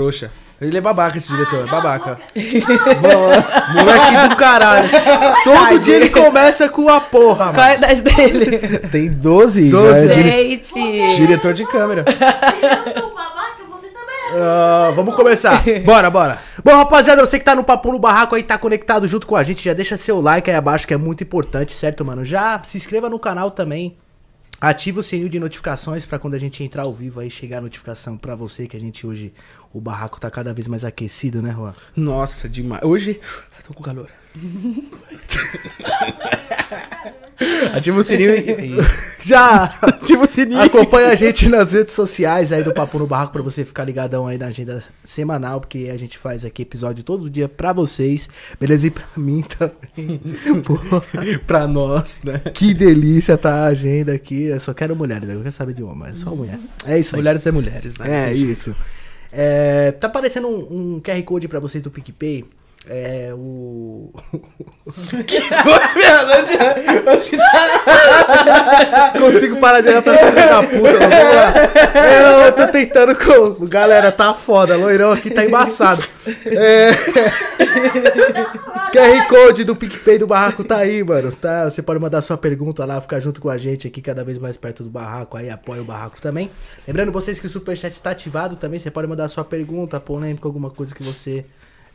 Trouxa. Ele é babaca, esse diretor. babaca. Moleque do caralho. Todo dia ele começa com a porra, Qual é a mano. idade dele? Tem 12. 12. já é dire- Gente. Diretor de câmera. Se eu sou babaca, você também é. Ah, vamos começar. Bora, bora. Bom, rapaziada, você que tá no Papo no Barraco aí, tá conectado junto com a gente, já deixa seu like aí abaixo, que é muito importante, certo, mano? Já se inscreva no canal também. Ativa o sininho de notificações pra quando a gente entrar ao vivo aí chegar a notificação pra você, que a gente hoje, o barraco tá cada vez mais aquecido, né, Juan? Nossa, demais. Hoje, tô com calor. Ativa o sininho e... Já! Ativa o sininho. Acompanha a gente nas redes sociais aí do Papo no Barraco pra você ficar ligadão aí na agenda semanal, porque a gente faz aqui episódio todo dia pra vocês, beleza? E pra mim também. Porra, pra nós, né? Que delícia tá a agenda aqui. Eu só quero mulheres, eu quero saber de homem, mas só mulher. É isso aí. Mulheres é mulheres, né? É, isso. É, tá aparecendo um, um QR Code pra vocês do PicPay. É o. que foi, merda? Onde, onde tá? Consigo parar de olhar pra essa da puta, mas vamos lá. É, eu tô tentando com. Galera, tá foda. Loirão aqui tá embaçado. É. QR Code do PicPay do Barraco tá aí, mano. Tá? Você pode mandar sua pergunta lá, ficar junto com a gente aqui, cada vez mais perto do Barraco. Aí apoia o Barraco também. Lembrando vocês que o Superchat tá ativado também. Você pode mandar sua pergunta, polêmica, alguma coisa que você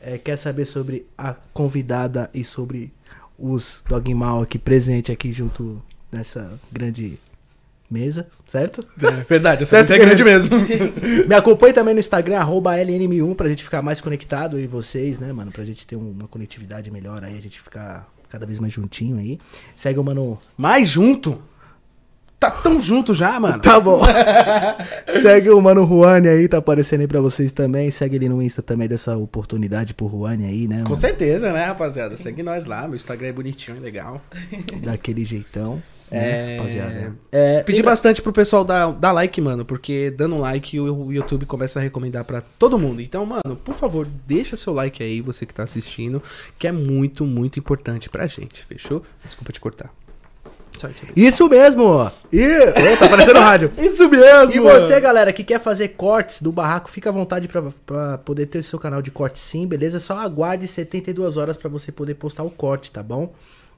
eh, quer saber sobre a convidada e sobre os Dogmal aqui presente aqui junto nessa grande mesa, certo? É, verdade, essa Certo, é grande mesmo. Me acompanhe também no Instagram, arroba LNM1, pra gente ficar mais conectado e vocês, né, mano? Pra gente ter um- uma conectividade melhor aí, a gente ficar cada vez mais juntinho aí. Segue o mano. Mais junto? Tá tão junto já, mano. Tá bom. Segue o mano Juane aí, tá aparecendo aí pra vocês também. Segue ele no Insta também dessa oportunidade pro Juane aí, né? Com mano? certeza, né, rapaziada? Segue nós lá, meu Instagram é bonitinho, é legal. Daquele jeitão. É, né, rapaziada. É, Pedi bastante pro pessoal dar, dar like, mano, porque dando like o, o YouTube começa a recomendar pra todo mundo. Então, mano, por favor, deixa seu like aí, você que tá assistindo, que é muito, muito importante pra gente, fechou? Desculpa te cortar. Isso. Mesmo! Ô, tá aparecendo no rádio. Isso mesmo! E você, galera, que quer fazer cortes do barraco, fica à vontade pra, pra poder ter o seu canal de corte sim, beleza? Só aguarde 72 horas pra você poder postar o corte, tá bom?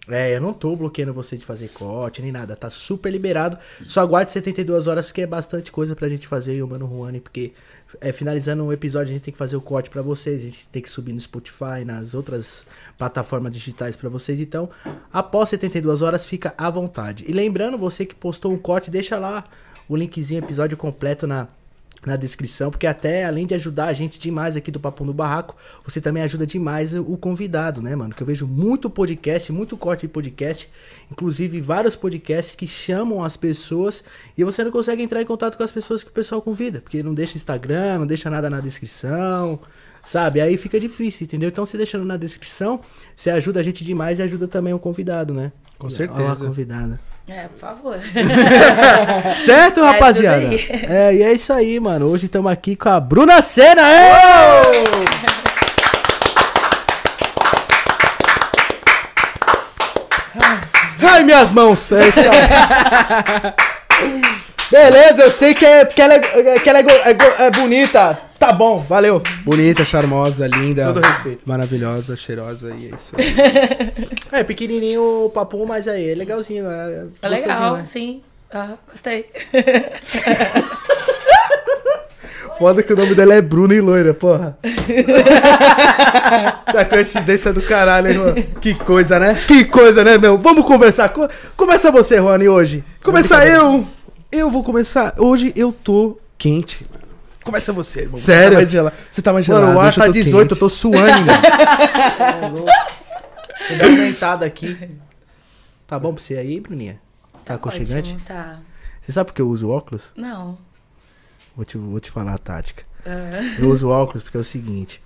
É, eu não tô bloqueando você de fazer corte nem nada, tá super liberado. Só aguarde 72 horas porque é bastante coisa pra gente fazer e o Mano Juani, porque é, finalizando o episódio a gente tem que fazer o corte pra vocês, a gente tem que subir no Spotify, nas outras plataformas digitais pra vocês. Então, após 72 horas, fica à vontade. E lembrando, você que postou um corte, deixa lá o linkzinho, episódio completo na, na descrição, porque até além de ajudar a gente demais aqui do Papo no Barraco, você também ajuda demais o convidado, né, mano? Que eu vejo muito podcast, muito corte de podcast, inclusive vários podcasts que chamam as pessoas e você não consegue entrar em contato com as pessoas que o pessoal convida, porque não deixa Instagram, não deixa nada na descrição. Sabe? Aí fica difícil, entendeu? Então, você deixando na descrição, você ajuda a gente demais e ajuda também o convidado, né? Com certeza. a convidada. É, por favor. Certo, Ajuda rapaziada? aí. É, e é isso aí, mano. Hoje estamos aqui com a Bruna Senna. Ai, minhas mãos. É isso aí. Beleza, eu sei que, é, que ela, é, que ela é, go- é é bonita. Tá bom, valeu. Bonita, charmosa, linda, Todo respeito. maravilhosa, cheirosa e é isso aí. É, pequenininho o papo, mas aí é legalzinho. É, É gostosinho, legal, né? sim. Ah, gostei. Foda que o nome dela é Bruna e loira, porra. Essa coincidência do caralho, hein, Juan? Que coisa, né? Que coisa, né, meu? Vamos conversar. Co- Começa você, Rony, hoje. Começar eu. Eu vou começar. Hoje eu tô quente, mano. Começa você, irmão. Sério? Você tá mais gelado. Você tá mais gelado. Mano, o ar eu tá tô 18, eu quente. tô suando ainda. Louco. Tô bem aumentado aqui. Tá bom pra você aí, Bruninha? Tá aconchegante? Ótimo, tá. Você sabe por que eu uso óculos? Não. Vou te, vou te falar a tática. Ah, Eu uso óculos porque é o seguinte.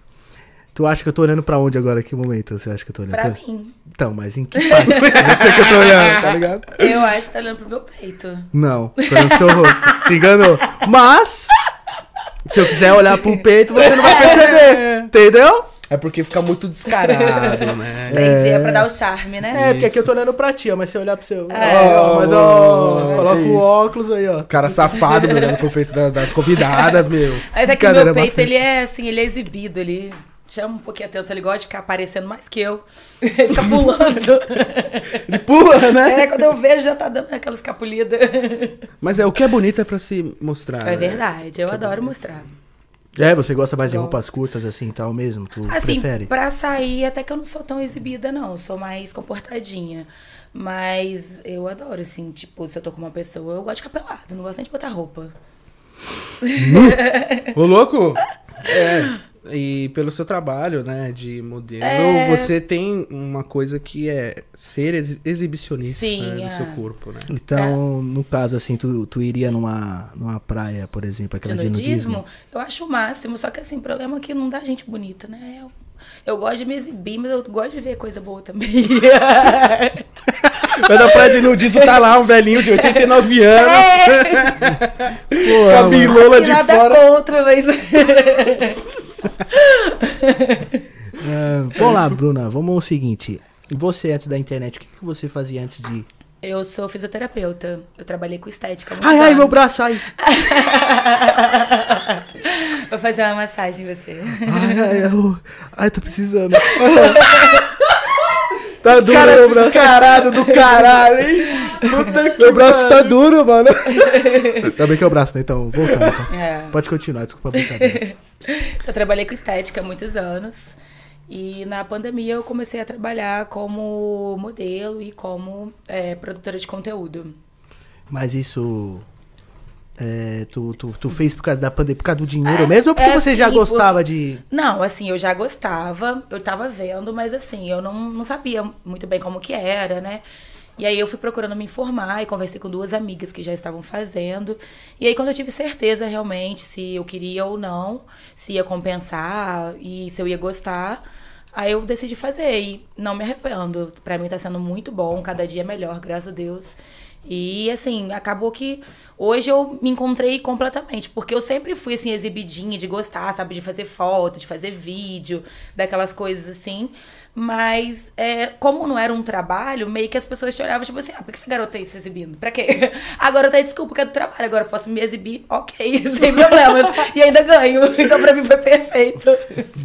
Tu acha que eu tô olhando pra onde agora? Que momento você acha que eu tô olhando? pra Tô- mim. Então, mas em que parte? Eu sei que eu tô olhando, tá ligado? Eu acho que tá olhando pro meu peito. Não, tô olhando pro seu rosto. Se enganou. Mas, se eu quiser olhar pro peito, você não vai perceber. Entendeu? É porque fica muito descarado, né? Entendi, é pra dar o charme, né? É, porque aqui eu tô olhando pra ti, ó, mas se eu olhar pro seu. É. Ó, mas ó, Oh, coloca o isso. óculos aí, ó. Cara safado me olhando pro peito da- das convidadas, meu. Mas é que meu peito, bastante. ele é assim, ele é exibido, ele chama um pouquinho a atenção, ele gosta de ficar aparecendo mais que eu. Ele fica pulando. Ele pula, né? É, quando eu vejo já tá dando aquela escapulida. Mas é o que é bonito é pra se mostrar. É né? verdade, eu adoro mostrar. É, você gosta mais de Gosto. roupas curtas assim e tal mesmo? Tu Assim, prefere? pra sair, até que eu não sou tão exibida, não. Sou mais comportadinha. Mas eu adoro, assim, tipo, se eu tô com uma pessoa, eu gosto de ficar pelado, não gosto nem de botar roupa. Ô, louco? É. E pelo seu trabalho, né, de modelo, É. você tem uma coisa que é ser ex- exibicionista Sim, né, do é. seu corpo, né? Então, no caso assim, tu, tu iria numa, numa praia, por exemplo, De aquela de nudismo, nudismo? eu acho o máximo. Só que assim, o problema é que não dá gente bonita, né? Eu, eu gosto de me exibir, mas eu gosto de ver coisa boa também. Mas na praia de nudismo tá lá um velhinho de 89 anos, com a bilola de nada fora. contra, mas. Ah, vamos lá, Bruna, vamos ao seguinte. Você, antes da internet, o que, que você fazia antes de. eu sou fisioterapeuta. Eu trabalhei com estética. Ai, ai, anos. meu braço, ai! Vou fazer uma massagem em você. Ai, ai, eu... ai, tô precisando. tá duro, Cara meu braço. descarado do caralho, hein? Puta que Meu braço tá duro, mano. Tá bem que é o braço, né? Então, voltando. então. É. Pode continuar, desculpa a brincadeira. Eu trabalhei com estética há muitos anos. E na pandemia eu comecei a trabalhar como modelo e como é, produtora de conteúdo. Mas isso. É, tu, tu, tu fez por causa da pandemia, por causa do dinheiro mesmo? Ou porque é, você já sim, gostava de. Não, assim, eu já gostava, eu tava vendo, mas assim, eu não, não sabia muito bem como que era, né? E aí eu fui procurando me informar e conversei com duas amigas que já estavam fazendo. E aí quando eu tive certeza realmente se eu queria ou não, se ia compensar e se eu ia gostar, aí eu decidi fazer e não me arrependo. Pra mim tá sendo muito bom, cada dia é melhor, graças a Deus. E assim, acabou que hoje eu me encontrei completamente, porque eu sempre fui assim exibidinha de gostar, sabe, de fazer foto, de fazer vídeo, daquelas coisas assim. Mas é, como não era um trabalho, meio que as pessoas te olhavam tipo assim, ah, por que essa garota aí se exibindo? Pra quê? Agora eu tenho desculpa que é do trabalho, agora eu posso me exibir, ok, sem problemas. e ainda ganho. Então pra mim foi perfeito.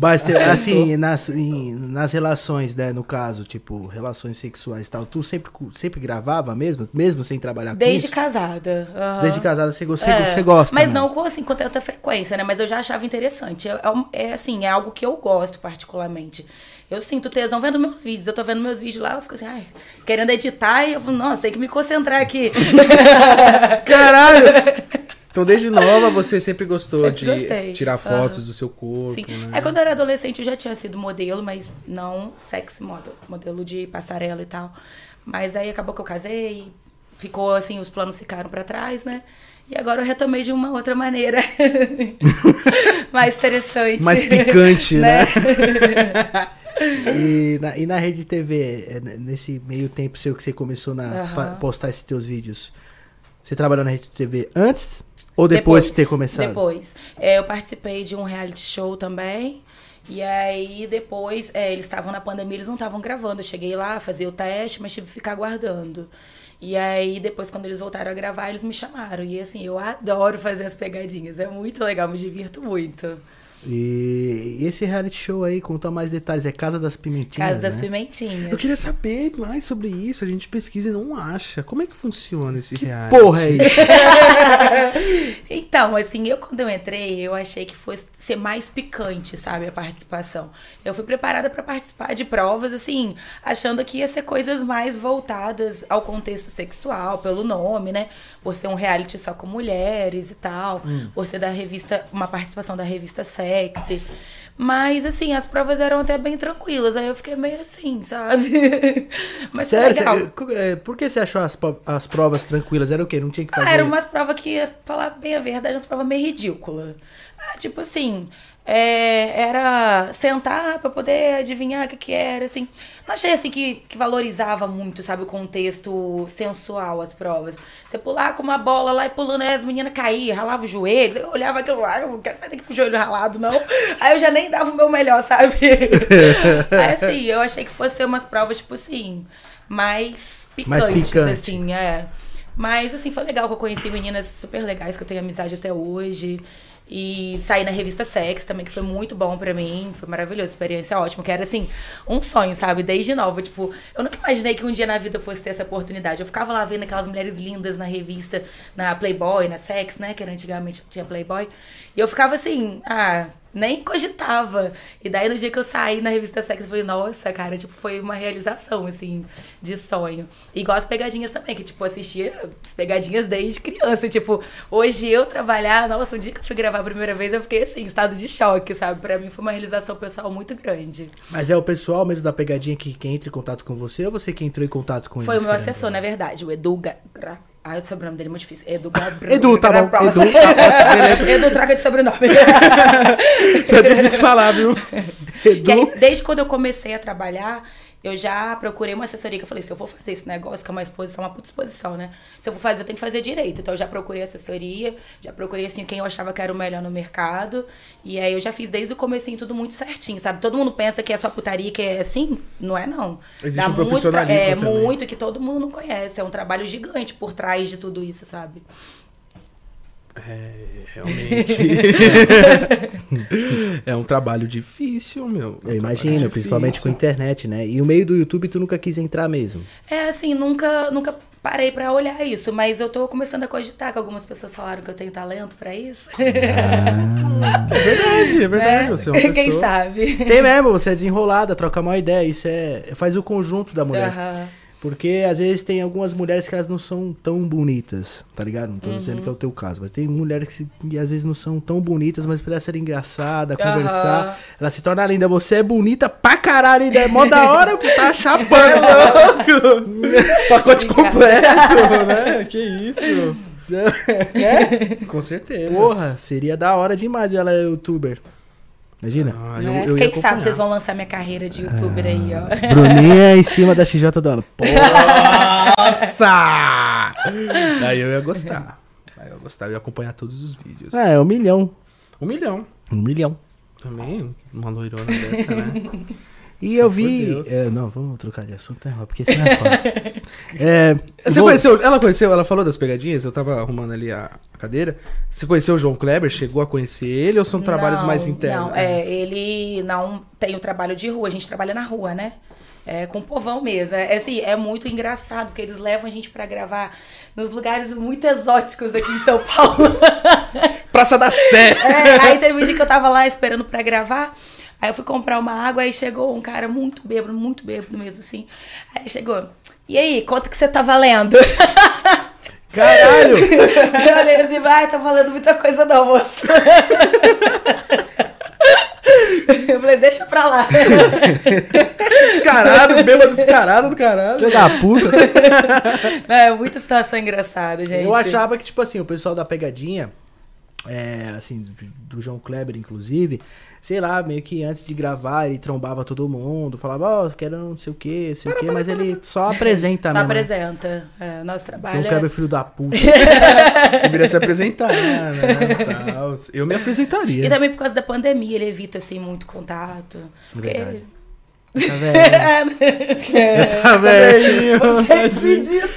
Mas, te- assim, nas, em- nas relações, né? No caso, tipo, relações sexuais e tal, tu sempre, sempre gravava mesmo? Mesmo sem trabalhar com Desde casada. aham. Desde casada você, você, É, você gosta. Mas né? não com, assim, com tanta frequência, né? Mas eu já achava interessante. É, é é, assim, é algo que eu gosto particularmente. Eu sinto tesão vendo meus vídeos. Eu tô vendo meus vídeos lá, eu fico assim, ai, querendo editar e eu falo, nossa, tem que me concentrar aqui. Caralho! Então, desde nova, você sempre gostou Sempre de gostei. tirar fotos Aham. do seu corpo, Sim. né? É quando eu era adolescente eu já tinha sido modelo, mas não sex model, modelo de passarela e tal. Mas aí acabou que eu casei, ficou assim, os planos ficaram pra trás, né? E agora eu retomei de uma outra maneira. Mais interessante. Mais picante, né? E na, e na rede TV, é, nesse meio tempo seu que você começou a Aham. postar esses teus vídeos, você trabalhou na rede TV antes ou depois, de ter começado? Depois. É, eu participei de um reality show também. E aí, depois, é, eles estavam na pandemia, eles não estavam gravando. Eu cheguei lá, fazia o teste, mas tive que ficar aguardando. E aí, depois, quando eles voltaram a gravar, eles me chamaram. E assim, eu adoro fazer as pegadinhas. É muito legal, me divirto muito. E esse reality show aí, conta mais detalhes, é Casa das Pimentinhas, Casa das né? Pimentinhas. Eu queria saber mais sobre isso. A gente pesquisa e não acha. Como é que funciona esse reality? Porra, é isso. Então, assim, eu quando eu entrei, eu achei que fosse ser mais picante, sabe, a participação. Eu fui preparada para participar de provas, assim, achando que ia ser coisas mais voltadas ao contexto sexual, pelo nome, né? Por ser um reality só com mulheres e tal, por ser da revista, uma participação da revista Sexy. Mas, assim, as provas eram até bem tranquilas, aí eu fiquei meio assim, sabe? Mas Sério, legal. você- é, por que você achou as, as provas tranquilas? Era o quê? Não tinha que fazer? Ah, era umas provas que, falar bem a verdade, umas provas meio ridículas. Ah, tipo assim, é, era sentar pra poder adivinhar o que, que era, assim. Não achei assim que, que valorizava muito, sabe, o contexto sensual, as provas. Você pular com uma bola lá e pulando, aí as meninas caíam, ralavam os joelhos. Eu olhava aquilo lá, eu não quero sair daqui com o joelho ralado, não. Aí eu já nem dava o meu melhor, sabe? aí assim, eu achei que fosse ser umas provas, tipo assim, mais Mais picantes, picante. assim, é. Mas, assim, foi legal que eu conheci meninas super legais, que eu tenho amizade até hoje. E saí na revista Sex também, que foi muito bom pra mim. Foi maravilhoso, experiência ótima. Que era, assim, um sonho, sabe? Desde nova. Tipo, eu nunca imaginei que um dia na vida eu fosse ter essa oportunidade. Eu ficava lá vendo aquelas mulheres lindas na revista, na Playboy, na Sex, né? Que era antigamente tinha Playboy. E eu ficava assim, ah, nem cogitava. E daí no dia que eu saí na revista Sex, eu falei, nossa, cara, tipo, foi uma realização, assim, de sonho. E igual as pegadinhas também, que, tipo, assistia as pegadinhas desde criança. Tipo, hoje eu trabalhar, nossa, o dia que eu fui gravar a primeira vez, eu fiquei assim, em estado de choque, sabe? Pra mim foi uma realização pessoal muito grande. Mas é o pessoal mesmo da pegadinha que, que entra em contato com você ou você que entrou em contato com Foi o meu assessor, na verdade, o Edu Gra... Ah, o sobrenome dele é muito difícil. Edu Gabriel. Edu, tá bom. Edu, tá beleza. Edu, troca de sobrenome. É difícil falar, viu? Que aí, Edu. desde quando eu comecei a trabalhar, eu já procurei uma assessoria que eu falei, se eu for fazer esse negócio, que é uma exposição, uma puta exposição, né? Se eu for fazer, eu tenho que fazer direito. Então eu já procurei assessoria, já procurei assim quem eu achava que era o melhor no mercado. E aí eu já fiz desde o comecinho tudo muito certinho, sabe? Todo mundo pensa que é só putaria, que é assim, não é não. Existe Dá um muito É, também. muito que todo mundo não conhece. É um trabalho gigante por trás de tudo isso, sabe? Realmente. é um trabalho difícil, meu. É um Eu imagino, principalmente com a internet, né? E o meio do YouTube tu nunca quis entrar mesmo. É, assim, nunca, nunca parei pra olhar isso, mas eu tô começando a cogitar que algumas pessoas falaram que eu tenho talento pra isso. É verdade, é verdade. Né? Você é uma Quem pessoa... sabe? Tem mesmo, você é desenrolada, troca uma ideia. Isso é. Faz o conjunto da mulher. Aham. Porque às vezes tem algumas mulheres que elas não são tão bonitas, tá ligado? Não tô Uhum. dizendo que é o teu caso, mas tem mulheres que, que às vezes não são tão bonitas, mas por engraçadas, Aham. conversar, ela se torna linda. Você é bonita pra caralho, ainda é mó da hora, tá chapando. Pacote completo, né? Que isso. é? Com certeza. Porra, seria da hora demais ela é youtuber. Imagina. Ah, eu, Né? eu ia Quem sabe vocês vão lançar minha carreira de youtuber aí, ó. Bruninha em cima da XJ do ano. Nossa! Aí eu ia gostar. Aí eu ia gostar, eu ia acompanhar todos os vídeos. Ah, é um milhão. Um milhão. Um milhão. Também, uma loirona dessa, né? E Só eu vi. É, não, vamos trocar de assunto, né? Porque isso não é foda. é, Você vou- conheceu, ela conheceu, ela falou das pegadinhas, eu tava arrumando ali a cadeira. Você conheceu o João Kleber? Chegou a conhecer ele ou são trabalhos Não, mais internos? Não, é, ele não tem o trabalho de rua, a gente trabalha na rua, né? É, com o povão mesmo. É, assim, é muito engraçado, porque eles levam a gente pra gravar nos lugares muito exóticos aqui em São Paulo. Praça da Sé! É, aí teve um dia que eu tava lá esperando pra gravar. Aí eu fui comprar uma água, aí chegou um cara muito bêbado, muito bêbado mesmo, assim. Aí chegou, e aí, quanto que você tá valendo? Caralho! Eu olhei assim, vai, tá valendo muita coisa não, moço. Eu falei, deixa pra lá. Descarado, bêbado descarado do caralho. Filho da puta. Não, é muita situação engraçada, gente. Eu achava que, tipo assim, o pessoal da pegadinha, é, assim, do João Kleber, inclusive, sei lá, meio que antes de gravar, ele trombava todo mundo, falava, ó, quero não sei o que, sei o que, mas ele só apresenta Só mesmo. né? apresenta. É, nosso trabalho João é- Kleber, filho da puta. Deveria se apresentar, né? tal. Eu me apresentaria. E também por causa da pandemia, ele evita, assim, muito contato. Porque- Verdade. Tá velho. Tá velho. Vocês pediram.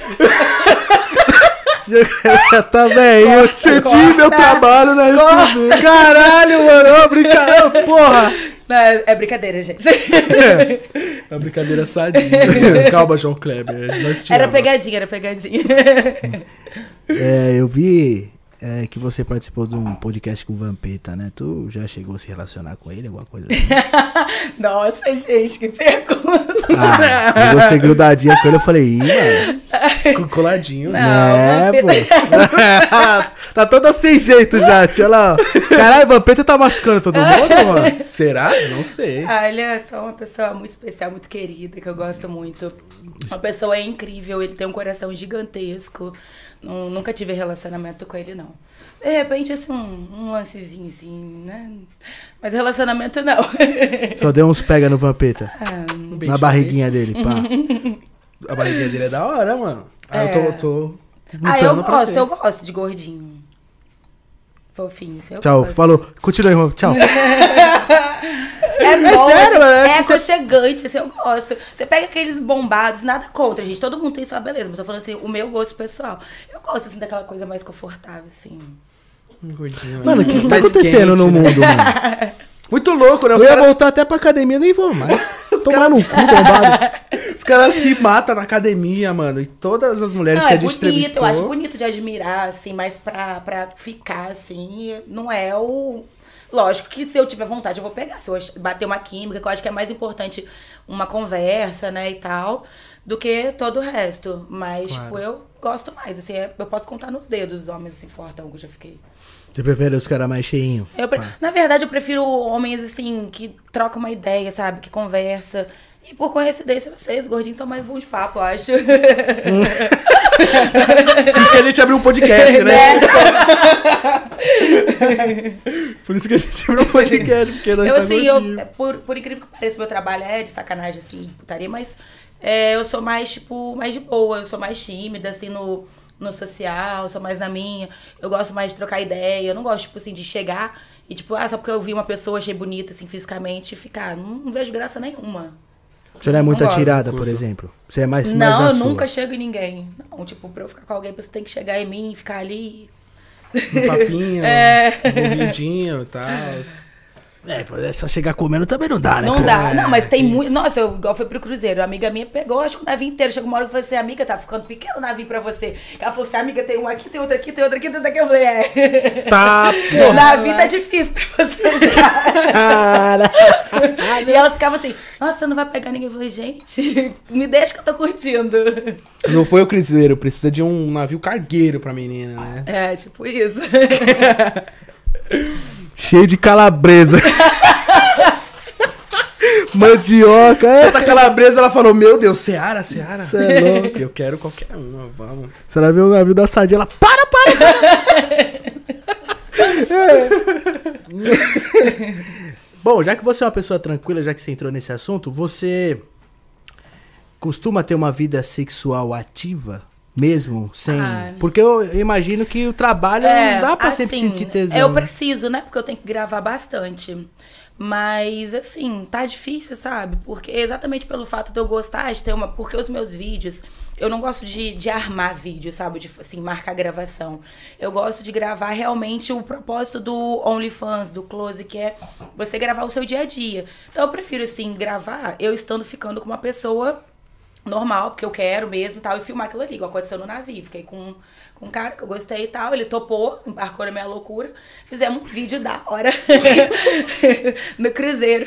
Já tá velho. Eu perdi meu trabalho na YouTube. Caralho, mano. Brincadeira. Porra. Não, é é brincadeira, gente. É uma brincadeira sadia. Calma, João Kleber. Era pegadinha, era pegadinha. É, eu vi é, que você participou de um podcast com o Vampeta, né? Tu já chegou a se relacionar com ele, alguma coisa assim? Nossa, gente, que pergunta. Ah, eu você grudadinha com ele, eu falei, ih, mano. Coladinho. Não, é, pô. Tá toda sem jeito já, tia. Olha lá, ó. Caralho, Vampeta tá machucando todo mundo, mano. Será? Não sei. Ah, ele é só uma pessoa muito especial, muito querida, que eu gosto muito. Uma pessoa incrível, ele tem um coração gigantesco. Nu- Nunca tive relacionamento com ele, não. De repente, assim, um, um lancezinho, assim, né? Mas relacionamento, não. Só deu uns pega no Vampeta. Ah, Um Na barriguinha dele, pá. aí. A barriguinha dele é da hora, mano. Ah, eu tô, É. tô ah, eu gosto, ter. eu gosto de gordinho. Fofinho, assim, eu Tchau, gosto. falou. Continua, irmão. Tchau. É, bom, sério, mano, eu assim, é que você- aconchegante, assim, eu gosto. Você pega aqueles bombados, nada contra, gente. Todo mundo tem sua beleza, mas eu tô falando assim, o meu gosto pessoal. Eu gosto, assim, daquela coisa mais confortável, assim. Gordinho, Mano, o que, que tá mais acontecendo quente, no né? mundo, mano? Muito louco, né? Eu Os ia caras voltar até pra academia, eu nem vou mais. Tomar no cu, bombado. os caras se matam na academia, mano. E todas as mulheres Não, que é a gente bonito, entrevistou... eu acho bonito de admirar, assim, mas pra, pra ficar, assim, não é o... Lógico que se eu tiver vontade, eu vou pegar. Se eu bater uma química, que eu acho que é mais importante uma conversa, né, e tal, do que todo o resto. Mas, Claro. tipo, eu gosto mais, assim, é- eu posso contar nos dedos os homens, assim, fortão que eu já fiquei. Você prefere os caras mais cheinhos? Pre- Na verdade, eu prefiro homens, assim, que trocam uma ideia, sabe? Que conversa. E por coincidência, vocês, gordinhos, são mais bons de papo, eu acho. Por isso que a gente abriu um podcast, né? Né? Por isso que a gente abriu um podcast, porque nós Eu, tá assim, eu, por, por incrível que pareça, meu trabalho é de sacanagem, assim, de putaria, mas é, eu sou mais, tipo, mais de boa, eu sou mais tímida, assim, no, no social, sou mais na minha. Eu gosto mais de trocar ideia, eu não gosto, tipo, assim, de chegar e, tipo, ah, só porque eu vi uma pessoa, achei bonita, assim, fisicamente, e ficar. Não, não vejo graça nenhuma. Você não é muito Não gosto, atirada, por curto. exemplo? Você é mais, mais não, na eu sua. nunca chego em ninguém. Não, tipo, pra eu ficar com alguém, você tem que chegar em mim e ficar ali. Um papinho, É. um e tal. É, pô, é só chegar comendo também não dá, né? Não pô? dá. Não, mas tem isso. muito. Nossa, eu igual foi pro Cruzeiro. A amiga minha pegou, acho que o navio inteiro. Chegou uma hora que eu falei assim, amiga, tá ficando pequeno o navio pra você. Ela falou assim, amiga, tem um aqui, tem outro aqui, tem outro aqui, tem outro aqui. Eu falei, é. Tá, O navio tá difícil pra você cara. e ela ficava assim, nossa, você não vai pegar ninguém. Eu falei, gente, me deixa que eu tô curtindo. Não foi o cruzeiro, precisa de um navio cargueiro pra menina, né? É, tipo isso. Cheio de calabresa. Mandioca, é. Tanta calabresa, ela falou, meu Deus, Seara, Seara. Cê é louco. Eu quero qualquer uma, vamos. Você vai ver o navio da Sadia, ela para, para, para. É. Bom, já que você é uma pessoa tranquila, já que você entrou nesse assunto, você costuma ter uma vida sexual ativa? Mesmo sem. Ah. Porque eu imagino que o trabalho não dá pra sempre assim, sentir tesão. Eu preciso, né? Porque eu tenho que gravar bastante. Mas, assim, tá difícil, sabe? Porque exatamente pelo fato de eu gostar de ter uma. Porque os meus vídeos, eu não gosto de, de armar vídeo, sabe? De, assim, marcar gravação. Eu gosto de gravar realmente o propósito do OnlyFans, do Close, que é você gravar o seu dia a dia. Então, eu prefiro, assim, gravar eu estando ficando com uma pessoa normal, porque eu quero mesmo e tal, e filmar aquilo ali, igual aconteceu no navio. Fiquei com, com um cara que eu gostei e tal, ele topou, embarcou na minha loucura. Fizemos um vídeo da hora no cruzeiro.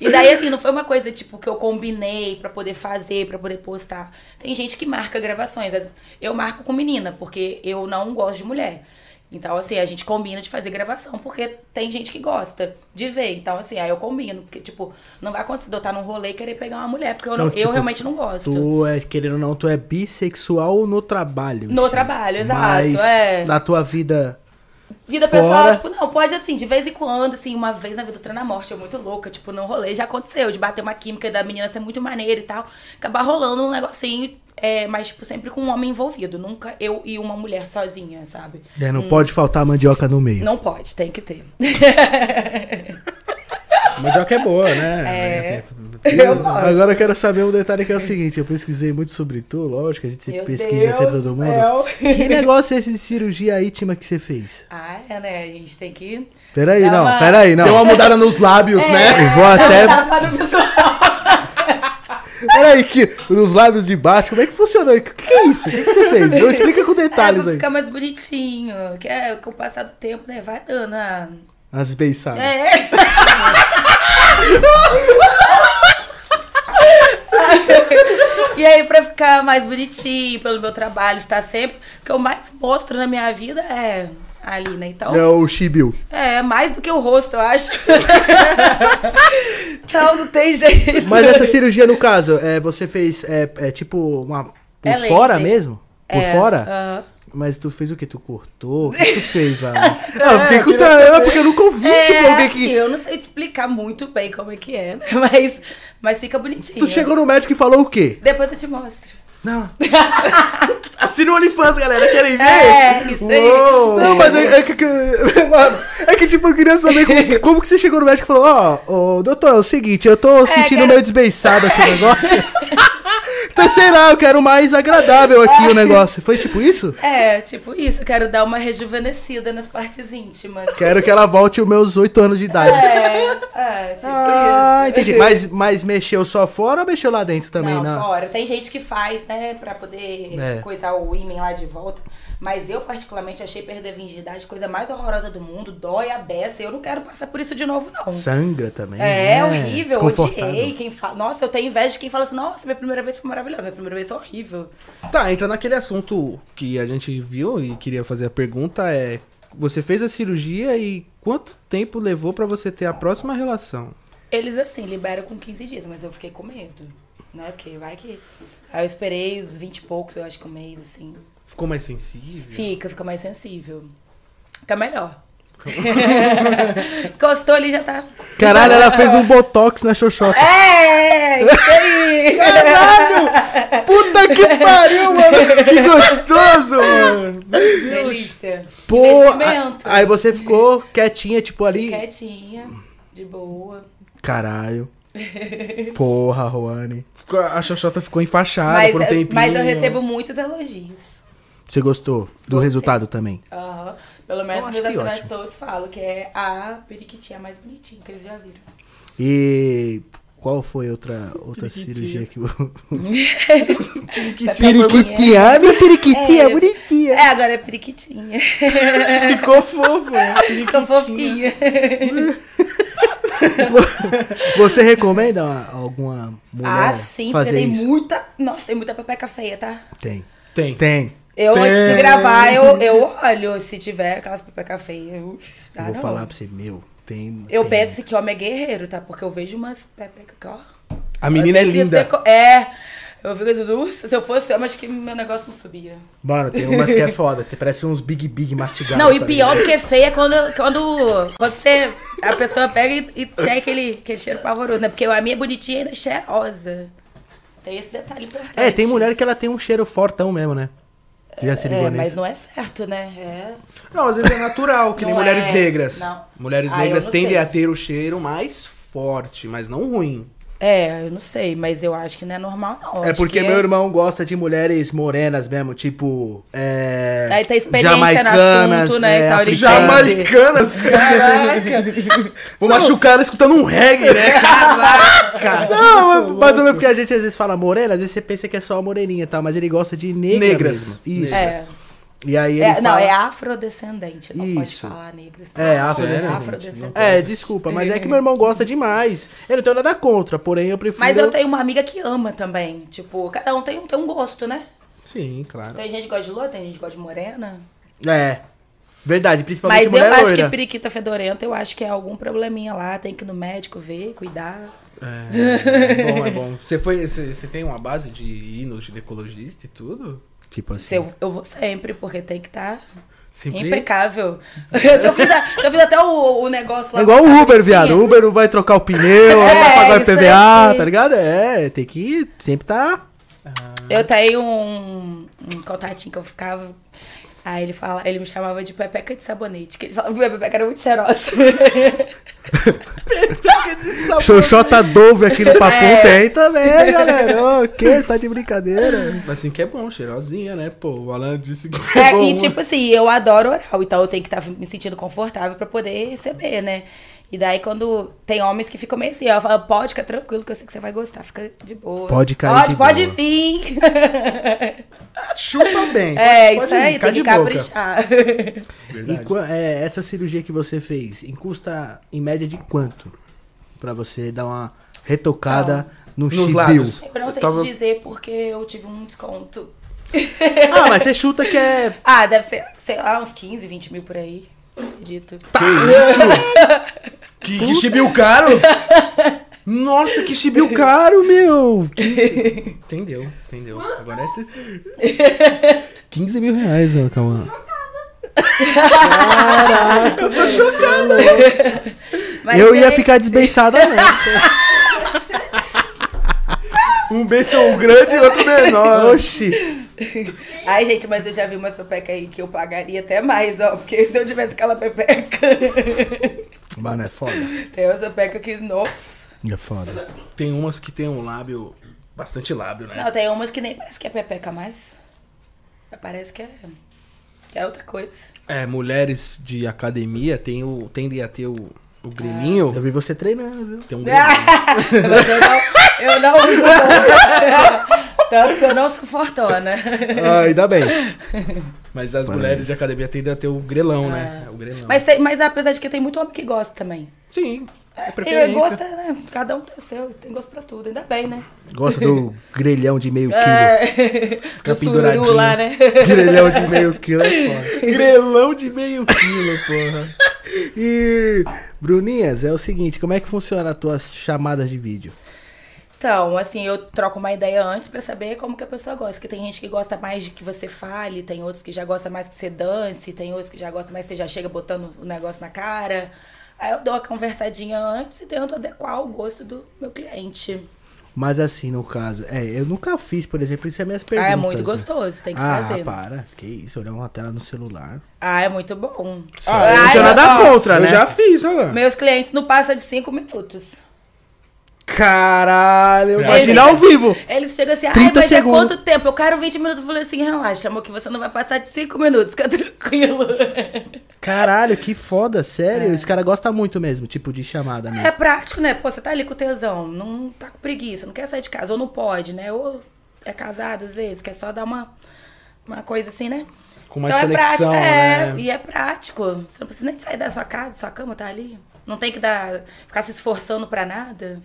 e daí, assim, não foi uma coisa, tipo, que eu combinei pra poder fazer, pra poder postar. Tem gente que marca gravações. Eu marco com menina, porque eu não gosto de mulher. Então, assim, a gente combina de fazer gravação, porque tem gente que gosta de ver. Então, assim, aí eu combino, porque, tipo, não vai acontecer de eu estar num rolê e querer pegar uma mulher, porque eu, não- eu tipo, realmente não gosto. Tu é, querendo ou não, tu é bissexual no trabalho. No assim. trabalho, exato, é. na tua vida. Vida Fora- pessoal, tipo, não, pode assim, de vez em quando, assim, uma vez na vida treino na morte, eu muito louca, tipo, não rolê, já aconteceu, de bater uma química da menina ser muito maneira e tal, acabar rolando um negocinho, é, mas, tipo, sempre com um homem envolvido, nunca eu e uma mulher sozinha, sabe? É, não pode faltar mandioca no meio. Hum. Não pode, tem que ter. Mandioca é boa, né? É. Tem- Eu. Agora eu quero saber um detalhe que é o seguinte: eu pesquisei muito sobre tu, lógico, a gente sempre Meu pesquisa Deus sempre do todo mundo. céu. Que negócio é esse de cirurgia íntima que você fez? Ah, é, né? A gente tem que. Peraí, não, uma- peraí, não. Deu uma mudada nos lábios, É. né? Eu vou até. Peraí, que nos lábios de baixo, como é que funcionou? O que, que é isso? O que, que você fez? Eu explica com É, detalhes pra aí. ficar mais bonitinho. Que é com o passar do tempo, né? Vai dando a. As beiçadas. É. E aí, pra ficar mais bonitinho, pelo meu trabalho, estar sempre. O que eu mais mostro na minha vida é ali, né? Então. É o Chibiu. É, mais do que o rosto, eu acho. então, não tem jeito. Mas essa cirurgia, no caso, é, você fez é, é tipo uma. Por É fora laser. mesmo? Por É, fora? aham. Mas tu fez o que? Tu cortou? O que tu fez lá? Não, eu fiquei com é, porque eu nunca ouvi, É, tipo, alguém assim, que. eu não sei te explicar muito bem como é que é, né? Mas, mas fica bonitinho. Tu chegou no médico e falou o quê? Depois eu te mostro. Não. Assina o OnlyFans, galera. Querem ver? É, isso aí. Uou. Não, mas é, é que, que- Mano, é que tipo, eu queria saber como, como que você chegou no médico e falou: Ó, ô, doutor, é o seguinte, eu tô sentindo cara- meio desbeiçado aqui o negócio. então, sei lá, eu quero mais agradável aqui o negócio. Foi tipo isso? É, tipo isso, eu quero dar uma rejuvenescida nas partes íntimas. Quero que ela volte os meus 8 anos de idade. É, é, tipo Ah, isso. entendi. Mas, mas mexeu só fora ou mexeu lá dentro também? não, na- fora. Tem gente que faz, né, pra poder É. coisar o ímã lá de volta. Mas eu, particularmente, achei perder a virgindade coisa mais horrorosa do mundo. Dói a beça. Eu não quero passar por isso de novo, não. Sangra também. É, né? horrível, odiei. Quem fala, nossa, eu tenho inveja de quem fala assim, nossa, minha primeira vez foi maravilhosa, minha primeira vez foi horrível. Tá, entra naquele assunto que a gente viu e queria fazer a pergunta é... Você fez a cirurgia e quanto tempo levou pra você ter a próxima relação? Eles, assim, liberam com 15 dias, mas eu fiquei com medo, né? Porque vai que. Aí eu esperei os 20 e poucos, eu acho que um mês, assim. Ficou mais sensível? Fica, fica mais sensível. Fica melhor. Encostou ali já tá. Caralho, ela fez um botox na xoxota. É! Isso aí! Puta que pariu, mano. Que gostoso, mano. Delícia. Pô, aí você ficou quietinha, tipo ali. Quietinha, de boa. Caralho. Porra, Juane. A Xoxota ficou enfaixada Mas, por um tempinho. mas eu recebo muitos elogios. Você gostou do Gostei. resultado também? Aham. Pelo menos Eu meus assinantes todos falam que é a periquitinha mais bonitinha que eles já viram. E qual foi outra, outra cirurgia que... Periquitinha. Periquitinha, ah, minha periquitinha, É. bonitinha. É, agora é periquitinha. Ficou fofo. Ficou fofinha. Você recomenda uma- alguma mulher Ah, sim, porque fazer tem isso? muita. Nossa, tem muita pepeca feia, tá? Tem. Tem. Tem. Eu, Tem. antes de gravar, eu, eu olho se tiver aquelas pepeca feias. Eu, Eu ah, vou não. falar pra você, meu, tem... Eu tem. penso que homem é guerreiro, tá? Porque eu vejo umas pepeca que, ó. A menina é linda. É. Eu fico assim, se eu fosse homem, acho que meu negócio não subia. Mano, tem umas que é foda, tem- parece uns Big Big mastigados. Não, e tá pior do que feia é quando, quando, quando você. A pessoa pega e, e tem aquele, aquele cheiro pavoroso, né? Porque a minha é bonitinha e ainda é cheirosa. Tem esse detalhe importante. É, tem mulher que ela tem um cheiro fortão mesmo, né? Já se ligou É, mas não é certo, né? É. Não, às vezes é natural, que nem Não mulheres é, negras. não. Mulheres Ah, negras tendem sei. a ter o cheiro mais forte, mas não ruim. É, eu não sei, mas eu acho que não é normal, não. É Acho porque que meu irmão gosta de mulheres morenas mesmo, tipo. É, Aí tem experiência no jamaicanas, assunto, né, é, tal, ele. Jamaicanas, caraca! Vou machucar ela escutando um reggae, né? Caraca! Não, mas- mais ou menos porque a gente às vezes fala morena, às vezes você pensa que é só a moreninha e tal, mas ele gosta de negra Negras. mesmo. Isso. É. E aí ele É, fala... Não, é afrodescendente, não pode Isso. falar negras. É, afrodescendente. afrodescendente. É, desculpa, mas é que meu irmão gosta demais. Eu não tenho nada contra, porém eu prefiro... Mas eu tenho uma amiga que ama também. Tipo, cada um tem, tem um gosto, né? Sim, claro. Tem gente que gosta de loura, tem gente que gosta de morena. É, verdade, principalmente Mas mulher eu acho loira. que periquita fedorenta, eu acho que é algum probleminha lá. Tem que ir no médico ver, cuidar. É bom, é bom. Você, foi, você, você tem uma base de ir no ginecologista e tudo? Tipo assim... Eu, eu vou sempre, porque tem que estar Sempre... impecável. se, eu fiz se eu fiz até o, o negócio lá. É igual o Uber, viado. O Uber não vai trocar o pneu, não vai É, pagar o IPVA, tá ligado? É, tem que sempre tá... Eu tenho um, um contatinho que eu ficava. Aí ele fala, ele me chamava de Pepeca de sabonete, que ele falava que minha Pepeca era muito cheirosa. Xoxota Dove aqui no Papum É. tem também, galera. O que? Tá de brincadeira. Mas assim que é bom, cheirosinha, né? Pô, o Alan disse que É, bom. e tipo assim, eu adoro oral, então eu tenho que estar me sentindo confortável pra poder receber, né? E daí quando tem homens que ficam meio assim, eu falo, pode ficar tranquilo que eu sei que você vai gostar, fica de boa. Pode cair Pode, de pode boa. vir. Chupa bem. é, pode isso aí, ficar tem que caprichar. E é, essa cirurgia que você fez, em custa em média de quanto? Pra você dar uma retocada no Nos chibiu. lábios. Eu não sei Tava- te dizer porque eu tive um desconto. Ah, mas você chuta que é. Ah, deve ser, sei lá, uns 15, 20 mil por aí. Acredito. Que isso? que, que chibiu caro? Nossa, que chibiu caro, meu! Que- Entendeu, entendeu. Agora é... 15 mil reais, ó, calma. Mas eu ia ele- ficar desbençada, né? Um beijo grande e outro menor. Oxi. Ai, gente, mas eu já vi umas pepeca aí que eu pagaria até mais, ó. Porque se eu tivesse aquela pepeca. Mano, é foda. Tem umas pepeca que, nossa. É foda. Tem umas que tem um lábio, bastante lábio, né? Não, tem umas que nem parece que é pepeca mais. Parece que é. Que é outra coisa. É, mulheres de academia tem o, tendem a ter o, o Eu grilinho. vi você treinando, viu? Tem um grilinho. Eu não, eu não. Tanto que eu não sou fortona. Ah, ainda bem. Mas as mulheres de academia tendem a ter o grelão, né? O grelão. Mas, tem- mas apesar de que tem muito homem que gosta também. Sim, é E preferência. gosta, né? Cada um tem o seu, tem gosto pra tudo, ainda bem, né? Gosta do grelhão de meio quilo. É. Fica Do penduradinho. lá, né? Grelhão de meio quilo é foda. Grelão de meio quilo, porra. E, Bruninhas, é o seguinte, como é que funciona as tuas chamadas de vídeo? Então, assim, eu troco uma ideia antes pra saber como que a pessoa gosta. Porque tem gente que gosta mais de que você fale, tem outros que já gosta mais que você dance, tem outros que já gosta mais que você já chega botando o negócio na cara. Aí eu dou uma conversadinha antes e tento adequar o gosto do meu cliente. Mas assim, no caso, é, eu nunca fiz, por exemplo, isso é minhas Ah, perguntas. é muito né? gostoso, tem que ah, fazer. para. Que isso, olhar uma tela no celular. Ah, é muito bom. Ah, eu não Ai, tenho nada contra, eu né? já fiz, olha lá. Meus clientes não passam de cinco minutos. Caralho, Eles imagina ao vivo. Eles chegam assim, ai, 30 mas segundos. é quanto tempo? Eu quero 20 minutos. Eu falei assim, relaxa, amor, que você não vai passar de 5 minutos, fica tranquilo. Caralho, que foda, sério. Esse cara gosta muito mesmo, tipo de chamada mesmo. É prático, né? Pô, você tá ali com tesão, não tá com preguiça, não quer sair de casa, ou não pode, né? Ou é casado às vezes, quer só dar uma, uma coisa assim, né? Com mais então é conexão, prático, é, né? e é prático. Você não precisa nem sair da sua casa, sua cama tá ali. Não tem que dar, ficar se esforçando pra nada.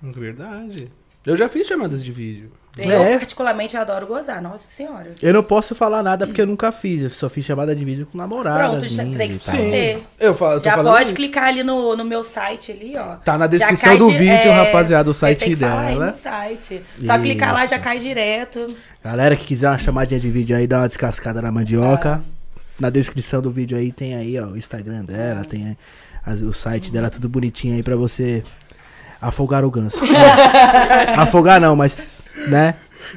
Verdade. Eu já fiz chamadas de vídeo. Eu, É. particularmente, adoro gozar, nossa senhora. Eu não posso falar nada porque eu nunca fiz. Eu só fiz chamada de vídeo com namorada. Pronto, já tem que fazer. Eu falo, eu tô Já falando pode isso. clicar ali no, no meu site ali, ó. Tá na descrição do di- vídeo, é, rapaziada, o site tem que falar aí dela. no site. Só clicar lá já Isso. cai direto. Galera que quiser uma chamadinha de vídeo aí, dá uma descascada na mandioca. Ah. Na descrição do vídeo aí tem aí, ó, o Instagram dela, Ah. tem aí as- o site dela tudo bonitinho aí pra você afogar o ganso. Afogar não, mas, né?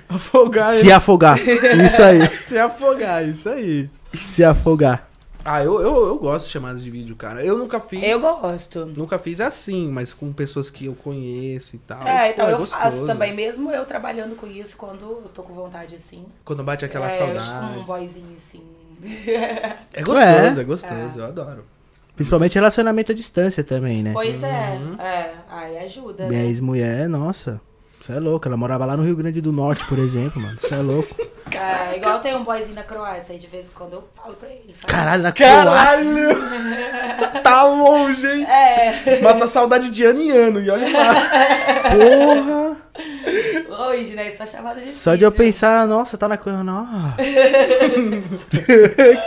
Afogar Se afogar. Isso aí. Se afogar, isso aí. Se afogar. Ah, eu, eu, eu gosto de chamadas de vídeo, cara. Eu nunca fiz. Eu gosto. Nunca fiz assim, mas com pessoas que eu conheço e tal. É, Pô, então eu gostoso. faço também, mesmo eu trabalhando com isso, quando eu tô com vontade assim. Quando bate aquela é, saudade. Um boyzinho assim. É gostoso, É. é, gostoso, eu adoro. Principalmente relacionamento à distância também, né? Pois é, Uhum. é. Aí ajuda. Minha Né? ex-mulher, nossa. Você é louco. Ela morava lá no Rio Grande do Norte, por exemplo, mano. Você é louco. É, igual tem um boyzinho na Croácia, aí de vez em quando eu falo pra ele. falo, Caralho, na Croácia. tá longe, hein? É, Mata saudade de ano em ano, e olha lá. Porra. hoje, né? Só chamada de Só de eu pensar, nossa, tá na coisa. Não.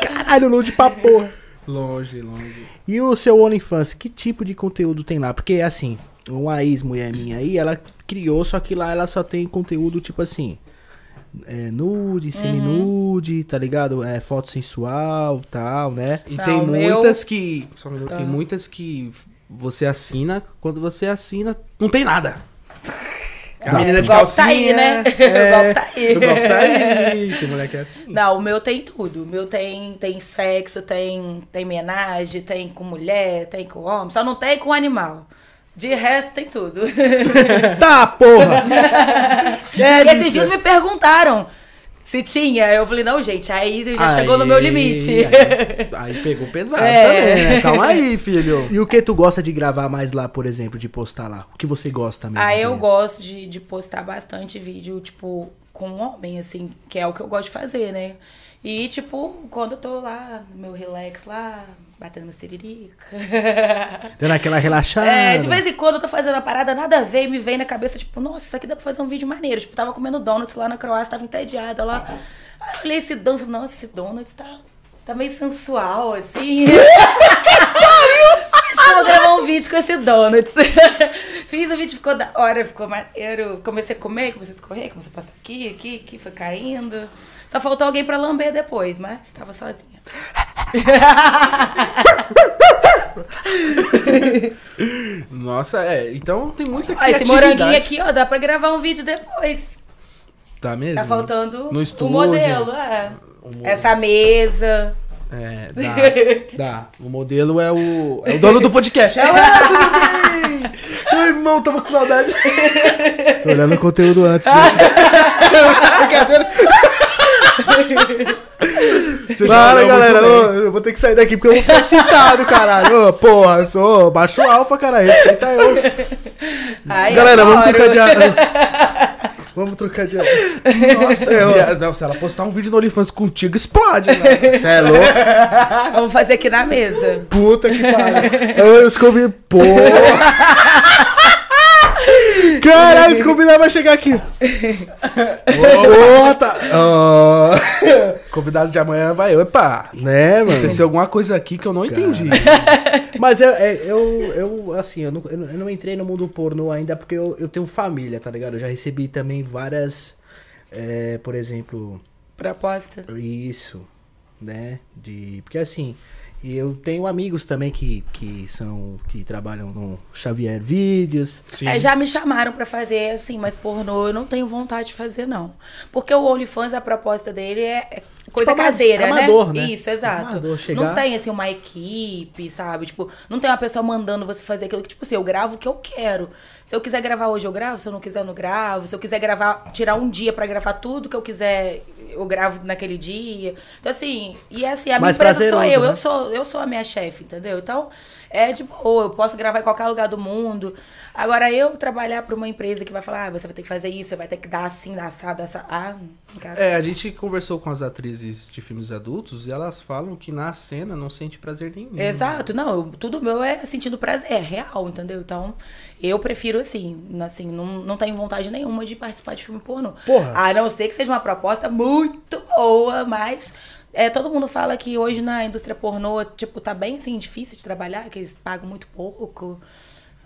Caralho, longe pra porra. Longe, longe. E o seu OnlyFans, que tipo de conteúdo tem lá? Porque, assim, uma ex-mulher minha aí, ela criou, só que lá ela só tem conteúdo tipo assim. É, nude, semi-nude, tá ligado? É foto sensual tal, né? E Não, tem o meu- muitas que. Só um minuto, Ah. Tem muitas que você assina, quando você assina, não tem nada. A É, menina o de golpe calcinha. tá aí, né? É, o golpe tá aí. O golpe tá aí. Tem que é assim. Não, o meu tem tudo. O meu tem, tem sexo, tem, tem homenagem, tem com mulher, tem com homem. Só não tem com animal. De resto, tem tudo. Tá, porra! é E esses dias me perguntaram se tinha. Eu falei, não, gente, aí já chegou no meu Aí- limite. Aí, aí pegou pesado É. também, né? Calma aí, filho. E o que tu gosta de gravar mais lá, por exemplo, de postar lá? O que você gosta mesmo? Aí de- eu gosto de, de postar bastante vídeo, tipo, com um homem, assim, que é o que eu gosto de fazer, né? E, tipo, quando eu tô lá, no meu relax lá, batendo uma siririca. Dando aquela relaxada. É, de vez em quando eu tô fazendo uma parada, nada a ver, e me vem na cabeça, tipo, nossa, isso aqui dá pra fazer um vídeo maneiro. Tipo, tava comendo donuts lá na Croácia, tava entediada lá. Aí eu olhei esse donuts, nossa, esse donuts tá, tá meio sensual, assim. Acho que eu vou gravar um vídeo com esse donuts. Fiz o vídeo, ficou da hora, ficou maneiro. Comecei a comer, comecei a escorrer, comecei a passar aqui, aqui, aqui, foi caindo. Só faltou alguém pra lamber depois, mas tava sozinha. Nossa, é. Então tem muita Ó, esse moranguinho aqui, ó, dá pra gravar um vídeo depois. Tá mesmo? Tá faltando No o modelo, é. O Essa mesa. É, dá. dá. O modelo é o, é o dono do podcast. É, bem? Meu irmão, tava com saudade. Tô olhando o conteúdo antes. né? Brincadeira. Você Para, galera. ô, eu vou ter que sair daqui porque eu vou ficar excitado, caralho. Ô, porra, eu sou baixo alfa, cara. Respeita eu. Ai, galera, vamos adoro. trocar de ar. Vamos trocar de ar. Nossa, É, eu- não, se ela postar um vídeo no OnlyFans contigo, explode, né? Você é louco? Vamos fazer aqui na mesa. Puta que pariu. Eu os convido. Porra! Caralho, esse convidado vai chegar aqui. Ô, tá. Convidado de amanhã vai. Opa! Né, mano? Aconteceu alguma coisa aqui que eu não entendi. Mas eu, é, eu, eu assim, eu não, eu não- eu não entrei no mundo pornô ainda porque eu, eu tenho família, tá ligado? Eu já recebi também várias, é, por exemplo, Proposta. isso, né? De, porque assim, eu tenho amigos também que, que são, que trabalham no Xavier Vídeos. É, já me chamaram pra fazer, assim, mas pornô eu não tenho vontade de fazer, não. Porque o OnlyFans, a proposta dele é é coisa Tipo, ama- caseira, amador, né? né? Isso, exato. Amador, chegar- Não tem, assim, uma equipe, sabe? Tipo, não tem uma pessoa mandando você fazer aquilo que, tipo assim, eu gravo o que eu quero. Se eu quiser gravar hoje, eu gravo. Se eu não quiser, eu não gravo. Se eu quiser gravar, tirar um dia pra gravar tudo que eu quiser, eu gravo naquele dia. Então, assim, e assim, a minha Mais empresa sou eu. né? Eu sou, eu sou a minha chefe, entendeu? Então, é de boa, eu posso gravar em qualquer lugar do mundo. Agora, eu trabalhar pra uma empresa que vai falar, ah, você vai ter que fazer isso, você vai ter que dar assim, dar assado, assado. Ah, quero. É, a gente conversou com as atrizes de filmes adultos e elas falam que na cena não sente prazer nenhum. Exato, não, eu- tudo meu é sentindo prazer, é real, entendeu? Então, eu prefiro assim, assim, não, não tenho vontade nenhuma de participar de filme pornô. Porra. A não ser que seja uma proposta muito boa, mas é, todo mundo fala que hoje na indústria pornô, tipo, tá bem assim, difícil de trabalhar, que eles pagam muito pouco.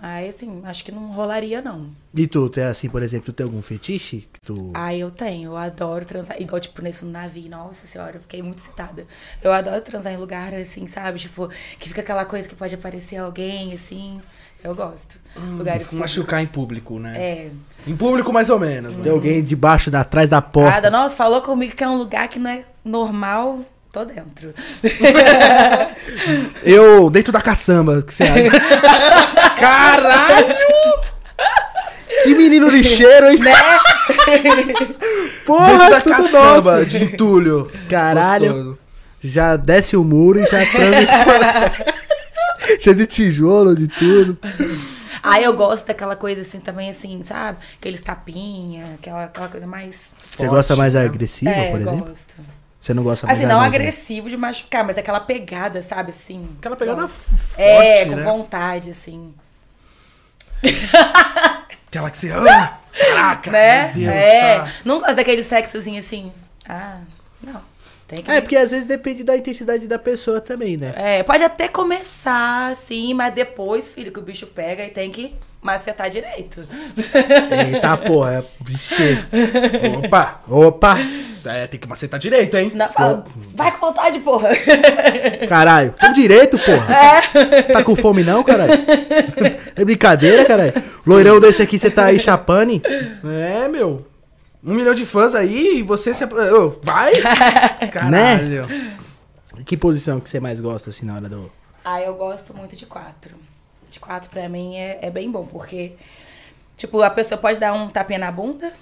Aí, assim, acho que não rolaria, não. E tu, tu é assim, por exemplo, tu tem algum fetiche? Que tu... Ah, eu tenho, eu adoro transar. Igual, tipo, nesse navio, nossa senhora, eu fiquei muito excitada. Eu adoro transar em lugar, assim, sabe? Tipo, que fica aquela coisa que pode aparecer alguém, assim. Eu gosto. Lugares Machucar em público, né? É. Em público, mais ou menos. Tem Né? alguém debaixo, da, atrás da porta. Nada, nossa, falou comigo que é um lugar que não é normal, tô dentro. Eu, dentro da caçamba, o que você acha? Caralho! Que menino lixeiro, hein? Porra, Dentro da tudo caçamba nosso. de entulho. Caralho. Gostoso. Já desce o muro e já transa. Cheio de tijolo, de tudo. Aí eu gosto daquela coisa assim também, assim, sabe? Aqueles tapinha, aquela, aquela coisa mais. Você Forte, gosta mais né? agressiva, é, por exemplo? gosto. Você não gosta mais Assim, não agressivo de machucar, mas aquela pegada, sabe, assim. Aquela pegada Gosto. forte, É, com né? vontade, assim. Aquela que você... Ah, caraca, né? meu Deus, é. tá. Não gosto daquele sexozinho assim. Ah, não. Que. É, porque às vezes depende da intensidade da pessoa também, né? É, pode até começar, assim, mas depois, filho, que o bicho pega e tem que macetar direito. Eita porra, é- vixe. Opa! Opa! É, tem que macetar direito, hein? Não, fala, vai com vontade, porra. Caralho, com direito, porra. Tá com fome não, caralho? É brincadeira, caralho? Loirão desse aqui, você tá aí chapane? É, meu. Um milhão de fãs aí e você se... Ô, vai! Né? Caralho. Que posição que você mais gosta, assim, na hora do... Ah, eu gosto muito de quatro. De quatro pra mim é, é bem bom, porque, tipo, a pessoa pode dar um tapinha na bunda,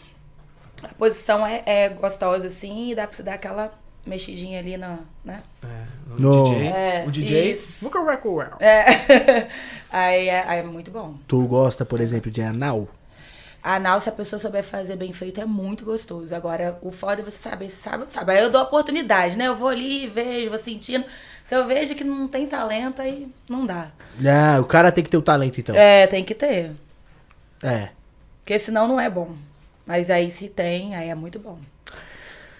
a posição é, é gostosa assim, e dá pra você dar aquela mexidinha ali na, né? É, o No- DJ. É, o DJ. isso. Isso. É. aí, é, aí é muito bom. Tu gosta, por exemplo, de anal? Anal, se a pessoa souber fazer bem feito, é muito gostoso. Agora, o foda é você saber se sabe ou não sabe. Aí eu dou a oportunidade, né? Eu vou ali, vejo, vou sentindo. Se eu vejo que não tem talento, aí não dá. Ah, o cara tem que ter o talento, então. É, tem que ter. É. Porque senão não é bom. Mas aí se tem, aí é muito bom.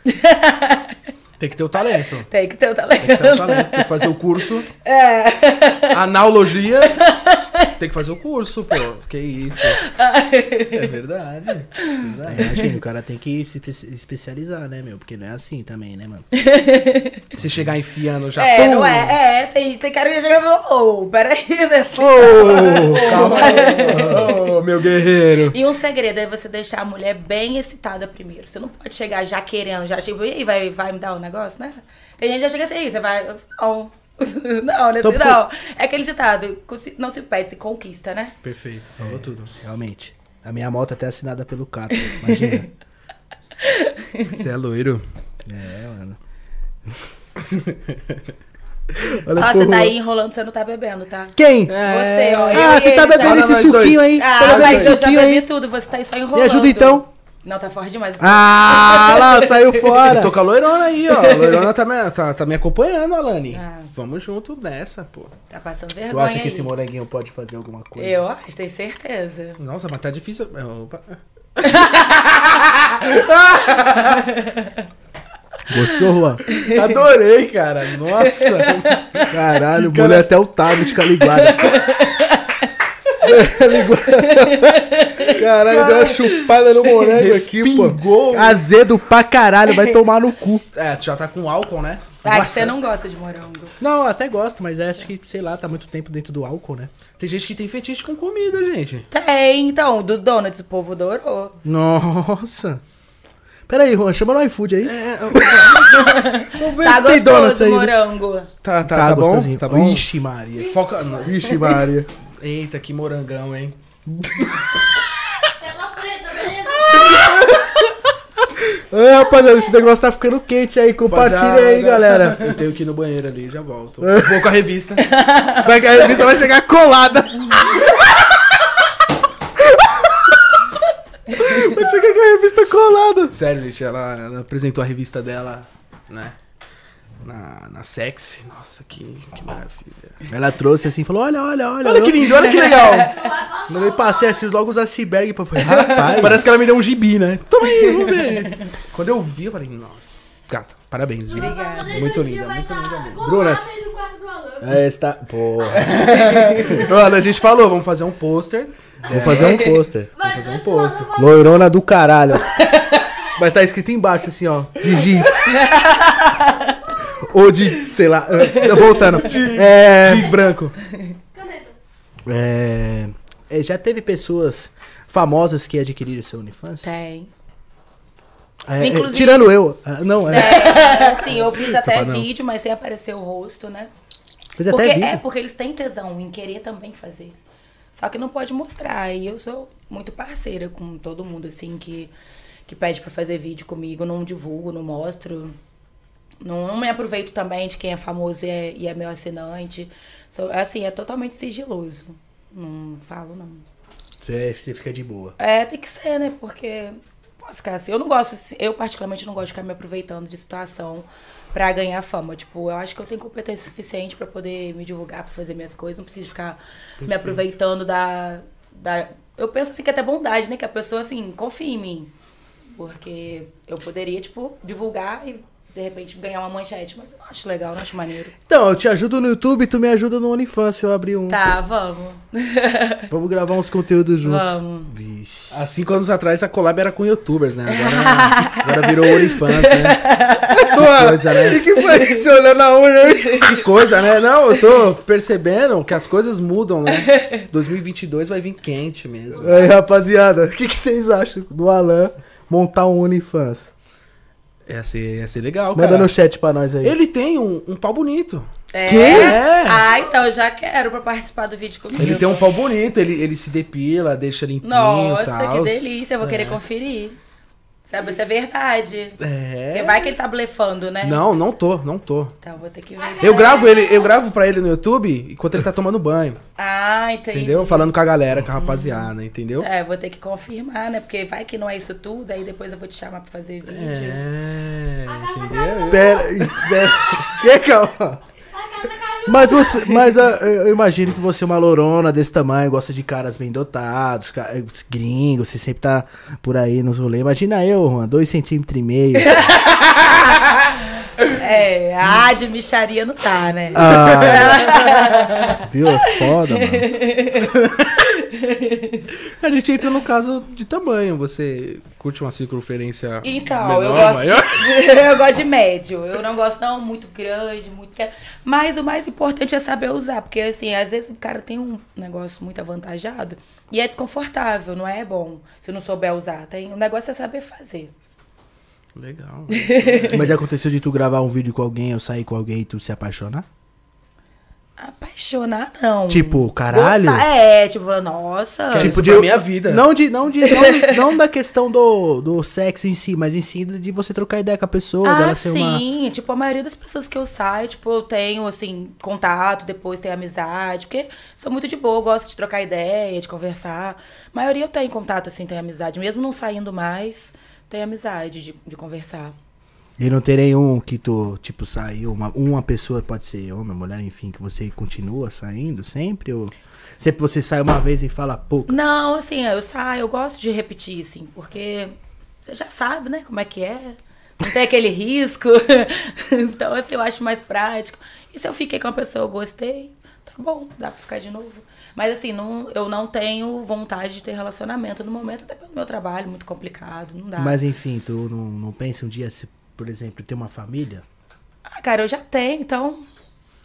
Tem que ter o talento. Tem que ter o Tem que ter o talento. talento. Tem que fazer o curso. É. Analogia. Tem que fazer o curso, pô. Que isso. É verdade. verdade. Imagina, o cara tem que se espe- especializar, né, meu? Porque não é assim também, né, mano? Se chegar enfiando já. É, não é? É, tem, tem cara que chega e fala, ô, peraí, né? Ô, calma aí. Ô, meu guerreiro. E um segredo é você deixar a mulher bem excitada primeiro. Você não pode chegar já querendo, já tipo, e aí, vai, vai me dar o negócio, né? Tem gente que já chega assim, "Ih, você vai. Não. Não, né? Então, Assim, não. É aquele ditado, "Consi- não se perde, se conquista, né? Perfeito. Falou tudo. Realmente. A minha moto até é assinada pelo Cato. Imagina. Você é loiro? é, mano. Ó, você tá aí enrolando, você não tá bebendo, tá? Quem? Você, ó. Ah, você tá já- bebendo Olha esse suquinho aí. tá Ah, mas esse eu já bebi aí. tudo, você tá aí só enrolando. Me ajuda então. Não, tá forte demais. Ah, lá, saiu fora. Eu tô com a loirona aí, ó. A loirona tá me, tá, tá me acompanhando, Alane. Ah. Vamos junto nessa, pô. Tá passando Tu vergonha acha que aí. esse moranguinho pode fazer alguma coisa? Eu acho, tenho certeza. Nossa, mas tá difícil. É, Opa. Gostou, Juan? Adorei, cara. Nossa. Caralho, o mulher até o tablet com linguada. Caralho, deu uma chupada no morango aqui, pô. Azedo pra caralho, vai tomar no cu. É, tu já tá com álcool, né? Ah, que Nossa. você não gosta de morango. Não, eu até gosto, mas acho que, sei lá, tá muito tempo dentro do álcool, né? Tem gente que tem fetiche com comida, gente. Tem, então, do Donuts o povo adorou. Nossa. Pera aí, Juan, chama no iFood aí. Vamos ver Tá se tem donuts aí. né? morango. Tá, tá, tá, bom? gostosinho. Tá bom? Ixi, Maria. Foca. no- Ixi, Maria. Eita, que morangão, hein? Tela preta, beleza? É, rapaziada, esse negócio tá ficando quente aí. Compartilha aí, Rapaziada, galera. Eu tenho que ir no banheiro ali, já volto. Vou com a revista. Vai que a revista vai chegar colada. Vai chegar com a revista colada. Sério, gente, ela, ela apresentou a revista dela, né? Na, na Sexy. Nossa, que, que maravilha. Ela trouxe assim, falou: Olha, olha, olha. Olha que lindo, olha que legal. Mandei passei assim logo os iceberg pra falei, rapaz. Parece que ela me deu um gibi, né? Toma aí, vamos ver. Quando eu vi, eu falei, nossa. Gata, parabéns, viu? Obrigada. Muito linda, muito linda mesmo. Bruna. É, está. Porra. Mano, a gente falou, vamos fazer um pôster. Vou fazer um pôster. Vai fazer um pôster. Loirona do caralho. Vai estar escrito embaixo assim, ó. De giz. Ou de, sei lá. ah, Voltando. É. Giz branco. Caneta. É, é, já teve pessoas famosas que adquiriram seu OnlyFans? Tem. É, é, Inclusive- tirando eu. Ah, Não, é. É, assim, eu fiz até vídeo, mas sem aparecer o rosto, né? Fez Porque, até vídeo. é porque eles têm tesão em querer também fazer. Só que não pode mostrar. E eu sou muito parceira com todo mundo, assim, que, que pede pra fazer vídeo comigo. Não divulgo, não mostro. Não, não me aproveito também de quem é famoso e é, e é meu assinante. Assim, é totalmente sigiloso. Não falo, não. Você, você fica de boa. É, tem que ser, né? Porque posso ficar assim. Eu não gosto, eu particularmente não gosto de ficar me aproveitando de situação pra ganhar fama. Tipo, eu acho que eu tenho competência suficiente pra poder me divulgar, pra fazer minhas coisas. Não preciso ficar me aproveitando da, da. Eu penso assim que é até bondade, né? Que a pessoa, assim, confie em mim. Porque eu poderia, tipo, divulgar e de repente ganhar uma manchete. Mas eu não acho legal, não acho maneiro. Então, eu te ajudo no YouTube, tu me ajuda no OnlyFans se eu abrir um. Tá, vamos. Vamos gravar uns conteúdos juntos. Vamos. Vixe. Há cinco anos atrás a collab era com youtubers, né? Agora, agora virou OnlyFans, né? Que coisa, né? que foi que você olhou na unha? Que coisa, né? Não, eu tô percebendo que as coisas mudam, né? 2022 vai vir quente mesmo. Aí, rapaziada, o que, que vocês acham do Alan montar um OnlyFans? Ia ser, ia ser legal, Manda cara. no chat pra nós aí. Ele tem um, um pau bonito. É? Quê? É. Ah, então eu já quero pra participar do vídeo comigo. Ele tem um pau bonito, ele, ele se depila, deixa limpinho e Nossa, tal. que delícia. Eu vou querer conferir. Sabe, isso é verdade. Porque É. vai que ele tá blefando, né? Não, não tô, não tô. Então vou ter que ver. se Eu é gravo ele, eu gravo pra ele no YouTube enquanto ele tá tomando banho. Ah, entendi. Entendeu? Falando com a galera, com a rapaziada, entendeu? É, vou ter que confirmar, né? Porque vai que não é isso tudo, aí depois eu vou te chamar pra fazer vídeo. É, entendeu? Pera, pera. Que calma. Mas você, mas ah, eu imagino que você é uma lorona desse tamanho, gosta de caras bem dotados, ca- eh, gringos, você sempre tá por aí nos rolês. Imagina eu, Juan, dois centímetros e meio. É, a de micharia não tá, né? Ah, viu? É foda, mano. A gente entra no caso de tamanho. Você curte uma circunferência Então, eu menor, gosto, maior? de, eu gosto de médio. Eu não gosto não muito grande, muito pequeno. Mas o mais importante é saber usar. Porque, assim, às vezes o cara tem um negócio muito avantajado e é desconfortável, não é bom se não souber usar. Tem, o negócio é saber fazer. Legal. Mas já aconteceu de tu gravar um vídeo com alguém, ou sair com alguém e tu se apaixonar? Apaixonar, não. Tipo, caralho? Gostar, é, tipo, nossa. Quero Tipo, pra minha vida. Não, de, não, de, não, não da questão do, do sexo em si, mas em si de você trocar ideia com a pessoa, Ah, dela ser uma. sim. Tipo, a maioria das pessoas que eu saio, tipo, eu tenho, assim, contato, depois tenho amizade. Porque sou muito de boa, gosto de trocar ideia, de conversar. A maioria eu tenho contato, assim, tenho amizade. Mesmo não saindo mais, tenho amizade de, de conversar. E não tem nenhum que tu, tipo, saiu, uma, uma pessoa, pode ser homem, mulher, enfim, que você continua saindo sempre? Ou sempre você sai uma vez e fala poucas? Não, assim, eu saio, eu gosto de repetir, assim, porque você já sabe, né, como é que é. Não tem aquele risco. então, assim, eu acho mais prático. E se eu fiquei com uma pessoa, eu gostei, tá bom, dá pra ficar de novo. Mas, assim, não, eu não tenho vontade de ter relacionamento no momento, até pelo meu trabalho, muito complicado, não dá. Mas enfim, tu não, não pensa um dia, se, por exemplo, ter uma família? Ah, cara, eu já tenho, então.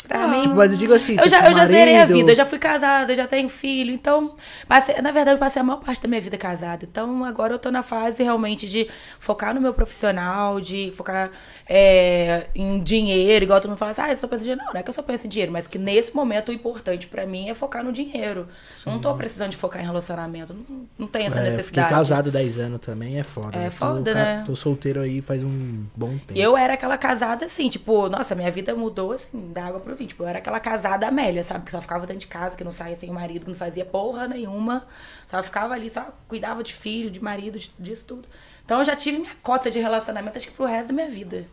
Pra mim. Tipo, mas eu digo assim, eu tipo, já, eu já zerei a marido- vida, eu já fui casada, já tenho filho. Então, passei- na verdade, eu passei a maior parte da minha vida casada. Então, agora eu tô na fase realmente de focar no meu profissional, de focar é, em dinheiro, igual todo mundo fala assim, ah, eu só penso em dinheiro. Não, não é que eu só penso em dinheiro, mas que nesse momento o importante pra mim é focar no dinheiro. Não tô precisando de focar em relacionamento. Não, não tem essa É, fiquei necessidade. casado 10 anos também, é foda. É tô foda, ca- né? Tô solteiro aí faz um bom tempo. Eu era aquela casada assim, tipo, nossa, minha vida mudou assim, da água pro Tipo, eu era aquela casada Amélia, sabe? Que só ficava dentro de casa, que não saía sem o marido, que não fazia porra nenhuma. Só ficava ali, só cuidava de filho, de marido, de- disso tudo. Então eu já tive minha cota de relacionamento, acho que pro resto da minha vida.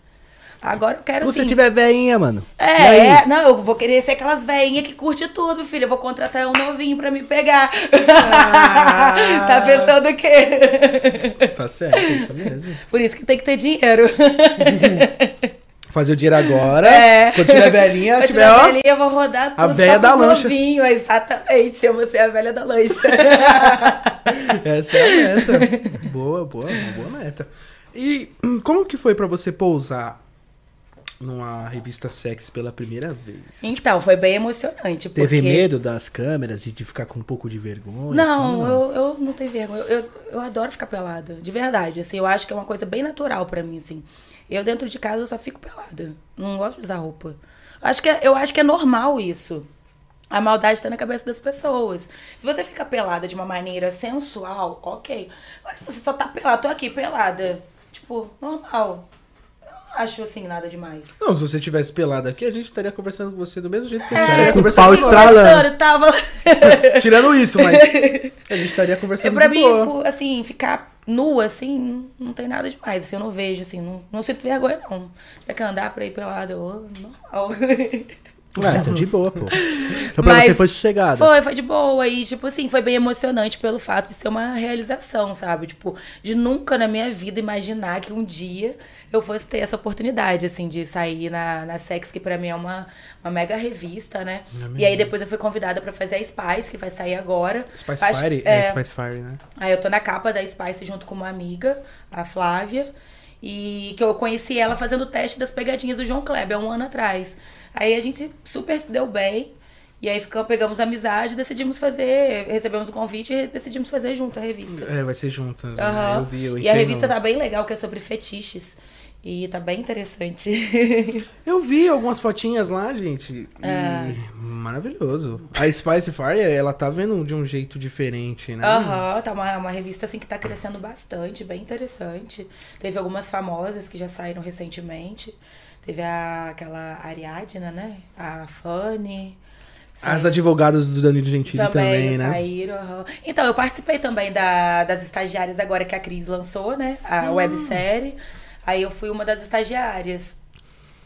Agora eu quero Se você assim. tiver veinha, mano. É, é, não, eu vou querer ser aquelas velhinhas que curte tudo, filho. Eu vou contratar um novinho pra me pegar. Ah. tá pensando o quê? Tá certo, é isso mesmo. Por isso que tem que ter dinheiro. Fazer o dinheiro agora. É. Quando tiver velhinha, Quando tiver, ó. velhinha, eu vou rodar tudo a só da lancha. novinho, exatamente. Chama-se a velha da lancha. Essa é a meta. boa, boa, boa meta. E como que foi pra você pousar numa revista sex pela primeira vez? então, foi bem emocionante. Porque... Teve medo das câmeras e de ficar com um pouco de vergonha? Não, assim, eu, eu não tenho vergonha. Eu, eu, eu adoro ficar pelada, de verdade. Assim, eu acho que é uma coisa bem natural pra mim, assim. Eu dentro de casa eu só fico pelada. Não gosto de usar roupa. Acho que é- eu acho que é normal isso. A maldade tá na cabeça das pessoas. Se você fica pelada de uma maneira sensual, ok. Mas se você só tá pelada, tô aqui pelada. Tipo, normal. Eu não acho assim nada demais. Não, se você tivesse pelado aqui, a gente estaria conversando com você do mesmo jeito que a É. gente estaria Com o conversando pau estralando. Eu tava. Tirando isso, mas a gente estaria É, conversando pra de mim, boa. tipo, assim, ficar nua, assim, não tem nada demais. Assim, eu não vejo, assim, não, não sinto vergonha, não. Já que andar pra ir pelado, eu, normal. Ah, então de boa, pô. Então pra Mas você foi sossegada. Foi, foi de boa. E, tipo assim, foi bem emocionante pelo fato de ser uma realização, sabe? Tipo, de nunca na minha vida imaginar que um dia eu fosse ter essa oportunidade, assim, de sair na, na Sex, que pra mim é uma, uma mega revista, né? E aí depois eu fui convidada pra fazer a Spice, que vai sair agora. Spice Fire? é, É, Spice Fire, né? Aí eu tô na capa da Spice junto com uma amiga, a Flávia, e que eu conheci ela fazendo o teste das pegadinhas do João Kleber há um ano atrás. Aí a gente super se deu bem. E aí ficamos, pegamos amizade, decidimos fazer, recebemos o convite e decidimos fazer junto a revista. É, vai ser junto. né? Aham. Eu vi, eu e a revista tá bem legal, que é sobre fetiches. E tá bem interessante. Eu vi algumas fotinhas lá, gente. E É. maravilhoso. A Spice Fire, ela tá vendo de um jeito diferente, né? Aham, tá uma, uma revista assim que tá crescendo bastante, bem interessante. Teve algumas famosas que já saíram recentemente. Teve a, aquela Ariadna, né? A Fanny. As advogadas do Danilo Gentili também, já né? saíram. aham. Então, eu participei também da, das estagiárias agora que a Cris lançou, né? A Hum. websérie. Aí eu fui uma das estagiárias.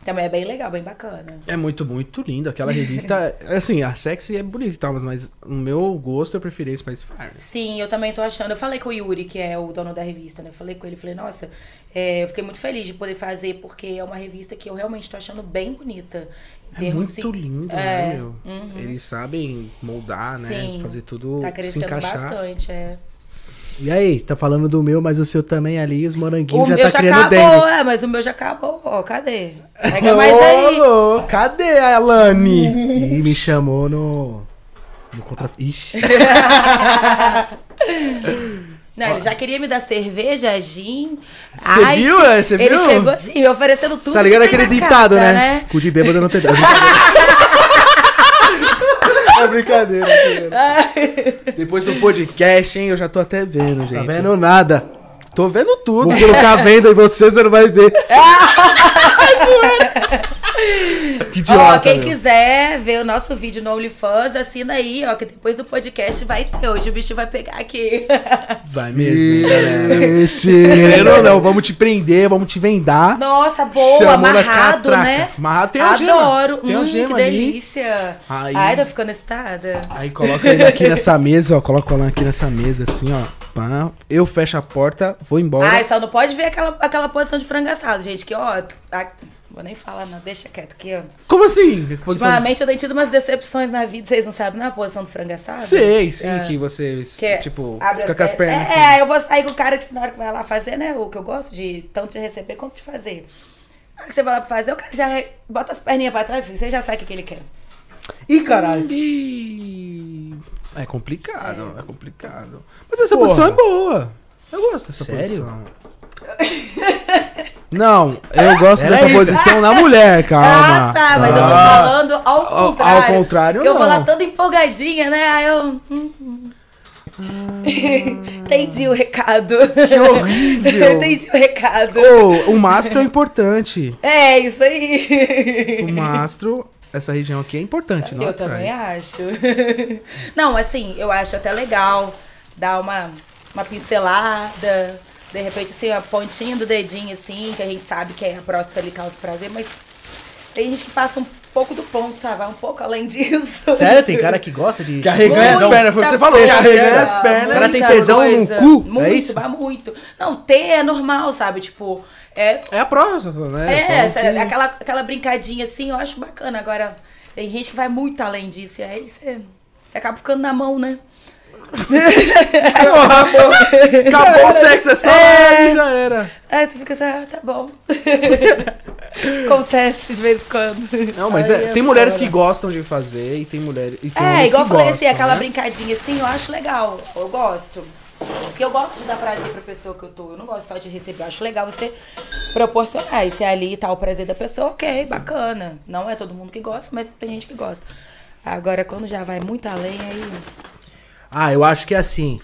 Também é bem legal, bem bacana. É muito, muito lindo. Aquela revista, assim, a sexy é bonita e tal, mas, mas o meu gosto eu preferi a Spice Fire. Sim, eu também tô achando. Eu falei com o Yuri, que é o dono da revista, né? Eu falei com ele, falei, nossa, é, eu fiquei muito feliz de poder fazer, porque é uma revista que eu realmente tô achando bem bonita. É muito assim, lindo, é, né, meu? uhum. Eles sabem moldar, né? Sim, Fazer tudo Tá se encaixar. bastante, é. E aí, tá falando do meu, mas o seu também ali, os O moranguinhos já meu tá já criando acabou, dengue. é, mas o meu já acabou. Ó, cadê? Pega mais aí. Ô, cadê a Alane? E me chamou no. No contra. Ixi. Não, ele já queria me dar cerveja, gin. Você Ai, viu, é? Você Ele viu? chegou assim, me oferecendo tudo. Tá ligado aquele ditado, casa, né? Cu de bêbado não tem. É brincadeira. Depois do podcast, hein? Eu já tô até vendo, gente. Tá vendo nada. Tô vendo tudo. Vou colocar a venda em você, você não vai ver. que idiota. Ó, quem meu. quiser ver o nosso vídeo no OnlyFans, assina aí, ó, que depois do podcast vai ter. Hoje o bicho vai pegar aqui. Vai mesmo, galera. Ou não, vamos te prender, vamos te vendar. Nossa, boa, Chamou amarrado, né? Amarrado tem a gema. Adoro. Tem hum, gema que delícia. Aí. Ai, tô ficando excitada. Aí coloca ele aqui nessa mesa, ó. Coloca o Alan aqui nessa mesa, assim, ó. Pá. Eu fecho a porta, vou embora. Ai, só não pode ver aquela, aquela posição de frango assado, gente. Que, ó, a- vou nem falar, não. Deixa quieto aqui, ó. Como assim? Que posição- Ultimamente eu tenho tido umas decepções na vida, vocês não sabem, na posição do frango assado? Sei, sim, É. que você, Que é- tipo, fica com as pernas É, assim. é, eu vou sair com o cara, tipo, na hora que vai lá fazer, né? O que eu gosto de tanto te receber quanto te fazer. Na hora que você vai lá pra fazer, o cara já bota as perninhas pra trás, você já sabe o que, que ele quer. Ih, caralho. Ih, É complicado, é, complicado. Mas essa Porra. posição é boa. Eu gosto dessa Sério? posição. Não, eu gosto Pera dessa aí. posição na mulher, calma. Ah, tá, mas eu tô Ah. falando ao Ao- ao contrário. contrário, Que eu vou lá não. toda empolgadinha, né? Aí eu. hum, hum. Entendi o recado. Que horrível. Entendi o recado. Ô, o mastro é importante. É, isso aí. O mastro, essa região aqui é importante, não Eu atrás. também acho. Não, assim, eu acho até legal dar uma, uma pincelada, de repente, assim, a pontinha do dedinho, assim, que a gente sabe que é a próstata ali causa prazer, mas tem gente que passa um pouco do ponto, sabe? Vai um pouco além disso. Sério, tem cara que gosta de. Carregar as pernas, foi o que você falou, coisa, carregar as pernas. O cara tem tesão coisa. cu, é Muito, isso? vai muito. Não, ter é normal, sabe? Tipo, é É a próstata, né? é, essa- que- aquela, aquela brincadinha assim, eu acho bacana. Agora, tem gente que vai muito além disso. E aí você, você acaba ficando na mão, né? Acabou o sexo, é só aí, já era. Aí você fica assim, ah, tá bom. Acontece de vez em quando. Não, mas é- é tem mulheres foda. que gostam de fazer e tem mulheres. E tem É, igual eu falei gostam, assim, aquela né? brincadinha assim, eu acho legal. Eu gosto. Porque eu gosto de dar prazer pra pessoa que eu tô. Eu não gosto só de receber. Eu acho legal você proporcionar. E se ali tá o prazer da pessoa, ok, bacana. Não é todo mundo que gosta, mas tem gente que gosta. Agora, quando já vai muito além, aí. Ah, eu acho que é assim.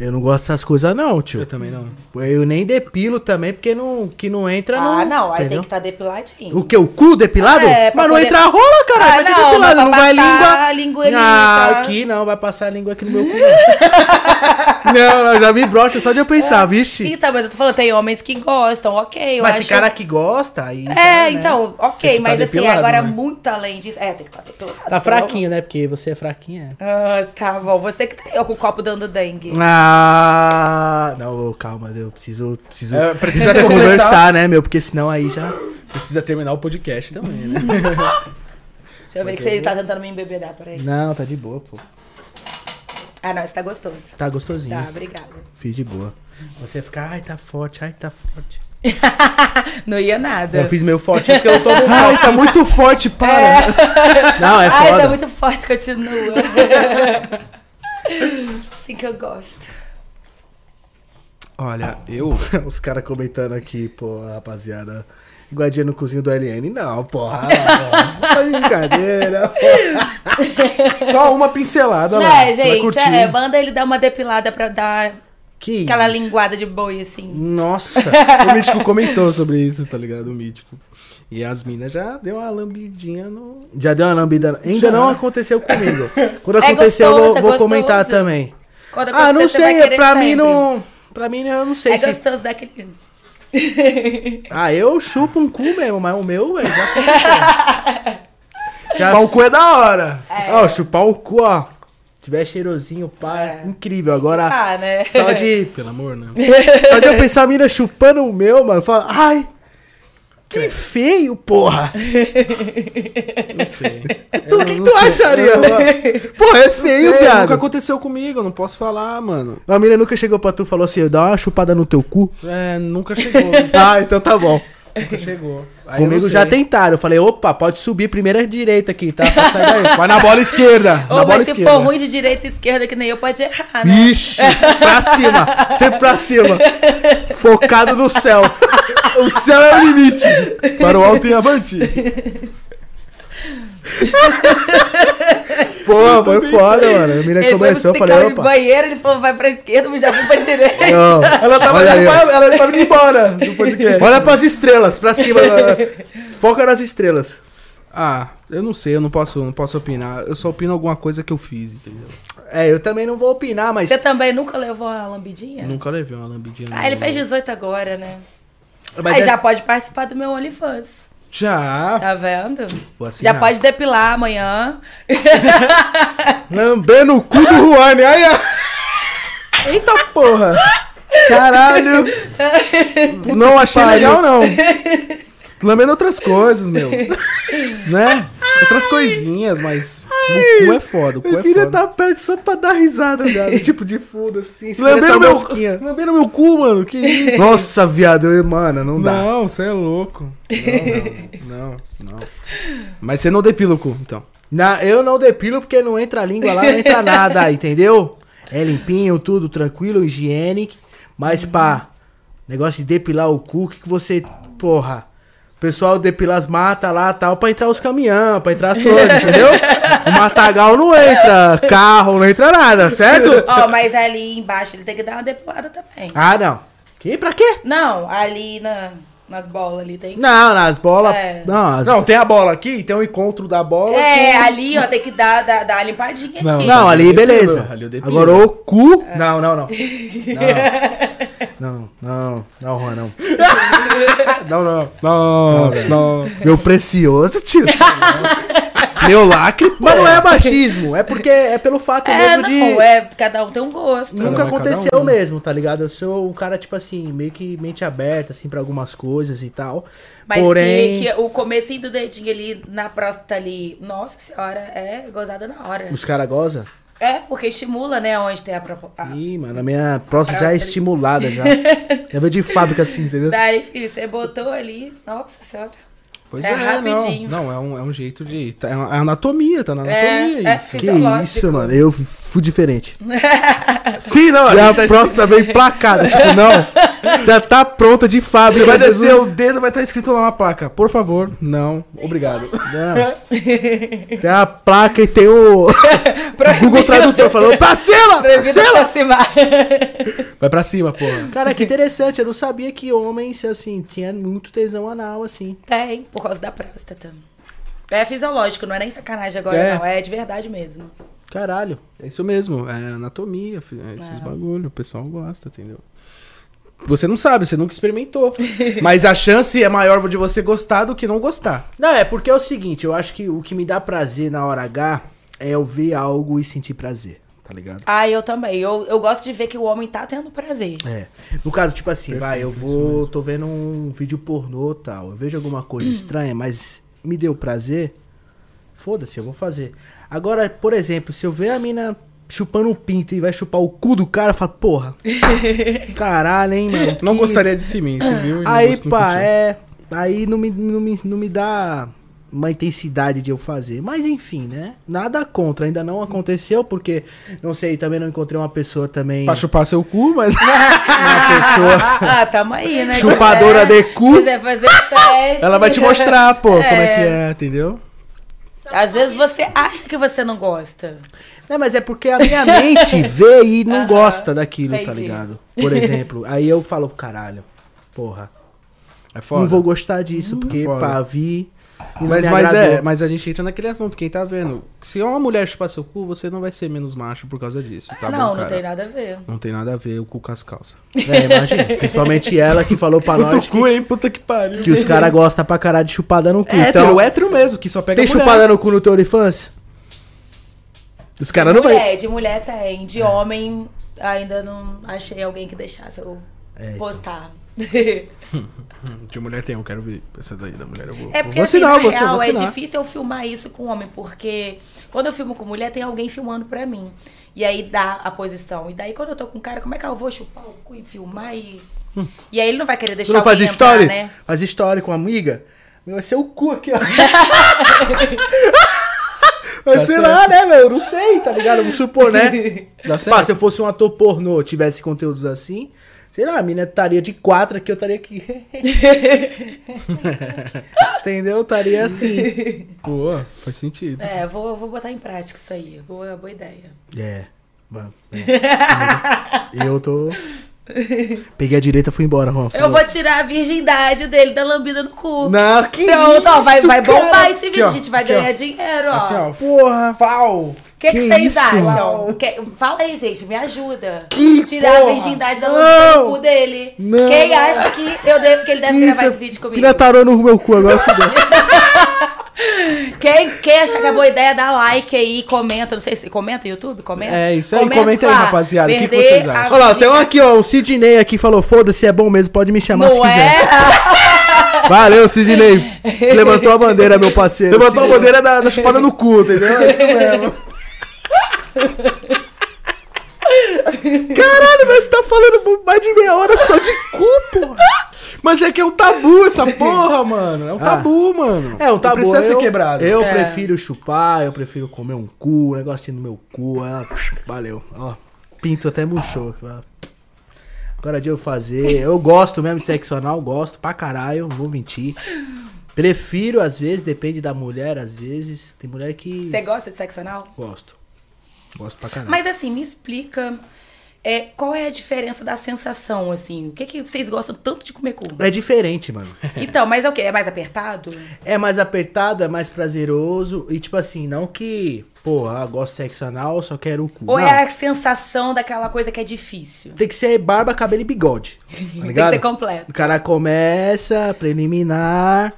Eu não gosto dessas coisas, não, tio. Eu também não. Eu nem depilo também, porque não, que não entra Ah, no. não, aí tem que estar depiladinho. O que? O cu depilado? É, pra mas não poder- entra a rola, cara. Ah, vai ter não, depilado. Não vai passar língua. língua ah, tá? aqui não, vai passar a língua aqui no meu cu. Não, não, já me brocha só de eu pensar, vixe. Então, mas eu tô falando, tem homens que gostam, ok. Eu mas acho... esse cara que gosta, aí. É, né? então, ok, tá mas assim, depilado, agora né? muito além disso. É, tem que estar depilado. Tá fraquinho, né? Porque você é fraquinha. Ah, tá bom. Você que tá aí ó, com o copo dando dengue. Ah, não, calma, eu preciso, preciso, É, precisa precisa completar. conversar, né, meu? Porque senão aí já. Precisa terminar o podcast também, né? Deixa eu ver que você tá tentando me embebedar, peraí. Não, tá de boa, pô. Ah, não, esse tá gostoso. Tá gostosinho. Tá, obrigada. Fiz de boa. Você fica, ai, tá forte, ai, tá forte. não ia nada. Eu fiz meu forte porque eu tomo Ai, tá muito forte, para. Não, é Ai, foda. tá muito forte, continua. assim que eu gosto. Olha, eu. Os caras comentando aqui, pô, rapaziada. Guardinha no cozinho do LN. Não, porra. Tá de brincadeira. Só uma pincelada lá. Né, você vai gente? É, manda ele dar uma depilada pra dar Que aquela isso? linguada de boi, assim. Nossa. O Mítico comentou sobre isso, tá ligado? O Mítico. E as minas já deu uma lambidinha no. Já deu uma lambida. Ainda Já. não aconteceu comigo. Quando É acontecer, eu gostoso, vou, é vou gostoso. comentar também. Ah, não sei. Pra mim sempre. não. Pra mim eu não sei É se. gostoso daquele. Ah, eu chupo um cu mesmo, mas o meu, velho, já aconteceu. Já- Chupar o cu é da hora. Ó, chupar o cu, ó. Tiver cheirosinho, pá, É. incrível. Agora, Ah, né? só de. Pelo amor, né? Só de eu pensar a mina chupando o meu, mano, fala, ai, que feio, porra. Não sei. Tu, o que, que tu acharia? mano? Porra, é feio, Sei, viado. Nunca aconteceu comigo, eu não posso falar, mano. A mina nunca chegou pra tu e falou assim, dá uma chupada no teu cu. É, nunca chegou. Ah, então tá bom. Nunca chegou. Aí Comigo já tentaram. Eu falei, opa, pode subir primeira direita aqui, tá? Vai na bola esquerda. Na bola se esquerda. for ruim de direita e esquerda, que nem eu, pode errar, né? Ixi, pra cima, sempre pra cima. Focado no céu. O céu é o limite. Para o alto e avante. Pô, foi foda, mano. A foi começou, eu falei, opa. banheiro, ele falou, vai pra esquerda, eu já fui pra direita. Não, Ela tava, ó. ela tava indo embora do podcast. Olha pras estrelas, pra cima. Foca nas estrelas. Ah, eu não sei, eu não posso, não posso opinar. Eu só opino alguma coisa que eu fiz, entendeu? É, eu também não vou opinar, mas. Você também nunca levou uma lambidinha? Nunca levei uma lambidinha. Ah, ele fez 18 agora, né? mas Aí é- já pode participar do meu OnlyFans. Já. Tá vendo? Vou assinar. Já pode depilar amanhã. Lambendo o cu do Juane. Aí, ó. Eita porra. Caralho. Não achei pariu. legal, não. Lambendo outras coisas, meu. né? Outras coisinhas, mas. O cu é foda, o cu Eu é queria foda. estar perto só pra dar risada, viado. tipo de fundo, assim. Lambendo meu, lambendo meu cu, mano. Que isso? Nossa, viado. eu- Mano, não dá. Não, você é louco. Não, não, não, não. Mas você não depila o cu, então. Na, eu não depilo porque não entra a língua lá, não entra nada, entendeu? É limpinho, tudo tranquilo, higiênico. Mas pá, negócio de depilar o cu, o que, que você. Porra. Pessoal depila as matas lá tal pra entrar os caminhão, pra entrar as coisas, entendeu? O matagal não entra, carro não entra nada, certo? Ó, mas ali embaixo ele tem que dar uma depilada também. Ah, não. Que? Pra quê? Não, ali na, nas bolas ali tem. Não, nas bolas. É. Não, as- Não, tem a bola aqui, tem o encontro da bola. É, com- ali, ó, tem que dar, dar, dar uma limpadinha Não, aqui. Não, ali beleza. Agora o cu. Não, não, não. Não, não, não, não, Juan, não. Não, não, não, não. Meu precioso, tio. Meu lacre. Mas não é machismo, é porque é pelo fato É, mesmo não, de. é, cada um tem um gosto. Nunca um é aconteceu um. mesmo, tá ligado? Eu sou um cara, tipo assim, meio que mente aberta, assim, pra algumas coisas e tal. Mas Porém, que, que o comecinho do dedinho ali na próstata ali, nossa senhora, é gozada na hora. os caras gozam. É, porque estimula, né, onde tem a... propo- a... Ih, mano, a minha próstata já é estimulada já. Já veio de fábrica assim, você viu? Daí, filho, você botou ali, nossa senhora. Pois É é, rapidinho. Não, não é, um, é um jeito de. tá- É é anatomia, tá na É, anatomia é, isso. sim. Que isso, mano. Eu fui diferente. Sim, não, a a tá próstata vem placada. Tipo, não. Já tá pronta de fábrica. Você vai Jesus. descer o dedo, vai estar escrito lá na placa. Por favor, não. Obrigado. Não. Tem a placa e tem o Google Tradutor falando pra cima! Pra cima! Vai pra cima, porra. Cara, que interessante. Eu não sabia que homens, assim, tinha muito tesão anal, assim. Tem, por causa da próstata. É fisiológico, não é nem sacanagem agora, É. não. É de verdade mesmo. Caralho. É isso mesmo. É anatomia, é esses É. bagulho. O pessoal gosta, entendeu? Você não sabe, você nunca experimentou. Mas a chance é maior de você gostar do que não gostar. Não, é porque é o seguinte. Eu acho que o que me dá prazer na hora H é eu ver algo e sentir prazer. Tá ligado? Ah, eu também. Eu, eu gosto de ver que o homem tá tendo prazer. É. No caso, tipo assim, vai, eu vou. tô vendo um vídeo pornô tal. Eu vejo alguma coisa estranha, mas me deu prazer. Foda-se, eu vou fazer. Agora, por exemplo, se eu ver a mina chupando um pinto e vai chupar o cu do cara, eu falo, porra. Caralho, hein, mano. Não que- gostaria de si mim, você viu? E Aí, gost- não pá, é. Aí não me, não, me, não me dá. uma intensidade de eu fazer. Mas enfim, né? Nada contra, ainda não aconteceu, porque não sei, também não encontrei uma pessoa também. Pra chupar seu cu, mas. Uma pessoa. Ah, tamo aí, né? Chupadora Quiser- de cu. Quiser fazer teste. Ela vai te mostrar, pô, como é É. que é, entendeu? Às vezes você acha que você não gosta. Não, mas é porque a minha mente vê e não gosta daquilo, tá entendi. ligado? Por exemplo, aí eu falo, caralho, porra, É foda. não vou gostar disso, porque foda. pá, vi Mas, mas é, mas a gente entra naquele assunto, quem tá vendo. Se uma mulher chupar seu cu, você não vai ser menos macho por causa disso, tá não, bom, não tem nada a ver. Não tem nada a ver o cu com as calças. É, imagina. Principalmente ela que falou pra nós que, hein? Puta que pariu. que os caras gostam pra caralho de chupada no cu. É então, hétero, hétero mesmo, que só pega tem mulher. chupada no cu no teu OnlyFans? Os caras não vai... mulher, de mulher tem. De homem, ainda não achei alguém que deixasse eu É, então. postar. De mulher tem, eu quero ver essa daí da mulher. Eu vou, É vou porque assim, vou, vou real, é vacinar. difícil eu filmar isso com homem, porque quando eu filmo com mulher, tem alguém filmando pra mim. E aí dá a posição. E daí quando eu tô com um cara, como é que eu vou chupar o cu e filmar e... E aí ele não vai querer Tu deixar não faz alguém story? entrar, né? Faz story com a amiga? Vai ser o cu aqui, ó. Vai Tá ser certo. lá, né, meu? Não sei, tá ligado? Vamos supor, né? Dá Pá, se eu fosse um ator pornô, tivesse conteúdos assim, sei lá, a mina estaria de quatro aqui, eu estaria aqui. Entendeu? Estaria assim. Pô, faz sentido. É, vou, vou botar em prática isso aí. Boa, boa ideia. É. Vamos. é. Eu tô. Peguei a direita e fui embora, Juan. Eu vou tirar a virgindade dele da lambida no cu. Não, que Pronto, ó, vai, isso, vai bombar cara? esse vídeo, ó, a gente vai aqui, ó. ganhar dinheiro, ó. Assim, ó. Porra. Pau! O que, que Que vocês isso? acham? Que- Fala aí, gente, me ajuda. Que Tirar porra? a virgindade da lambida no cu dele. Não. Quem acha que, eu devo, que ele deve Que gravar isso? esse vídeo comigo? Vira tarô no meu cu agora, fudeu. Quem, quem acha que é boa ideia, dá like aí, comenta. Não sei se comenta no YouTube, comenta. É isso aí, comenta aí, lá. rapaziada, o que que vocês a acham? Olha lá, tem um aqui, ó. O Sidney aqui falou: foda-se, é bom mesmo, pode me chamar se Não quiser. é? Valeu, Sidney. Levantou a bandeira, meu parceiro. Levantou a Sidney. bandeira da, da chupada no cu, entendeu? É isso mesmo. Caralho, mas você tá falando mais de meia hora só de cu, porra. Mas é que é um tabu essa porra, mano. É um Ah. tabu, mano. É, um Não tabu. precisa eu, ser quebrado. Eu É. prefiro chupar, eu prefiro comer um cu, um negocinho no meu cu. ah, valeu. Ó, pinto até murchou. Agora de eu fazer. Eu gosto mesmo de sexo anal, gosto pra caralho, não vou mentir. Prefiro, às vezes, depende da mulher, às vezes. Tem mulher que. Você gosta de sexo anal? Gosto. Gosto pra caralho. Mas assim, me explica é, qual é a diferença da sensação, assim. O que, que vocês gostam tanto de comer cu? É diferente, mano. Então, mas é o quê? É mais apertado? É mais apertado, é mais prazeroso. E tipo assim, não que, porra, gosto de sexo anal, só quero o cu. Ou não. é a sensação daquela coisa que é difícil? Tem que ser barba, cabelo e bigode. Tá Tem que ser completo. O cara começa, preliminar,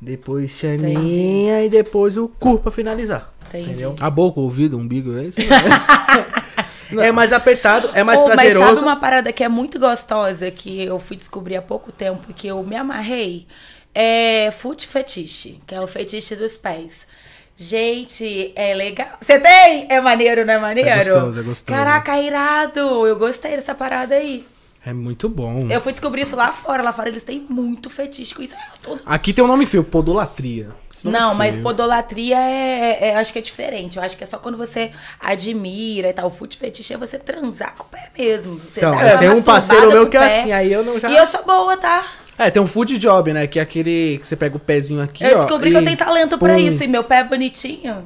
depois chaninha e depois o cu pra finalizar. Entendi. Entendeu? A boca, o ouvido, o umbigo, é isso? É mais apertado, é mais Mas prazeroso. sabe uma parada que é muito gostosa, que eu fui descobrir há pouco tempo, e que eu me amarrei? É foot fetiche, que é o fetiche dos pés. Gente, é legal. Você tem? É maneiro, não é maneiro? É gostoso, é gostoso. Caraca, irado. Eu gostei dessa parada aí. É muito bom. Eu fui descobrir isso lá fora. Lá fora eles têm muito fetiche com isso. Ah, todo- Aqui tem um nome feio, podolatria. Não, é mas feio. podolatria é, é- acho que é diferente. Eu acho que é só quando você admira e tal. O foot fetiche é você transar com o pé mesmo. Você Então, é, tem um parceiro meu que é assim, aí eu não já. E eu sou boa, tá? É, tem um food job, né? Que é aquele que você pega o pezinho aqui, eu ó, descobri e- que eu tenho talento pra pum. isso. E meu pé é bonitinho.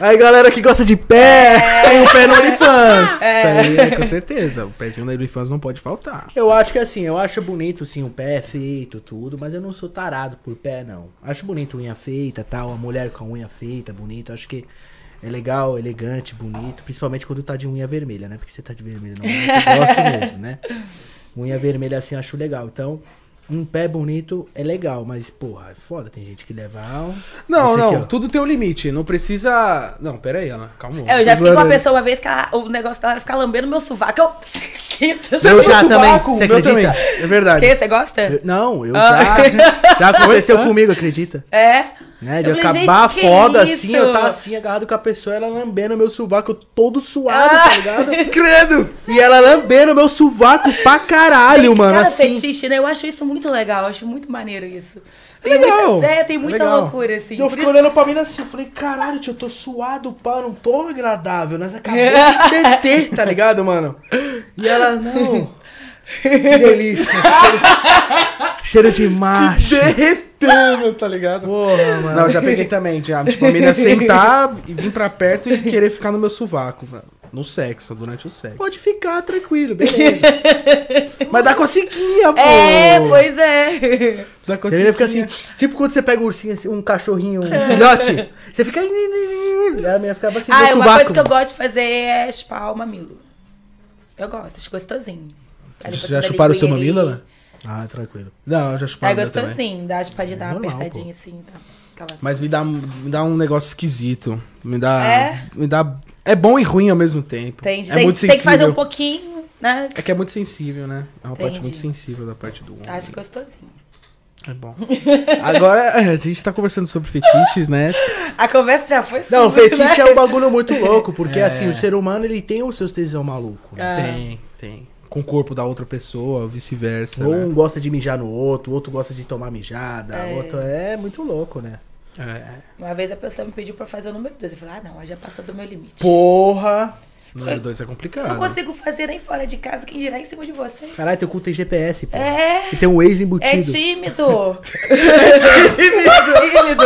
Aí galera que gosta de pé, tem o pé no OnlyFans. Isso aí é com certeza. O pezinho da OnlyFans não pode faltar. Eu acho que assim, eu acho bonito sim o pé feito, tudo, mas eu não sou tarado por pé, não. Acho bonito unha feita tal, a mulher com a unha feita, bonito. Acho que é legal, elegante, bonito. Principalmente quando tá de unha vermelha, né? Porque você tá de vermelho, não. Eu gosto mesmo, né? Unha vermelha assim, eu acho legal. Então, um pé bonito é legal, mas, porra, é foda. Tem gente que leva. um- Não, Esse não, aqui, tudo tem um limite. Não precisa. Não, pera aí, Ana. Calma. É, eu já fiquei com a Agora- pessoa uma vez que ela- o negócio dela era ficar lambendo meu sovaco. Eu... Eu já também. Você acredita? também. É verdade. Que? Você gosta? Eu- não, eu Ah. já. Já aconteceu comigo, acredita? É? Né? De Eu falei, acabar que foda isso? assim, eu tava assim, agarrado com a pessoa, ela lambendo meu sovaco todo suado, Ah. tá ligado? Credo! E ela lambendo meu sovaco pra caralho, Gente, mano, cada assim. fetiche, né? Eu acho isso muito legal, acho muito maneiro isso. Tem Legal. muita, é, tem muita Legal. loucura, assim. E eu fico isso- olhando pra mim assim, eu falei, caralho, tio, eu tô suado, pá, não tô agradável, nós acabou de meter, tá ligado, mano? E ela, não. Que delícia. Cheiro, de macho. Derretendo, tá ligado? Porra, mano. Não, eu já peguei também, já. Tipo, a menina sentar e vir pra perto e querer ficar no meu sovaco, velho. No sexo, durante o sexo. Pode ficar tranquilo, beleza. Mas dá cosquinha, pô. É, pois é. Dá Ele fica assim, tipo quando você pega um ursinho, assim, um cachorrinho, um filhote, você fica. A minha ficava assim, Ah, uma sovaco. coisa que eu gosto de fazer é o mamilo. Eu gosto, acho gostosinho. Ali Já chuparam o seu mamilo, né? Ah, tranquilo. Não, eu já chupava É o meu também. gostosinho, dá uma chupadinha, dá uma Normal, apertadinha assim. Tá. Aquela... Mas me dá, me dá um negócio esquisito. Me dá. É? Me dá. É bom e ruim ao mesmo tempo. Tem, é tem, muito tem sensível. que fazer um pouquinho, né? É que é muito sensível, né? É uma parte Entendi. muito sensível da parte do homem. Acho gostosinho. É bom. Agora, é, a gente tá conversando sobre fetiches, né? A conversa já foi Não, sobre, fetiche né? é um bagulho muito louco, porque É. assim, o ser humano ele tem os seus tesão maluco. né? Ah. Tem, tem. Com o corpo da outra pessoa, vice-versa. Ou né? um gosta de mijar no outro, o outro gosta de tomar mijada, É. o outro é muito louco, né? É. Uma vez a pessoa me pediu pra fazer o número 2. Eu falei, ah, não, já passou do meu limite. Porra! Número dois é complicado. Não consigo fazer nem fora de casa, quem dirá em cima de você. Caralho, teu cu tem GPS, pô. É. E tem um ex É embutido. tímido. é tímido.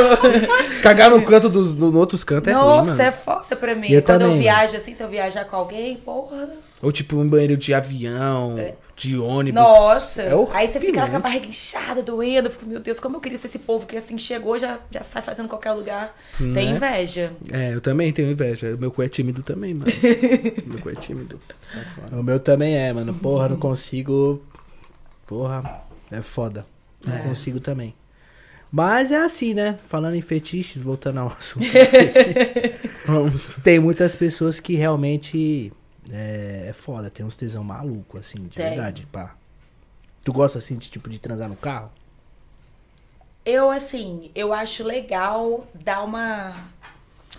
Cagar no canto dos no, no outros cantos é ruim, Nossa, mano. é foda pra mim. Eu Quando também, eu viajo assim, se eu viajar com alguém, porra. Ou tipo um banheiro de avião, de ônibus. Nossa. É Aí você fica lá com a barriga inchada, doendo. Eu fico, meu Deus, como eu queria ser esse povo que assim chegou, já, já sai fazendo qualquer lugar. Tem Né? inveja. É, eu também tenho inveja. Meu cu é tímido também, mano. Meu cu é tímido. Tá. O meu também é, mano. Porra, não consigo. Porra, é foda. Não consigo também. Mas é assim, né? Falando em fetiches, voltando ao assunto. Vamos. tem muitas pessoas que realmente é, é foda, tem uns tesão maluco, assim, de Tem. verdade, pá. Tu gosta assim de tipo de transar no carro? Eu, assim, eu acho legal dar uma.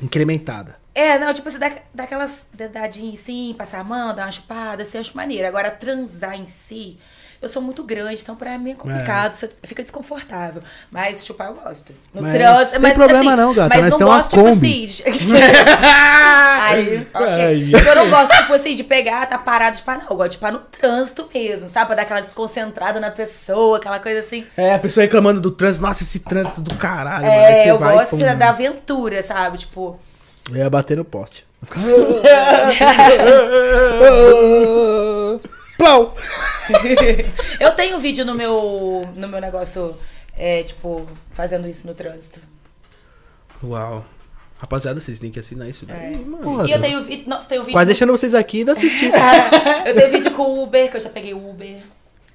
Incrementada. É, não, tipo, você dá, dá aquelas dedadinhas assim, passar a mão, dar uma chupada, assim, acho maneiro. Agora, transar em si, eu sou muito grande, então pra mim é complicado, você fica desconfortável. Mas chupar eu gosto. No Mas trânsito, tem problema não, gata, Mas não uma gosto, tipo assim. De... Aí. Eu não gosto, tipo assim, de pegar, tá parado de chupar, não. Eu gosto de chupar no trânsito mesmo, sabe? Pra dar aquela desconcentrada na pessoa, aquela coisa assim. É, a pessoa reclamando do trânsito. Nossa, esse trânsito do caralho, mano. Aí É, você eu vai gosto pum. da aventura, sabe? Tipo. Eu ia bater no poste. Plau! eu tenho vídeo no meu, no meu negócio, é, tipo, fazendo isso no trânsito. Uau. Rapaziada, vocês têm que assinar isso daí, É. mano. Porra, E eu tenho vídeo. Nossa, tenho vídeo. Quase deixando vocês aqui ainda assistir. eu tenho vídeo com o Uber, que eu já peguei o Uber.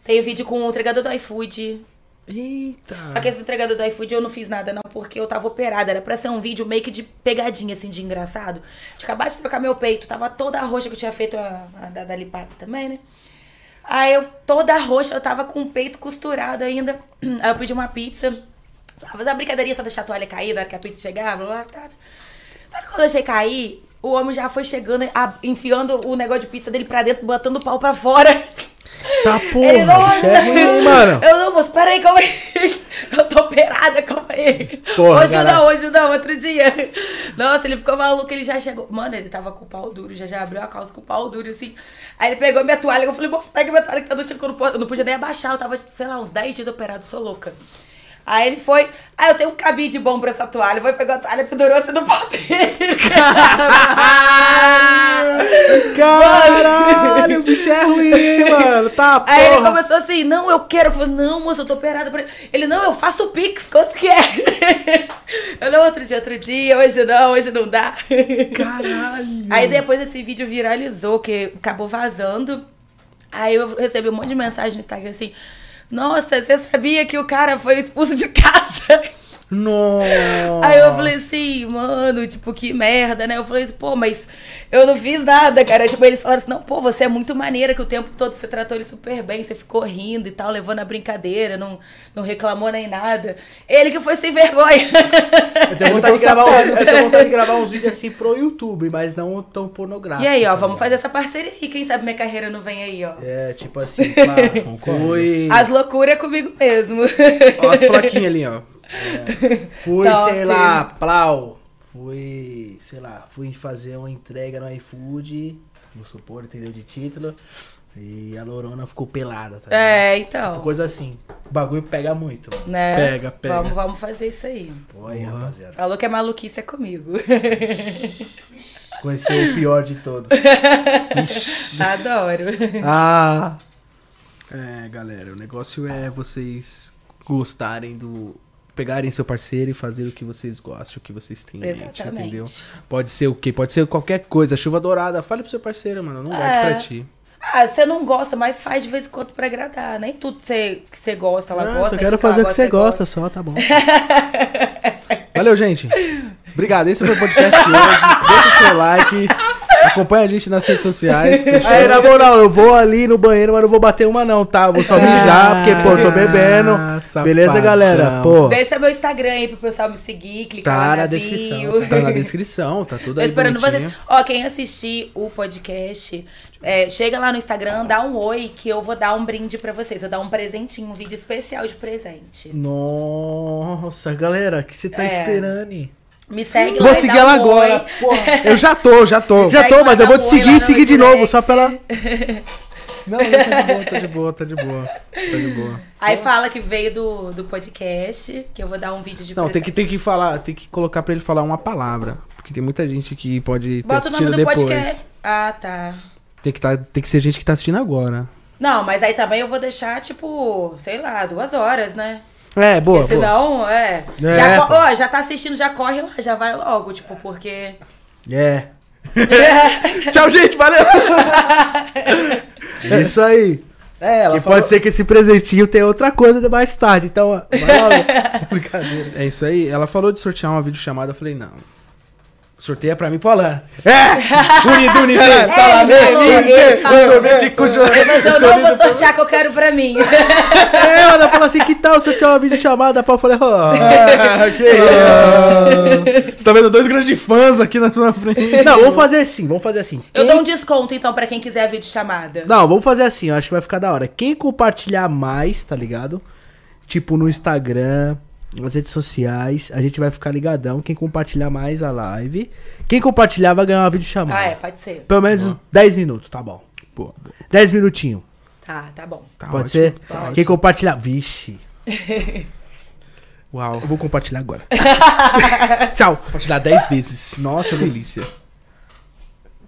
Tenho vídeo com o entregador do iFood. Eita. Só que esse entregador do iFood eu não fiz nada, não, porque eu tava operada. Era pra ser um vídeo meio que de pegadinha, assim, de engraçado. Tinha acabado de trocar meu peito, tava toda roxa, que eu tinha feito a, a da, da lipada também, né? Aí eu, toda roxa, eu tava com o peito costurado ainda. Aí eu pedi uma pizza. Falei, fazer uma brincadeirinha só deixar a toalha cair na hora que a pizza chegava, lá, tá. Só que quando eu deixei cair, o homem já foi chegando, enfiando o negócio de pizza dele pra dentro, botando o pau pra fora. Tá porra, Ele, nossa! é ruim, mano. Eu não, moço, peraí, calma aí. Eu tô operada, calma aí. Porra, hoje não, hoje não, outro dia. Nossa, ele ficou maluco, ele já chegou. Mano, ele tava com o pau duro, já já abriu a calça com o pau duro, assim. Aí ele pegou minha toalha, eu falei, moço, pega minha toalha que tá no chão, eu não podia nem abaixar, eu tava, sei lá, uns 10 dias operado, sou louca. Aí ele foi, ah, eu tenho um cabide bom pra essa toalha. Foi, pegou a toalha, pendurou assim no pau dele. Caralho, o bicho é ruim, mano. Tá Aí ele porra. começou assim, não, eu quero. Eu falei, não, moça, eu tô operada. por- Ele, não, eu faço o Pix, quanto que é? Eu, não, outro dia, outro dia, hoje não, hoje não dá. Caralho. Aí depois esse vídeo viralizou, que acabou vazando. Aí eu recebi um monte de mensagem no Instagram assim, nossa, você sabia que o cara foi expulso de casa? Nossa. Aí eu falei assim, mano, tipo, que merda, né? Eu falei assim, pô, mas Eu não fiz nada, cara. Tipo, eles falaram assim, não, pô, você é muito maneira, que o tempo todo você tratou ele super bem, você ficou rindo e tal, levando a brincadeira, não, não reclamou nem nada. Ele que foi sem vergonha. Eu tenho vontade, de gravar, um- eu tenho vontade de gravar uns vídeos assim pro YouTube, mas não tão pornográfico. E aí, ó, tá vamos fazer essa parceria aí. Quem sabe minha carreira não vem aí, ó. É, tipo assim, pá, fui. As loucuras é comigo mesmo. Ó as plaquinhas ali, ó. Fui, Top. sei lá, plau. Fui, sei lá, fui fazer uma entrega no iFood, vamos supor, entendeu? De título. E a Lorona ficou pelada, tá ligado? É, Tipo, então. coisa assim. O bagulho pega muito, mano. Né? Pega, pega. Vamos, vamos fazer isso aí. Pô, aí, rapaziada. Falou que é maluquice é comigo. Conheceu o pior de todos. Adoro. ah, É, galera, o negócio é vocês gostarem do. Pegarem seu parceiro e fazer o que vocês gostam, o que vocês têm em mente, entendeu? Pode ser o quê? Pode ser qualquer coisa. Chuva dourada, fale pro seu parceiro, mano. Não gosto É. pra ti. Ah, você não gosta, mas faz de vez em quando pra agradar. Nem tudo você, que você gosta, ela não, gosta. só nem quero fazer o que você gosta, só, tá bom. Valeu, gente. Obrigado. Esse foi o podcast de hoje. Deixa o seu like. Acompanha a gente nas redes sociais. fechou? Aí, na moral, eu vou ali no banheiro, mas não vou bater uma não, tá? Vou só mijar, porque, pô, eu tô bebendo. Ah, Beleza, galera? Pô, Deixa meu Instagram aí pro pessoal me seguir, clicar Tá lá na na descrição, bio. Tá na descrição, tá tudo Tô aí esperando bonitinho. vocês. Ó, quem assistir o podcast, é, chega lá no Instagram, dá um oi, que eu vou dar um brinde pra vocês. Eu vou dar um presentinho, um vídeo especial de presente. Nossa, galera, o que você tá É. esperando? Me segue lá Vou seguir ela um agora. eu já tô, já tô. Já tô, mas eu vou te seguir e seguir de direct. novo, só pela. Não, não, tá de boa, tá de boa, tá de boa. Tá de boa. Aí fala que veio do, do podcast, que eu vou dar um vídeo de Não, tem que, tem que falar, tem que colocar pra ele falar uma palavra. Porque tem muita gente que pode ter Bota o nome assistindo do depois. podcast. Ah, tá. Tem que, tá, tem que ser gente que tá assistindo agora. Não, mas aí também eu vou deixar, tipo, sei lá, duas horas, né? É, boa, Porque boa. senão, é. É, já, ó, já tá assistindo, já corre lá, já vai logo, tipo, porque. É. Tchau, gente, valeu! Isso aí. É, ela Que pode ser que esse presentinho tenha outra coisa de mais tarde, então. ó, Vai logo. Brincadeira. É isso aí. Ela falou de sortear uma videochamada, eu falei, não. Sorteia pra mim pro Alan. É! Unido, unido, falou, ele falou. sorvete com Mas eu não vou sortear que eu quero pra mim. É, ela falou assim: que tal ter uma videochamada? Pá, Eu falei, ó. que isso? Você tá vendo dois grandes fãs aqui na sua frente. Não, vamos fazer assim, vamos fazer assim. Eu Quem- dou um desconto, então, pra quem quiser a videochamada. Não, vamos fazer assim, eu acho que vai ficar da hora. Quem compartilhar mais, tá ligado? Tipo no Instagram, nas redes sociais, a gente vai ficar ligadão. Quem compartilhar mais a live. Quem compartilhar vai ganhar uma videochamada. Ah, é, pode ser. Pelo menos 10 minutos, tá bom. Boa, boa. 10 minutinhos, Tá, tá bom. Tá pode ótimo, ser? tá Quem ótimo. compartilhar. Vixe, Uau. eu vou compartilhar agora. Tchau. Compartilhar 10 vezes. Nossa, delícia.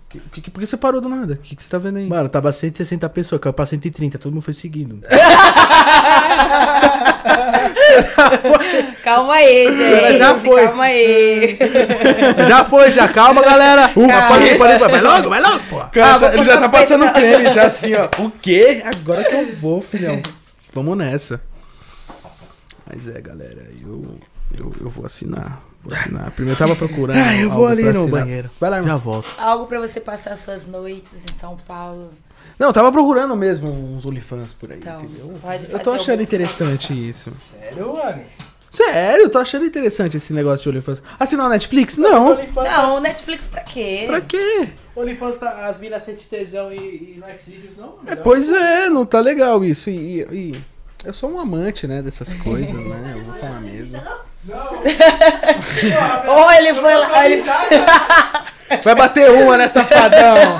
Que, que, por que você parou do nada? O que, que você tá vendo aí? Mano, tava 160 pessoas, caiu pra 130, todo mundo foi seguindo. Calma aí, gente. já foi. Calma aí. já foi, já. Calma, galera. Uh, Calma. pode pode ir. Vai logo, vai logo, pô. Cara, Ah, vou ele já tá passando peitos, creme já assim, ó. O quê? Agora que eu vou, filhão. Vamos nessa. Mas é, galera, eu, eu, eu vou assinar. Vou assinar. Primeiro eu tava procurando. Ah, eu vou algo ali no assinar. banheiro. Vai lá, Já irmão. volto. Algo pra você passar suas noites em São Paulo. Não, eu tava procurando mesmo uns OnlyFans por aí, Então, entendeu? Eu tô achando interessante isso. Sério, mano? Sério, eu tô achando interessante esse negócio de OnlyFans. Assinar o Netflix? Não. Não, Netflix pra quê? Pra quê? OnlyFans tá as minas sente tesão e, e no Xvideos não? É, pois é, não tá legal isso. E, e- e eu sou um amante, né, dessas coisas, né? Eu vou falar mesmo. Ou ele foi lá. Ele... Vai bater uma, né, safadão?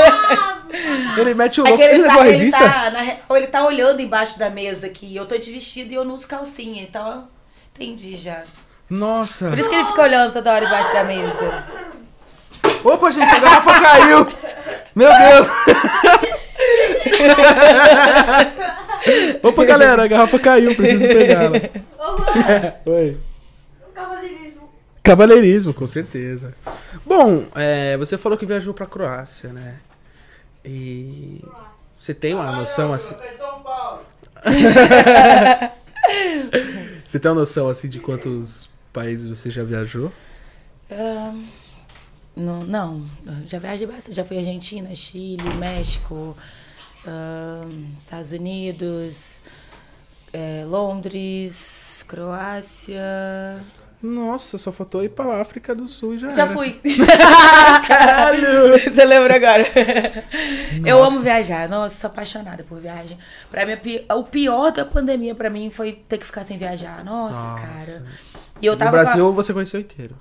Ele mete o É louco. que Ele ele, levou tá, a ele, revista? tá na ou ele tá olhando embaixo da mesa aqui. Eu tô de vestido e eu não uso calcinha, então entendi já. Nossa. Por isso que ele fica olhando toda hora embaixo da mesa. Opa, gente, a garrafa caiu. Meu Deus. Opa, galera, a garrafa caiu, preciso pegá-la. Oi. cavaleirismo. Cavalheirismo, com certeza. Bom, é, você falou que viajou pra Croácia, né? E você tem uma noção assim? Você tem uma noção assim de quantos países você já viajou? Ahn, Não, não, já viajei bastante. Já fui Argentina, Chile, México, ahn, Estados Unidos, eh, Londres, Croácia. Nossa, só faltou ir pra África do Sul já. Já era. fui. Caralho! Você lembra agora? Eu amo viajar. Nossa, sou apaixonada por viagem. Pra mim, a o pior da pandemia pra mim foi ter que ficar sem viajar. Nossa, Nossa. cara. E eu No tava a- Brasil você conheceu inteiro.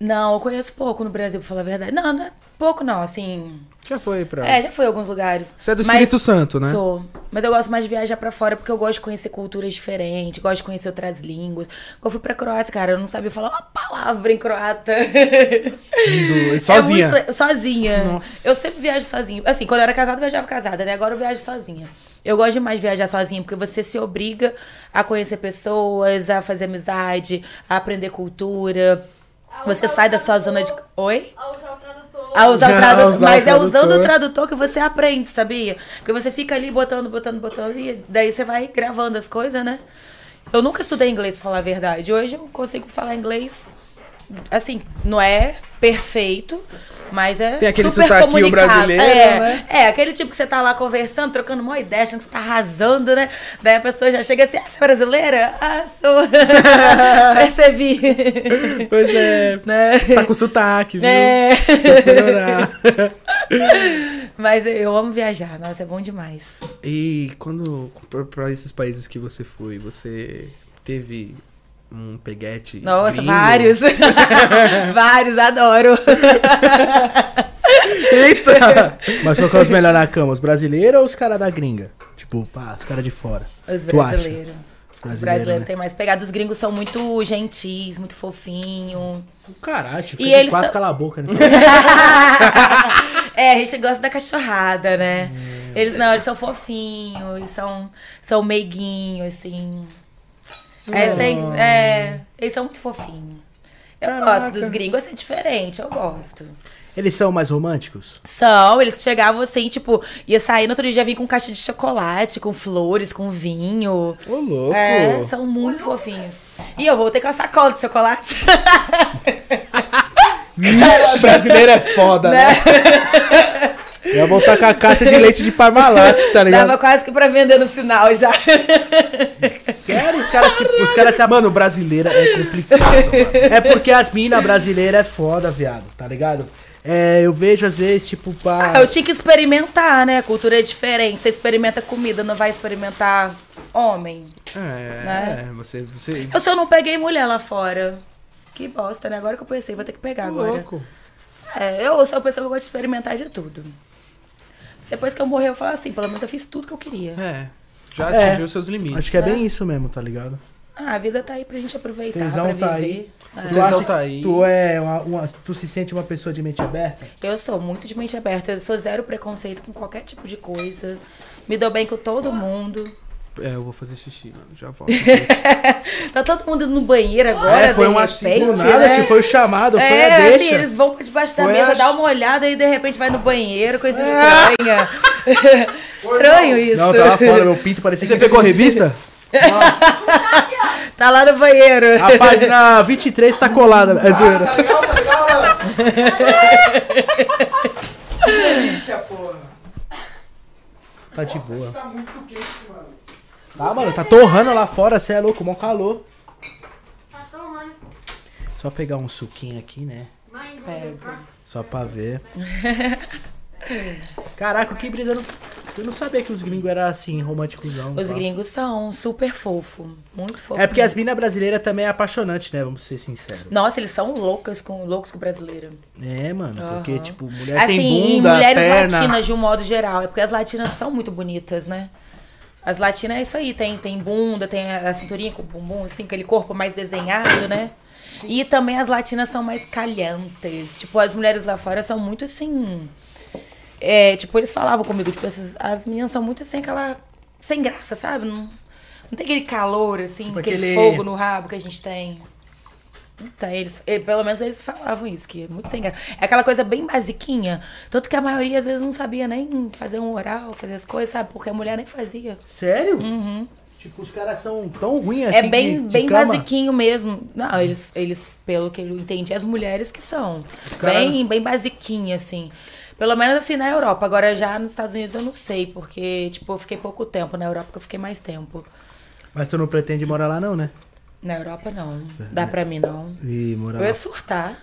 Não, eu conheço pouco no Brasil, pra falar a verdade. Não, não é pouco não, assim... Já foi pra. É, já fui a alguns lugares. Você é do Mas- Espírito Santo, né? Sou. Mas eu gosto mais de viajar pra fora porque eu gosto de conhecer culturas diferentes, gosto de conhecer outras línguas. Quando eu fui pra Croácia, cara, eu não sabia falar uma palavra em croata. Sozinha. É muito sozinha. Nossa. Eu sempre viajo sozinha. Assim, quando eu era casada, eu viajava casada, né? Agora eu viajo sozinha. Eu gosto demais de viajar sozinha, porque você se obriga a conhecer pessoas, a fazer amizade, a aprender cultura. Você sai da sua zona de. Oi? A usar o tradutor. A usar o tradutor. usar o mas é usando o tradutor que você aprende, sabia? Porque você fica ali botando, botando, botando, e daí você vai gravando as coisas, né? Eu nunca estudei inglês, pra falar a verdade. Hoje eu consigo falar inglês, assim, não é perfeito, mas é Tem aquele super sotaquinho brasileiro, é, né? É, aquele tipo que você tá lá conversando, trocando uma ideia, achando que você tá arrasando, né? Daí a pessoa já chega assim, ah, você é brasileira? Ah, sou. Percebi. Pois é. né? Tá com sotaque, viu? É. Mas eu amo viajar, nossa, é bom demais. E quando pra esses países que você foi, você teve um peguete? Nossa, gringo? vários. vários, adoro. Eita! Mas qual que é os melhores na cama? Os brasileiros ou os caras da gringa? Tipo, pá, os caras de fora. Os Tu acha? brasileiros. Os Brasileiro, brasileiros né? têm mais pegada. Os gringos são muito gentis, muito fofinhos. Caralho, fica E de eles quatro, tão- cala a boca, né? é, a gente gosta da cachorrada, né? Eles não, eles são fofinhos, eles são, são meiguinhos, assim. É, eles têm- é, eles são muito fofinhos. Eu Caraca. gosto dos gringos, é diferente, eu gosto. Eles são mais românticos? São, eles chegavam assim, tipo, ia sair no outro dia, vir com caixa de chocolate, com flores, com vinho. Ô, louco! É, são muito fofinhos. E eu voltei com a sacola de chocolate. Ixi, brasileiro é foda, né? Eu ia voltar com a caixa de leite de Parmalat, tá ligado? Dava quase que pra vender no final já. Sério? Os caras se, os cara se... Mano, brasileira é complicado, mano. É porque as minas brasileiras é foda, viado, tá ligado? É, eu vejo às vezes, tipo, pá... Ah, eu tinha que experimentar, né? A cultura é diferente. Você experimenta comida, não vai experimentar homem. É, Né? é, você, você... Eu só não peguei mulher lá fora. Que bosta, né? Agora que eu pensei, vou ter que pegar agora. louco. É, eu sou a pessoa que gosta de experimentar de tudo. Depois que eu morrer, eu falo assim, pelo menos eu fiz tudo que eu queria. É, já É. atingiu seus limites. Acho que é bem isso mesmo, tá ligado? Ah, a vida tá aí pra gente aproveitar, Tesão pra tá viver. É. O Tu tesão acha tá aí. Tu é uma, uma- Tu se sente uma pessoa de mente aberta? Eu sou muito de mente aberta, eu sou zero preconceito com qualquer tipo de coisa. Me dou bem com todo mundo. É, eu vou fazer xixi, mano. Já volto. Tá todo mundo no banheiro agora, é, foi de uma repente, do nada, né? foi o chamado, foi é, a deixa. assim, eles vão pra debaixo da Foi mesa, a- dá uma olhada e de repente vai no banheiro, coisa É. estranha. Estranho isso. Não, tava fora, meu pinto parecia Você que... pegou a revista? Tá lá no banheiro. A página 23 tá colada, é zoeira. legal, tá legal, Que delícia, porra. Tá de boa. Tá muito quente, mano. Tá, mano, tá torrando lá fora, cê é louco, mó calor. Tá tomando. Só pegar um suquinho aqui, né? Mãe, Pega. Só pra ver. Caraca, que brisa. Eu não, eu não sabia que os gringos eram assim, românticosão. Os pá. gringos são super fofo, muito fofo. É porque as minas brasileiras também é apaixonante, né? Vamos ser sinceros. Nossa, eles são loucas com, loucos com o brasileiro. É, mano, porque, Aham. tipo, mulher assim, tem e bunda, mulheres perna. latinas de um modo geral. É porque as latinas são muito bonitas, né? As latinas é isso aí, tem, tem bunda, tem a, cinturinha com o bumbum, assim, aquele corpo mais desenhado, né? E também as latinas são mais calhantes. Tipo, as mulheres lá fora são muito assim. É, tipo, eles falavam comigo, tipo, essas, as meninas são muito assim, aquela. sem graça, sabe? Não, não tem aquele calor, assim, Tipo aquele, aquele- fogo no rabo que a gente tem. Tá, eles, eh, pelo menos eles falavam isso, que é muito sem graça. É aquela coisa bem basiquinha. Tanto que a maioria às vezes não sabia nem fazer um oral, fazer as coisas, sabe? Porque a mulher nem fazia. Sério? Uhum. Tipo, os caras são tão ruins É assim bem, de- de bem cama. basiquinho mesmo. Não, eles, eles, pelo que eu entendi, as mulheres que são. Cara- Bem, bem basiquinha, assim. Pelo menos assim na Europa. Agora já nos Estados Unidos eu não sei, porque, tipo, eu fiquei pouco tempo. Na Europa que eu fiquei mais tempo. Mas tu não pretende morar lá não, né? Na Europa não. É. Dá pra mim não. E morar Eu ia surtar.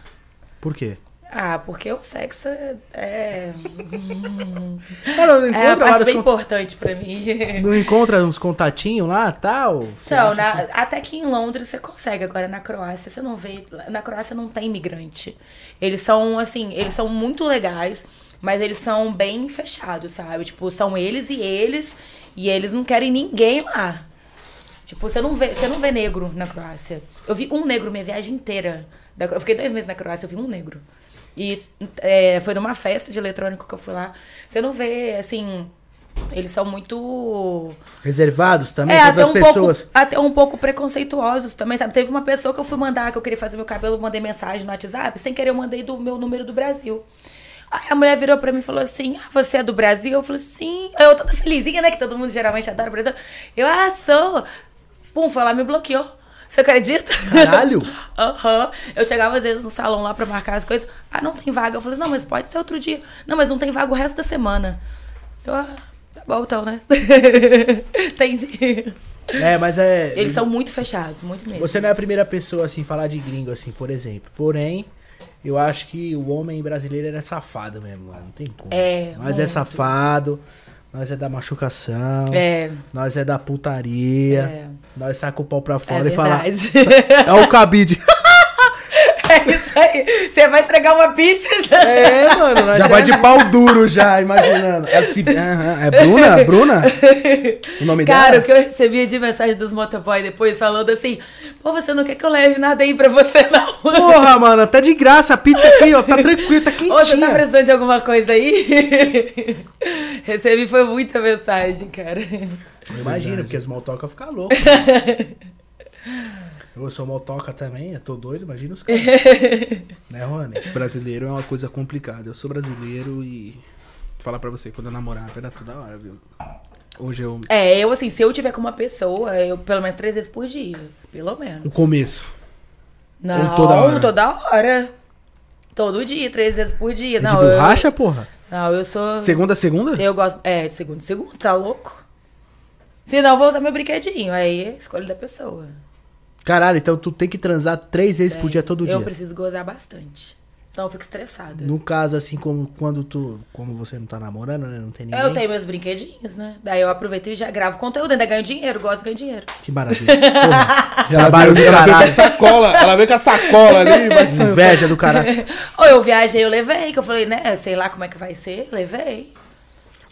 Por quê? Ah, porque o sexo é. É, Cara, não é a parte bem con- importante pra mim. não encontra uns contatinhos lá tal? Você Então, na- que- até que em Londres você consegue, agora na Croácia você não vê. Na Croácia não tem imigrante. Eles são, assim, eles são muito legais, mas eles são bem fechados, sabe? Tipo, são eles e eles, e eles não querem ninguém lá. Tipo, você não vê, você não vê negro na Croácia. Eu vi um negro minha viagem inteira. Eu fiquei dois meses na Croácia, eu vi um negro. E é, foi numa festa de eletrônico que eu fui lá. Você não vê, assim. Eles são muito. Reservados também É, até um, pessoas. pouco, até um pouco preconceituosos também, sabe? Teve uma pessoa que eu fui mandar, que eu queria fazer meu cabelo, mandei mensagem no WhatsApp, sem querer eu mandei do meu número do Brasil. Aí a mulher virou pra mim e falou assim, ah, você é do Brasil? Eu falei, sim. Eu toda felizinha, né, que todo mundo geralmente adora o Brasil. Eu, ah, sou. Pum, foi lá, me bloqueou. Você acredita? Caralho! Aham. Eu chegava às vezes no salão lá pra marcar as coisas. Ah, não tem vaga. Eu falei, não, mas pode ser outro dia. Não, mas não tem vaga o resto da semana. Eu, ah, tá bom então, né? Entendi. É, mas é. Eles são muito fechados, muito mesmo. Você não é a primeira pessoa assim falar de gringo assim, por exemplo. Porém, eu acho que o homem brasileiro é safado mesmo, mano. Não tem como. É, Nós é muito. safado, nós é da machucação, É, nós é da putaria, É. nós saca o pau pra é fora e fala. verdade. É o cabide. é isso aí. Você vai entregar uma pizza já. é, mano, Já é... vai de pau duro já, imaginando. É, se- é Bruna? Bruna? O nome Cara, dela? o que eu recebia de mensagem dos motoboy depois falando assim: pô, você não quer que eu leve nada aí pra você, não? Porra, mano, tá de graça a pizza aqui, ó. Tá tranquilo, tá Ô, você tá quentinha. precisando de alguma coisa aí? Recebi foi muita mensagem, cara. Eu imagino, porque os motoca ficam loucos. eu sou motoca também, eu tô doido, imagina os caras. né, Rony? Brasileiro é uma coisa complicada. Eu sou brasileiro e. Vou falar pra você, quando eu namorar, vai dar toda hora, viu? Hoje eu. É, eu assim, se eu tiver com uma pessoa, eu pelo menos três vezes por dia. Pelo menos. O começo. Não, Ou toda hora? toda hora. Todo dia, três vezes por dia. É não, de eu- borracha, porra? não, eu sou. Segunda a segunda? Eu gosto. É, de segundo em segundo, tá louco? Se não, eu vou usar meu brinquedinho. Aí é escolha da pessoa. Caralho, então tu tem que transar três vezes por dia todo É, eu dia. preciso gozar bastante. Senão eu fico estressada. No caso, assim, como quando tu. Como você não tá namorando, né? Não tem ninguém. Eu tenho meus brinquedinhos, né? Daí eu aproveito e já gravo conteúdo, ainda ganho dinheiro, gosto de ganhar dinheiro. Que maravilha. Porra. Ela Trabalho veio, do ela veio com a caralho. sacola, ela veio com a sacola ali, vai ser. Inveja do caralho. Ou eu viajei, eu levei, que eu falei, né? Sei lá como é que vai ser, levei.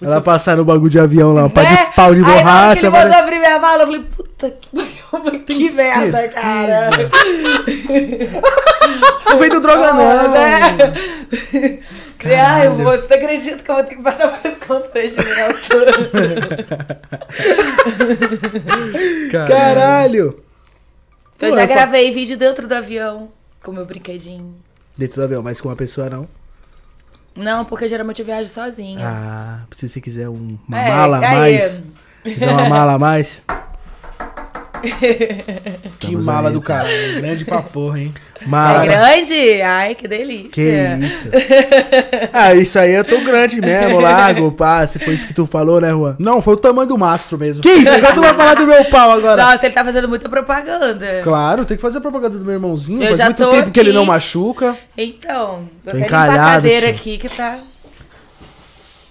Ela passar no bagulho de avião lá, um pau Né? de pau de Aí, borracha. ele vai- mandou abrir minha mala, eu falei, puta que, que merda, cara. Não vem do droga, não. Né? Ai, moço, não acredito que eu vou ter que passar por esse constrangimento. Caralho. Eu Pô, já eu fa- gravei vídeo dentro do avião com meu brinquedinho. Dentro do avião, mas com uma pessoa não. Não, porque geralmente eu viajo sozinha. Ah, se você quiser um- uma É, mala a mais. Quiser uma mala a mais. Que Estamos mala aí, do cara. Grande pra porra, hein? Mala. É grande? Ai, que delícia. Que isso. Ah, isso aí eu tô grande mesmo, largo, pá. Se foi isso que tu falou, né, Juan? Não, foi o tamanho do mastro mesmo. Que isso? Agora tu vai falar do meu pau agora. Nossa, ele tá fazendo muita propaganda. Claro, tem que fazer a propaganda do meu irmãozinho. Eu Faz já muito tô tempo que ele aqui. não machuca. Então, eu Tô quero limpar a cadeira tio. aqui que tá.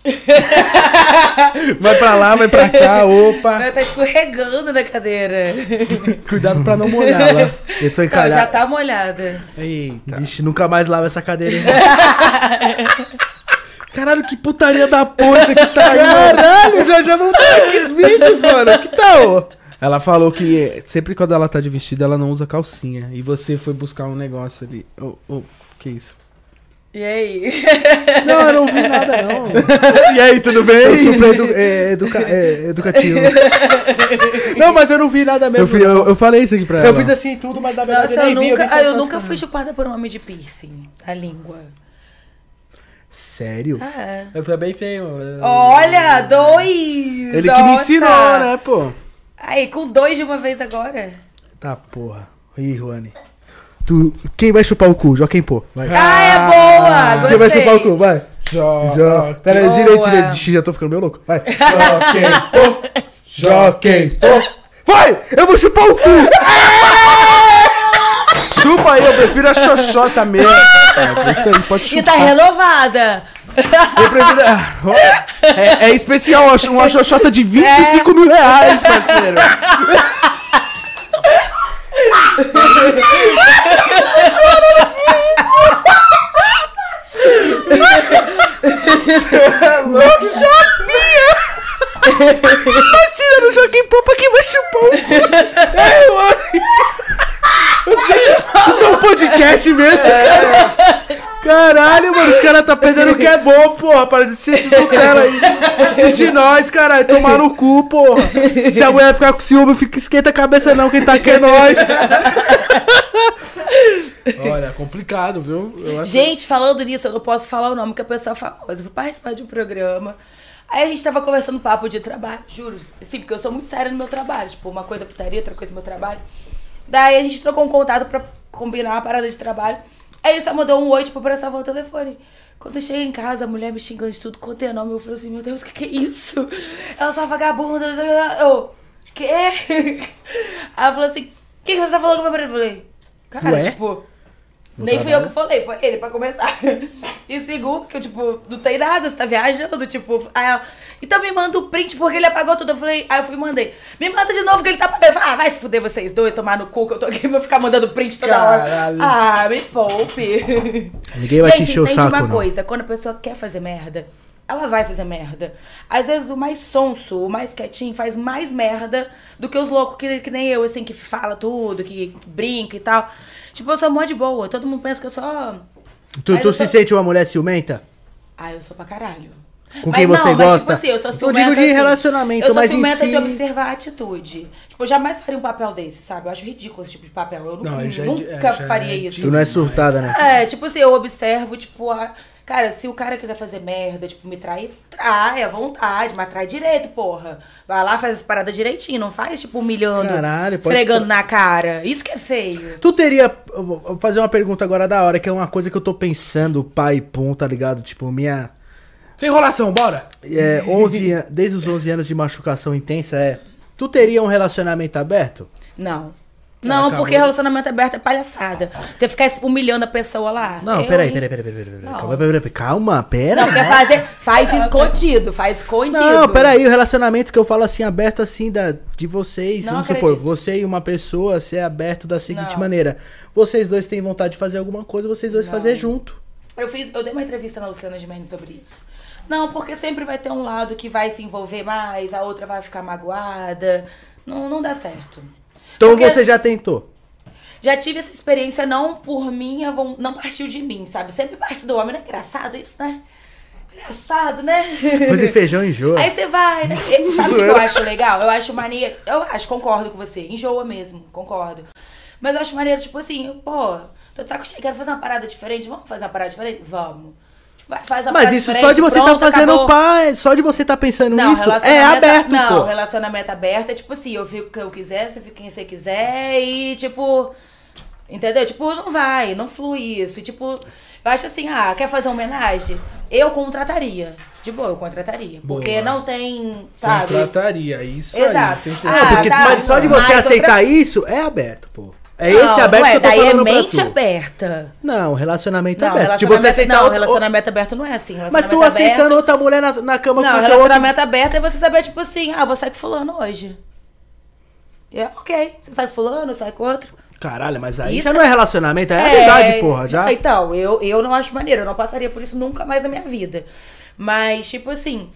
Vai pra lá, vai pra cá, opa. Tá escorregando na cadeira. Cuidado pra não molhar lá. Eu tô Não, já encalhado. tá molhada. Eita. Vixe, nunca mais lava essa cadeira. hein? Caralho, que putaria da porra aqui tá aí, mano. Caralho, já já vão ter aqui os vídeos, mano. Que tal? Ela falou que eh, sempre quando ela tá de vestido, ela não usa calcinha. E você foi buscar um negócio ali. Ô, ô, que isso? E aí? Não, eu não vi nada, não. E aí, tudo bem? Eu super edu é, educa é, educativo. Não, mas eu não vi nada Eu, mesmo. fui- eu, eu falei isso aqui pra ela. Eu fiz assim tudo, mas na verdade Nossa, eu eu nunca, vi ah, eu essas nunca fui chupada por um homem de piercing. A língua. Sério? Ah. Eu também tenho. Olha, dois! Ele que me Nossa. ensinou, né, pô? Aí, com dois de uma vez agora. Tá, porra. Ih, Juane. Tu, quem vai chupar o cu? Joaquim Pô. Vai. Ah, é boa! Gostei. Quem vai chupar o cu? Vai. Jo- Jo... Pera aí, direito, direito. Já tô ficando meio louco. Vai. Joaquim Pô. Joaquim Pô. Vai! Eu vou chupar o cu! Chupa aí, eu prefiro a xoxota mesmo. É, isso aí, pode E chupar. tá renovada. Eu prefiro. Ah, É, é especial, uma xo- uma xoxota de 25 mil reais, parceiro. Imagina no Joaquim Pô pra quem vai chupar o cu! É, Juane! Isso é um podcast mesmo, cara. Caralho, mano, os caras tá perdendo o que é bom, porra. Para de assistir esses Nutella aí. Assiste nós, caralho. Tomar no cu, porra. Se a mulher ficar com ciúme, fica, esquenta a cabeça não, quem tá aqui é nós. Olha, complicado, viu? Eu acho- Gente, falando nisso, eu não posso falar o nome, que a pessoa é famosa. Eu fui participar de um programa. Aí a gente tava conversando papo de trabalho, juro. Sim, porque eu sou muito séria no meu trabalho. Tipo, uma coisa putaria, outra coisa meu trabalho. Daí a gente trocou um contato pra combinar uma parada de trabalho. Aí ele só mandou um oi, tipo, pra salvar o telefone. Quando eu cheguei em casa, a mulher me xingando de tudo quanto é nome. Eu falei assim, meu Deus, o que, que é isso? Ela só vagabunda. Eu, quê? Aí ela falou assim, o que, que você tá falando com meu marido? Eu falei, cara, Ué? tipo... Nem fui eu que falei, foi ele, pra começar. E segundo, que eu, tipo, não tem nada, você tá viajando, tipo. Aí ela, então me manda o print porque ele apagou tudo. Eu falei, aí eu fui e mandei. Me manda de novo que ele tá apagando. Eu falei, ah, vai se fuder vocês dois, tomar no cu, que eu tô aqui pra ficar mandando print toda Caralho. hora. Ah, me poupe. Ninguém vai te Gente, o entende saco, uma não. coisa, quando a pessoa quer fazer merda, ela vai fazer merda. Às vezes o mais sonso, o mais quietinho, faz mais merda do que os loucos que, que nem eu, assim, que fala tudo, que brinca e tal. Tipo, eu sou mó de boa. Todo mundo pensa que eu sou. Tu, Mas tu eu se sou- sente uma mulher ciumenta? Ah, eu sou pra caralho. Com Mas quem não, você mas, gosta? tipo assim, eu sou ciumenta, digo de assim, relacionamento, eu sou mas em ciumenta si- de observar a atitude. Tipo, eu jamais faria um papel desse, sabe? Eu acho ridículo esse tipo de papel. Eu nunca, Não, já é nunca é, já faria é isso. Tu não é surtada, né? É, tipo assim, eu observo, tipo, a... cara, se o cara quiser fazer merda, tipo, me trair, trai à vontade, mas trai direito, porra. Vai lá, faz as paradas direitinho, não faz, tipo, humilhando, Caralho, pode esfregando na cara. Isso que é feio. Tu teria. Vou fazer uma pergunta agora da hora, que é uma coisa que eu tô pensando, pai, pum, tá ligado? Tipo, minha. Sem enrolação, bora! É, 11, an- desde os 11 anos de machucação intensa, é. Tu teria um relacionamento aberto? Não. Não, acabou. porque relacionamento aberto é palhaçada. Você ficar humilhando a pessoa lá. Não, eu, peraí, peraí, peraí, peraí, peraí, peraí. Calma, peraí, peraí, calma, pera. Não, quer fazer, faz escondido, faz escondido. Não, peraí, o relacionamento que eu falo assim, aberto assim, da, de vocês, Não vamos supor, acredito. você e uma pessoa ser aberto da seguinte Não. maneira. Vocês dois têm vontade de fazer alguma coisa, vocês dois Não. fazer junto. Eu fiz, eu dei uma entrevista na Luciana Gimenez sobre isso. Não, porque sempre vai ter um lado que vai se envolver mais, a outra vai ficar magoada. Não, não dá certo. Então Porque- você já tentou. Já tive essa experiência não por minha, não partiu de mim, sabe? Sempre parte do homem, não é engraçado isso, né? Engraçado, né? Coisa de feijão enjoa. Aí você vai, né? E- Sabe o que eu acho legal? Eu acho maneiro. Eu acho, concordo com você. Enjoa mesmo, concordo. Mas eu acho maneiro, tipo assim, pô, tô de saco cheio, quero fazer uma parada diferente. Vamos fazer uma parada diferente? Vamos. Faz uma Mas isso diferente, só de você pronto, tá fazendo acabou. pai, só de você tá pensando Não, nisso, é relacionamento- aberto, Não, pô. relacionamento aberto é tipo assim, eu fico o que eu quiser, você fica quem você quiser e tipo. Entendeu? Tipo, não vai, não flui isso. E, tipo, eu acho assim, ah, quer fazer uma homenagem? Eu contrataria. De boa, eu contrataria. Porque Boa. não tem, sabe? Contrataria, isso Exato. aí. sem ser- Ah, Porque, tá. mas só de você aceitar isso, é aberto, pô. É Não, esse aberto não é, que eu tô daí falando é mente aberta. Não, relacionamento Não, aberto. De relacionamento, você aceitar não, outro- relacionamento aberto não é assim. Mas tu aberto- aceitando outra mulher na, na cama Não, com teu relacionamento aberto é você saber, tipo assim, ah, vou sair com fulano hoje. É, ok. Você sai com fulano, sai com outro. outro... Caralho, mas aí Isso já não é relacionamento, é, amizade, porra. Já... Então, eu, eu não acho maneiro, eu não passaria por isso nunca mais na minha vida. Mas, tipo assim,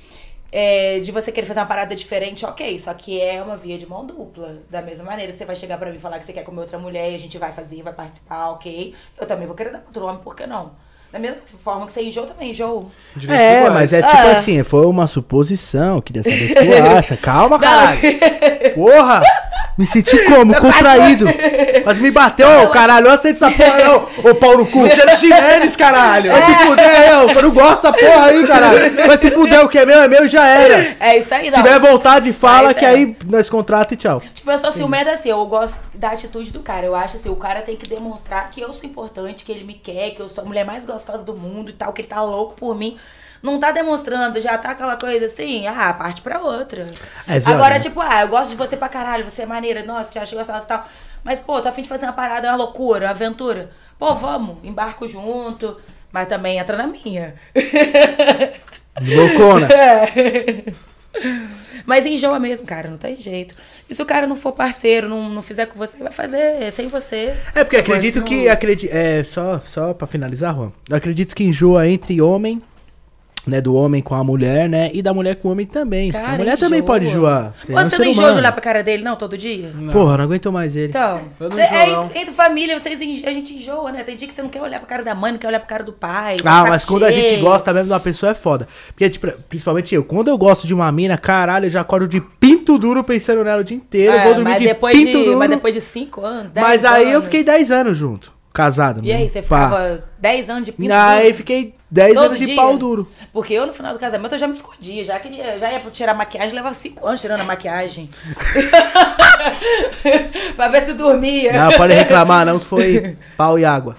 é, de você querer fazer uma parada diferente, ok. Só que é uma via de mão dupla. Da mesma maneira que você vai chegar pra mim e falar que você quer comer outra mulher e a gente vai fazer, vai participar, ok. Eu também vou querer dar outro homem, por que não? Da mesma forma que você enjoa, eu também enjoo. Direitos É, iguais. mas é tipo Ah. assim, foi uma suposição, queria saber o que tu acha. Calma, caralho. Porra! Me senti como? Contraído. Quase me bateu, ô caralho. Eu aceito essa porra, não. Ô pau no cu. Luciano Gimenez, caralho. Vai se fuder, eu. Eu não gosto dessa porra aí, caralho. Vai se fuder, o que é meu é meu e já era. É isso aí, Se não. tiver vontade, fala Mas que é. aí nós contrata e tchau. Tipo, eu sou ciumenta assim, eu gosto da atitude do cara. Eu acho assim, o cara tem que demonstrar que eu sou importante, que ele me quer, que eu sou a mulher mais gostosa do mundo e tal, que ele tá louco por mim. Não tá demonstrando, já tá aquela coisa assim, ah, parte pra outra. É, Agora, tipo, ah, eu gosto de você pra caralho, você é maneira, nossa, te acho gostosa e tal. Mas, pô, tô afim de fazer uma parada, uma loucura, uma aventura. Pô, vamos, embarco junto, mas também entra na minha. Loucona. Mas enjoa mesmo, cara, não tem jeito. E se o cara não for parceiro, não, não fizer com você, vai fazer sem você. É porque acredito que. não- Acredi é, só, só pra finalizar, Juan. Eu acredito que enjoa entre homem, né? Do homem com a mulher, né? E da mulher com o homem também. Cara, a mulher também enjoa. pode enjoar. Pô, É um você não enjoa de olhar pra cara dele, não, todo dia? Porra, eu não aguento mais ele. Então, Eu não cê- é, não. entre, entre família, vocês a gente enjoa, né? Tem dia que você não quer olhar pra cara da mãe, não quer olhar pra cara do pai. Ah, mas quando a gente gosta mesmo de uma pessoa é foda. Porque, tipo, principalmente eu, quando eu gosto de uma mina, caralho, eu já acordo de pinto duro pensando nela o dia inteiro. eu É, vou dormir mas, de depois pinto de, duro. mas depois de 5 anos, 10 Mas aí eu anos. fiquei 10 anos junto, casado. E aí, né? você Pá. ficava 10 anos de pinto Aí fiquei 10 Todo anos de dia? pau duro. Porque eu, no final do casamento, eu já me escondia. Já queria, já ia tirar maquiagem, levava 5 anos tirando a maquiagem. pra ver se dormia. Não, pode reclamar não, que foi pau e água.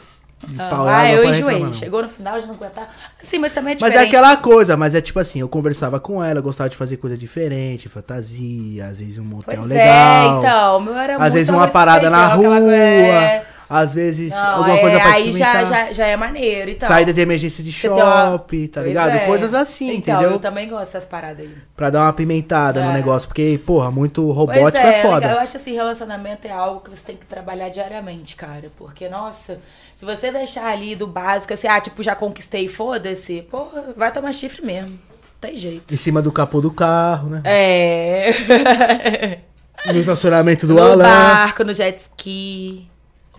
Ah, Pau e ah, água, eu enjoei. reclamar. Chegou no final, já não aguentava. Sim, mas também é Mas diferente. é aquela coisa, mas é tipo assim, eu conversava com ela, eu gostava de fazer coisa diferente, fantasia, às vezes um motel Pois legal. é, então. O meu era às vezes uma parada na rua, é. Às vezes Não, alguma é, coisa pra Aí já, já, já é maneiro, então. Saída de emergência de shopping, tá ligado? é. Coisas assim, então, entendeu? eu também gosto dessas paradas aí. Pra dar uma pimentada no É. negócio, porque, porra, muito robótico é, foda. legal. Eu acho assim, relacionamento é algo que você tem que trabalhar diariamente, cara. Porque, nossa, se você deixar ali do básico, assim, ah, tipo, já conquistei, foda-se, porra, vai tomar chifre mesmo. Tem jeito. Em cima do capô do carro, né? É. No estacionamento do no Alan. barco, no jet ski.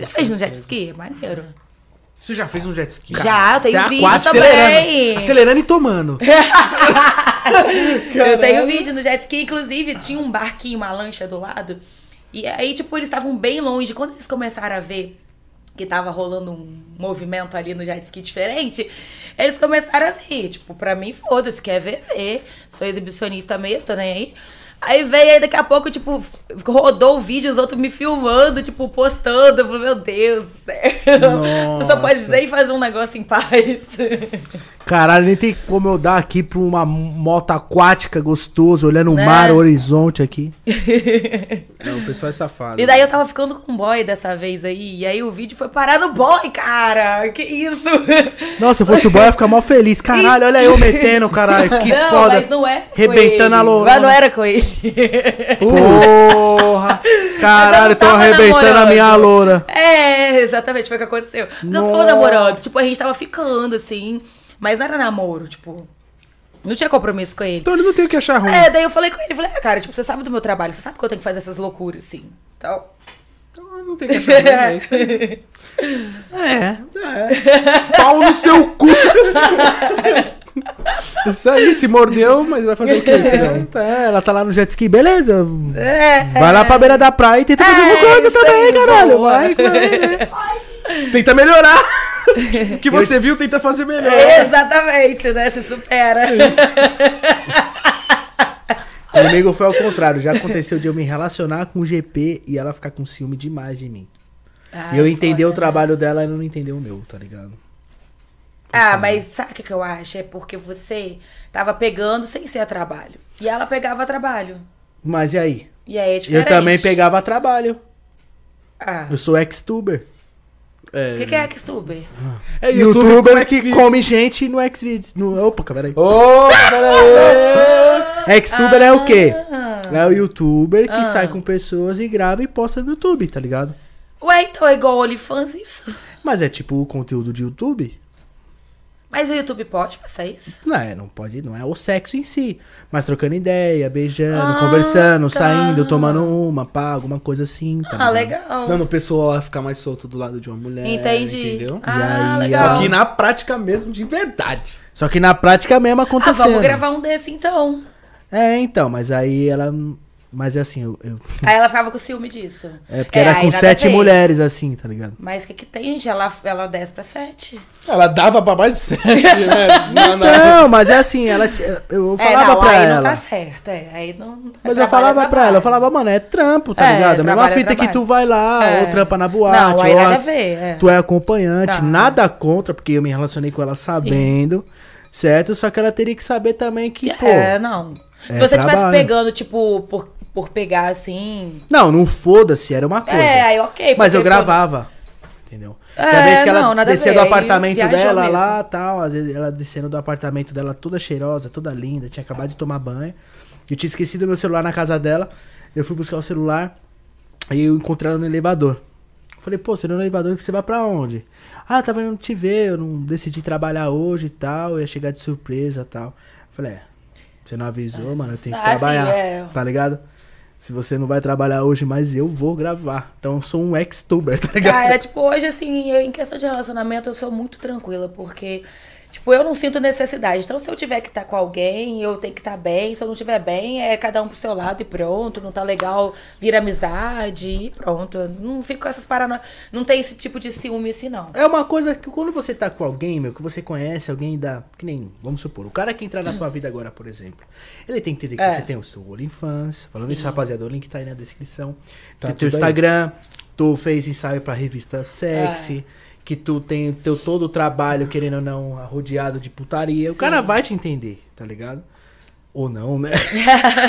Já fez no jet ski? Maneiro. Você já fez um jet ski? Já, eu tenho Você é vídeo aquático, também. acelerando, acelerando e tomando. Eu tenho vídeo no jet ski, inclusive tinha um barquinho, uma lancha do lado. E aí, tipo, eles estavam bem longe. Quando eles começaram a ver que tava rolando um movimento ali no jet ski diferente, eles começaram a ver. Tipo, pra mim, foda-se, quer ver, vê. Sou exibicionista mesmo, tô nem aí. Aí veio aí daqui a pouco, tipo, rodou o vídeo, os outros me filmando, tipo, postando. Eu falei, meu Deus do céu. Só pode nem fazer um negócio em paz. Caralho, nem tem como eu dar aqui pra uma moto aquática gostoso, olhando o Né? mar, o horizonte aqui. Não, o pessoal é safado. E daí eu tava ficando com um boy dessa vez aí. E aí o vídeo foi parar no boy, cara. Que isso? Nossa, se eu fosse o boy, eu ia ficar mal feliz. Caralho, olha eu metendo, caralho. Que não, foda. mas não é. Rebentando a lorona. Mas não era com ele. Porra! Caralho, tô não arrebentando a minha namorando. loura. É, exatamente, foi o que aconteceu. Nossa. tava namorando. Tipo, a gente tava ficando, assim. Mas não era namoro, tipo. Não tinha compromisso com ele. Então ele não tem o que achar ruim. É, daí eu falei com ele, falei, ah, cara, tipo, você sabe do meu trabalho, você sabe que eu tenho que fazer essas loucuras, assim. Então. Então não tem o que achar ruim, é isso aí. É. É. Pau no seu cu. Isso aí, se mordeu, mas vai fazer o quê, filhão? É, ela tá lá no jet ski, beleza. É. Vai lá pra beira da praia e tenta fazer É, alguma coisa isso também, aí, caralho. boa. Vai, vai, né? Tenta melhorar. O que você viu, tenta fazer melhor. Exatamente, né? Se supera. Comigo foi ao contrário. Já aconteceu de eu me relacionar com o GP e ela ficar com ciúme demais de mim. Ai, e eu entender o trabalho dela e ela não entender o meu, tá ligado? Ah, mas sabe o que, eu acho? É porque você tava pegando sem ser a trabalho. E ela pegava trabalho. Mas e aí? E aí é diferente. Eu também pegava trabalho. Ah. Eu sou ex-tuber. O que, que é Xtuber? É Youtuber com que come gente no Xvideos. No... Opa, peraí. Ô, peraí. Ex-tuber é o quê? Ah. É o youtuber que Ah. sai com pessoas e grava e posta no YouTube, tá ligado? Ué, então é igual o OnlyFans isso? Mas é tipo o conteúdo de YouTube. Mas o YouTube pode passar isso? Não é, não pode, não é o sexo em si. Mas trocando ideia, beijando, Ah, conversando, tá. saindo, tomando uma, pá, alguma coisa assim, tá Ah, ligado? legal. Senão o pessoal vai ficar mais solto do lado de uma mulher. Entendi. Entendeu? Ah, E aí, legal. Só que na prática mesmo, de verdade. Só que na prática mesmo Ah, acontecendo. vamos gravar um desse então. É, então, mas aí ela. Mas é assim, eu. eu- Aí ela ficava com ciúme disso. é porque era aí com sete mulheres, assim, tá ligado? Mas o que, que tem, gente? Ela, ela desce pra sete. Ela dava pra mais de sete, né? Não, não. Não, mas é assim, ela. Eu É, falava não, pra aí ela. não tá certo. É, aí não. Mas eu é falava pra ela, eu falava, mano, é trampo, tá É, ligado? A mesma é fita que tu vai lá, É. ou trampa na boate, Não, aí ou nada a- ver. É. tu é acompanhante, Tá. nada contra, porque eu me relacionei com ela sabendo, certo? Só que ela teria que saber também que, pô. É, não. Se é você estivesse pegando, tipo, por, por pegar assim. Não, não foda-se, era uma coisa. É, aí ok. Mas eu gravava, entendeu? É, Tinha vez que ela não, descia do apartamento dela mesmo. lá tal, às vezes ela descendo do apartamento dela toda cheirosa, toda linda, tinha acabado de tomar banho. Eu tinha esquecido meu celular na casa dela, eu fui buscar o celular, aí eu encontrei ela no elevador. Falei, pô, você no elevador, você vai pra onde? Ah, eu tava indo te ver, eu não decidi trabalhar hoje e tal, eu ia chegar de surpresa e tal. Falei, é, você não avisou, mano, eu tenho que Ah, sim, trabalhar, é. tá ligado? Se você não vai trabalhar hoje, mas eu vou gravar. Então eu sou um ex-tuber, tá ligado? Cara, tipo, hoje, assim, eu, em questão de relacionamento, eu sou muito tranquila, porque, tipo, eu não sinto necessidade. Então, se eu tiver que estar com alguém, eu tenho que estar bem. Se eu não estiver bem, é cada um pro seu lado e pronto. Não tá legal, vira amizade e pronto. Eu Não fico com essas paranoias. Não tem esse tipo de ciúme assim, não. É uma coisa que quando você tá com alguém, meu, que você conhece, alguém da. Que nem, vamos supor, o cara que entrar na tua vida agora, por exemplo, ele tem que entender que É. você tem o seu OnlyFans. Falando isso, rapaziada, o link tá aí na descrição. Tá tem teu tudo aí. Instagram, tu fez ensaio pra revista Sexy. Que tu tem teu todo o trabalho, querendo ou não, rodeado de putaria. O cara vai te entender, tá ligado? Ou não, né?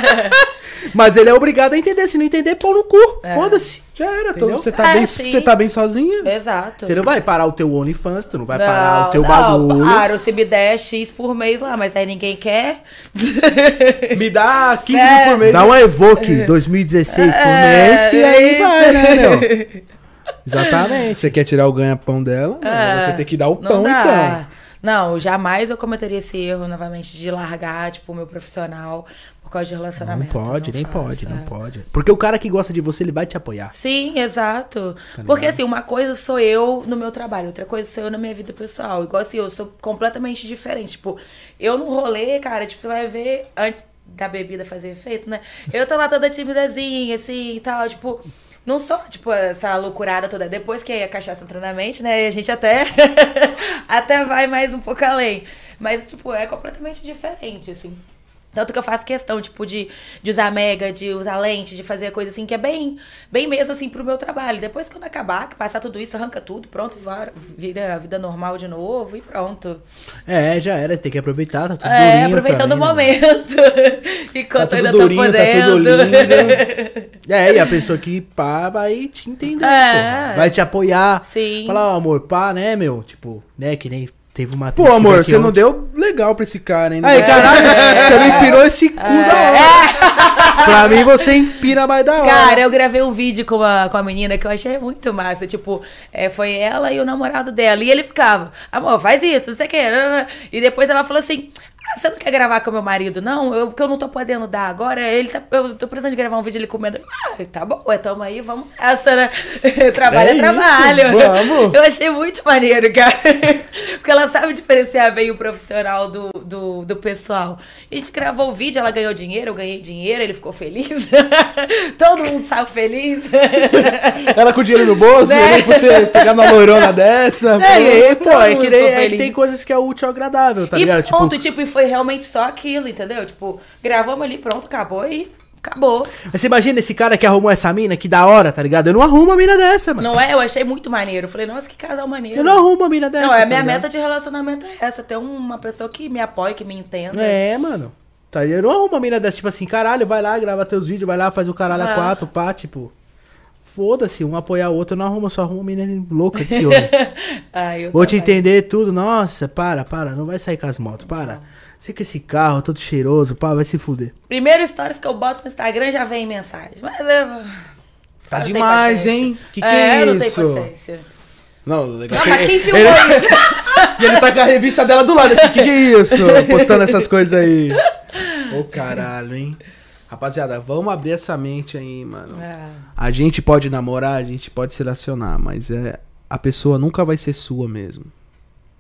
Mas ele é obrigado a entender. Se não entender, pô no cu. Foda-se. Já era, todo, você, tá É, bem, sim. você tá bem sozinha? Exato. Você não vai parar o teu OnlyFans, tu não vai Não, parar o teu não, bagulho. Claro, se me der X por mês lá, mas aí ninguém quer. Me dá 15 É. mil por mês. Dá um Evoque 2016 por mês, que aí isso. vai, né, meu? Exatamente. Você quer tirar o ganha-pão dela? É, você tem que dar o não pão, dá. então. Não, jamais eu cometeria esse erro novamente de largar, tipo, o meu profissional por causa de Não relacionamento. pode, Não nem pode, não pode. Porque o cara que gosta de você, ele vai te apoiar. Sim, exato. Tá Porque assim, uma coisa sou eu no meu trabalho, outra coisa sou eu na minha vida pessoal. Igual assim, eu sou completamente diferente. Tipo, eu no rolê, cara, tipo, você vai ver antes da bebida fazer efeito, né? Eu tô lá toda timidazinha, assim e tal, tipo. Não sou, tipo, essa loucurada toda. Depois que a cachaça entra na mente, né? A gente até, até vai mais um pouco além. Mas, tipo, é completamente diferente, assim. Tanto que eu faço questão, tipo, de, de usar mega, de usar lente, de fazer coisa assim, que é bem, bem mesmo, assim, pro meu trabalho. Depois que eu acabar, que passar tudo isso, arranca tudo, pronto, vira a vida normal de novo e pronto. É, já era, tem que aproveitar, tá tudo é, aproveitando também, o né? momento. Enquanto Tá ainda tô durinho, tá tudo podendo. lindo. É, e a pessoa que pá vai te entender, É. Vai te apoiar. Sim. Falar, ó, amor, pá, né, meu? Tipo, né, que nem teve uma Pô, amor, você não deu legal pra esse cara, hein? Aí, caralho, você não empirou esse cu da hora. Pra mim, você empina mais da hora. Cara, eu gravei um vídeo com a, com a menina que eu achei muito massa. Tipo, é, foi ela e o namorado dela. E ele ficava, amor, faz isso, não sei o que. E depois ela falou assim. "Ah, Você não quer gravar com meu marido, não? Eu, porque eu não tô podendo dar agora. Ele tá, eu tô precisando de gravar um vídeo ele comendo. Ah, tá bom, ué, tamo aí, vamos nessa, né? Trabalho é, É isso, trabalho. vamos. Eu achei muito maneiro, cara. Porque ela sabe diferenciar bem o profissional do, do, do pessoal. A gente gravou o vídeo, ela ganhou dinheiro, eu ganhei dinheiro, ele ficou feliz. Todo mundo saiu feliz. Ela com dinheiro no bolso, Né? ele por ter pegado uma loirona dessa. É, e aí, pô, é que, é que tem coisas que é útil ao agradável, tá e ligado? pronto, tipo, e foi realmente só aquilo, entendeu? Tipo, gravamos ali, pronto, acabou e acabou. Mas você imagina esse cara que arrumou essa mina, que da hora, tá ligado? Eu não arrumo uma mina dessa, mano. Não é? Eu achei muito maneiro. Eu falei, nossa, que casal maneiro. Eu não arrumo uma mina dessa. Não, é tá a minha ligado? meta de relacionamento é essa, ter uma pessoa que me apoie, que me entenda. É, mano. Tá, eu não arrumo uma mina dessa, tipo assim, caralho, vai lá, grava teus vídeos, vai lá, faz o caralho a Ah. quatro, pá, tipo. Foda-se, um apoiar o outro, eu não arrumo, só arrumo uma mina louca desse homem. Ah, Vou te também. entender tudo, nossa, para, para, não vai sair com as motos, para. Você com esse carro todo cheiroso, pá, vai se fuder. Primeiro stories que eu boto no Instagram já vem mensagem. Mas eu. Tá eu não tenho demais, hein? Que que é, é eu não tenho isso? paciência. Não, legal. Não, mas quem filmou Ele- isso? E ele tá com a revista dela do lado. O que, que é isso? Postando essas coisas aí. Ô caralho, hein? Rapaziada, vamos abrir essa mente aí, mano. Ah, A gente pode namorar, a gente pode se relacionar, mas é a pessoa nunca vai ser sua mesmo.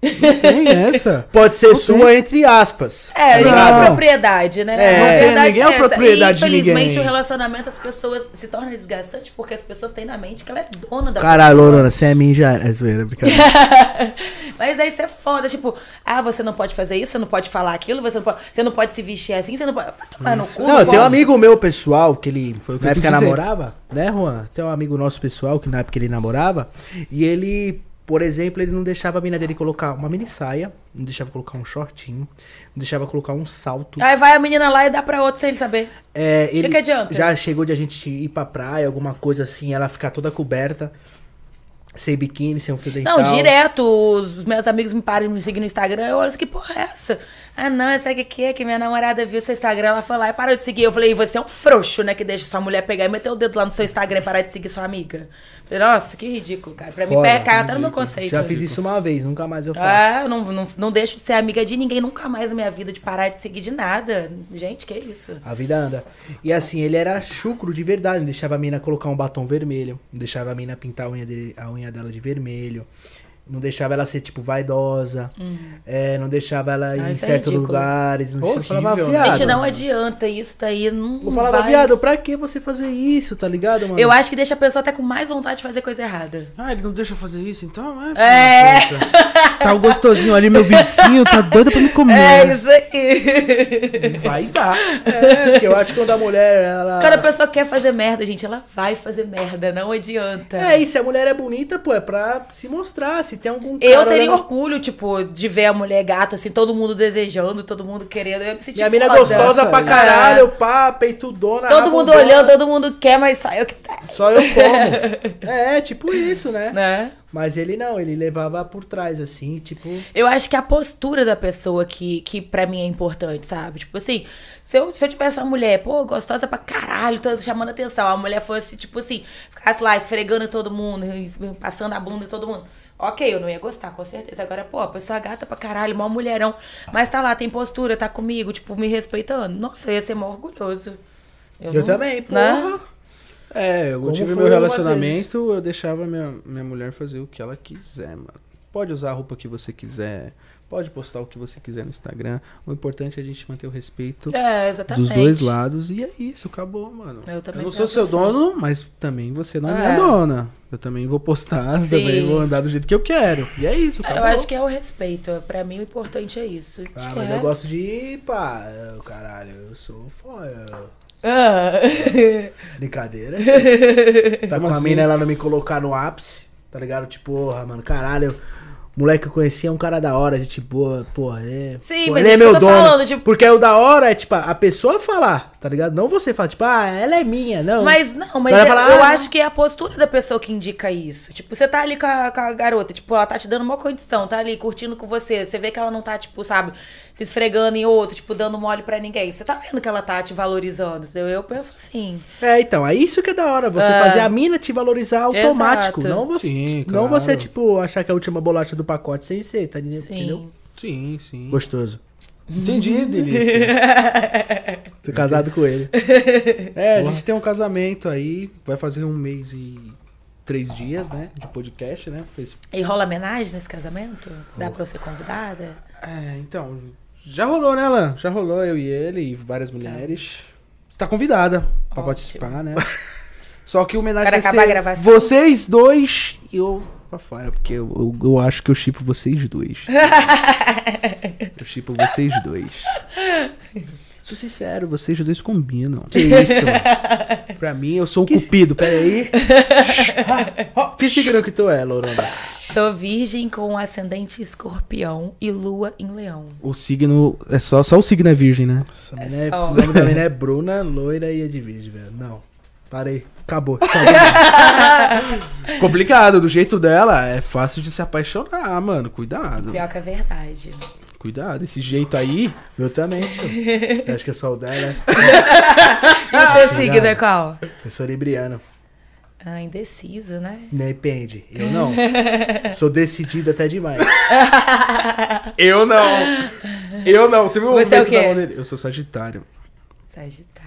Tem essa. Pode ser sua, entre aspas. É, ninguém ligado? é propriedade, né? É, não verdade ninguém é essa. propriedade e, de ninguém. Infelizmente, o relacionamento, as pessoas se torna desgastante porque as pessoas têm na mente que ela é dona da Caralho. Lorona, você é minha já. É zoeira, brincadeira. Mas aí isso é foda, tipo, ah, você não pode fazer isso, você não pode falar aquilo, você não pode, você não pode se vestir assim, você não pode. Vai tomar no cu. Não, tem um amigo meu pessoal que ele Foi que na época namorava, né, Juan? Tem um amigo nosso pessoal que na época ele namorava e ele, por exemplo, ele não deixava a mina dele colocar uma mini saia, não deixava colocar um shortinho, não deixava colocar um salto. Aí vai a menina lá e dá pra outro sem ele saber. É, ele que adianta? já chegou de a gente ir pra praia, alguma coisa assim, ela ficar toda coberta, sem biquíni, sem um fio dental. Não, direto, os meus amigos me param de me seguir no Instagram, eu olho assim, que porra é essa? Ah, não, o que é? Que minha namorada viu seu Instagram, ela foi lá e parou de seguir. Eu falei, você é um frouxo, né? Que deixa sua mulher pegar e meter o dedo lá no seu Instagram e parar de seguir sua amiga. Falei, nossa, que ridículo, cara. Pra mim, Foda, pé, cai até no meu conceito. Já fiz isso uma vez, nunca mais eu faço. Ah, eu não, não, não deixo de ser amiga de ninguém nunca mais na minha vida, de parar de seguir de nada. Gente, que isso? A vida anda. E assim, ele era chucro de verdade. Não deixava a mina colocar um batom vermelho. Não deixava a mina pintar a unha, dele, a unha dela de vermelho. Não deixava ela ser, tipo, vaidosa. É, não deixava ela ir Ah, em é certos ridículo. lugares. Não Horrível, falava, né? viado. Gente, não adianta. Isso daí não, Eu não falava, vai. viado, pra que você fazer isso, tá ligado, mano? Eu acho que deixa a pessoa até com mais vontade de fazer coisa errada. Ah, ele não deixa eu fazer isso, então é. É. puta. Tá o gostosinho ali, meu vizinho, tá doido pra me comer. É isso aí. Vai dar. É, porque eu acho que quando a mulher, ela... Quando a pessoa quer fazer merda, gente, ela vai fazer merda, não adianta. É, e se a mulher é bonita, pô, é pra se mostrar. Se tem algum Eu cara teria olhando- orgulho, tipo, de ver a mulher gata, assim, todo mundo desejando, todo mundo querendo. Eu ia me sentir Minha mina é gostosa pra É. caralho, pá, peitudona, Todo mundo olhando, todo mundo quer, mas só eu que tá. Só eu como. é, tipo isso, né? Né? Mas ele não, ele levava por trás, assim, tipo. Eu acho que a postura da pessoa que, que pra mim é importante, sabe? Tipo assim, se eu, se eu tivesse uma mulher, pô, gostosa pra caralho, tô chamando atenção, a mulher fosse, tipo assim, ficasse lá esfregando todo mundo, passando a bunda em todo mundo. Ok, eu não ia gostar, com certeza. Agora, pô, a pessoa gata pra caralho, mó mulherão, mas tá lá, tem postura, tá comigo, tipo, me respeitando. Nossa, eu ia ser mó orgulhoso. Eu, não- também, né? porra. É, eu Como tive meu relacionamento, eu deixava minha, minha mulher fazer o que ela quiser, mano. Pode usar a roupa que você quiser, pode postar o que você quiser no Instagram. O importante é a gente manter o respeito É, dos dois lados. E é isso, acabou, mano. Eu também não sou seu assim. dono, mas também você não é minha É. dona. Eu também vou postar, Sim. também vou andar do jeito que eu quero. E é isso, Eu acabou. acho que é o respeito. Pra mim, o importante é isso. Ah, De mas eu resto- gosto de, pá, eu, caralho, eu sou foda. Ah. Brincadeira. tá Como com a assim? mina ela não me colocar no ápice, tá ligado? Tipo, porra, mano, caralho. Moleque que eu conhecia é um cara da hora, gente boa, porra, é. Sim, pô, mas ele é meu dono. falando, tipo- Porque o da hora é, tipo, a pessoa falar, tá ligado? Não você falar, tipo, ah, ela é minha, não. Mas não, mas Ela eu, fala, eu "Ah, acho que é a postura da pessoa que indica isso. Tipo, você tá ali com a, com a garota, tipo, ela tá te dando uma condição, tá ali curtindo com você. Você vê que ela não tá, tipo, sabe, se esfregando em outro, tipo, dando mole pra ninguém. Você tá vendo que ela tá te valorizando, entendeu? Eu penso assim. É, então, é isso que é da hora, você É. fazer a mina te valorizar automático. Exato. Não você, Sim, não claro. você, tipo, achar que é a última bolacha do pacote sem ser, tá entendendo? Sim. Sim, sim. Gostoso. Entendi, Delícia. Tô casado com ele. É, a gente tem um casamento aí, vai fazer um mês e três dias, né? De podcast, né? Fez... E rola homenagem nesse casamento? Dá pra ser convidada? É, então, já rolou, né, Lan? Já rolou eu e ele e várias mulheres. Você tá convidada pra Ótimo. participar, né? Só que o homenagem Quero vai acabar a ser gravação. vocês dois e eu pra fora, porque eu, eu, eu acho que eu chipo vocês dois. eu chipo vocês dois. Sou sincero, vocês dois combinam. Que isso, mano. Pra mim, eu sou o cupido, peraí. Que signo que tu é, Lorona? Sou virgem com ascendente escorpião e lua em leão. O signo. É só, só o signo é virgem, né? Nossa, é, só. o nome da mina é Bruna, loira e é de virgem, velho. Não. Parei. Acabou. Complicado, do jeito dela, é fácil de se apaixonar, mano. Cuidado. Pior que é verdade. Cuidado, esse jeito aí. Eu também, tio. Eu Acho que eu sou o dela. E o seu signo é qual? Eu sou libriano. Ah, indeciso, né? Depende. Eu não. Sou decidido até demais. Eu não. Eu não. Você viu Você é o quê? da mão dele? Eu sou Sagitário. Sagitário.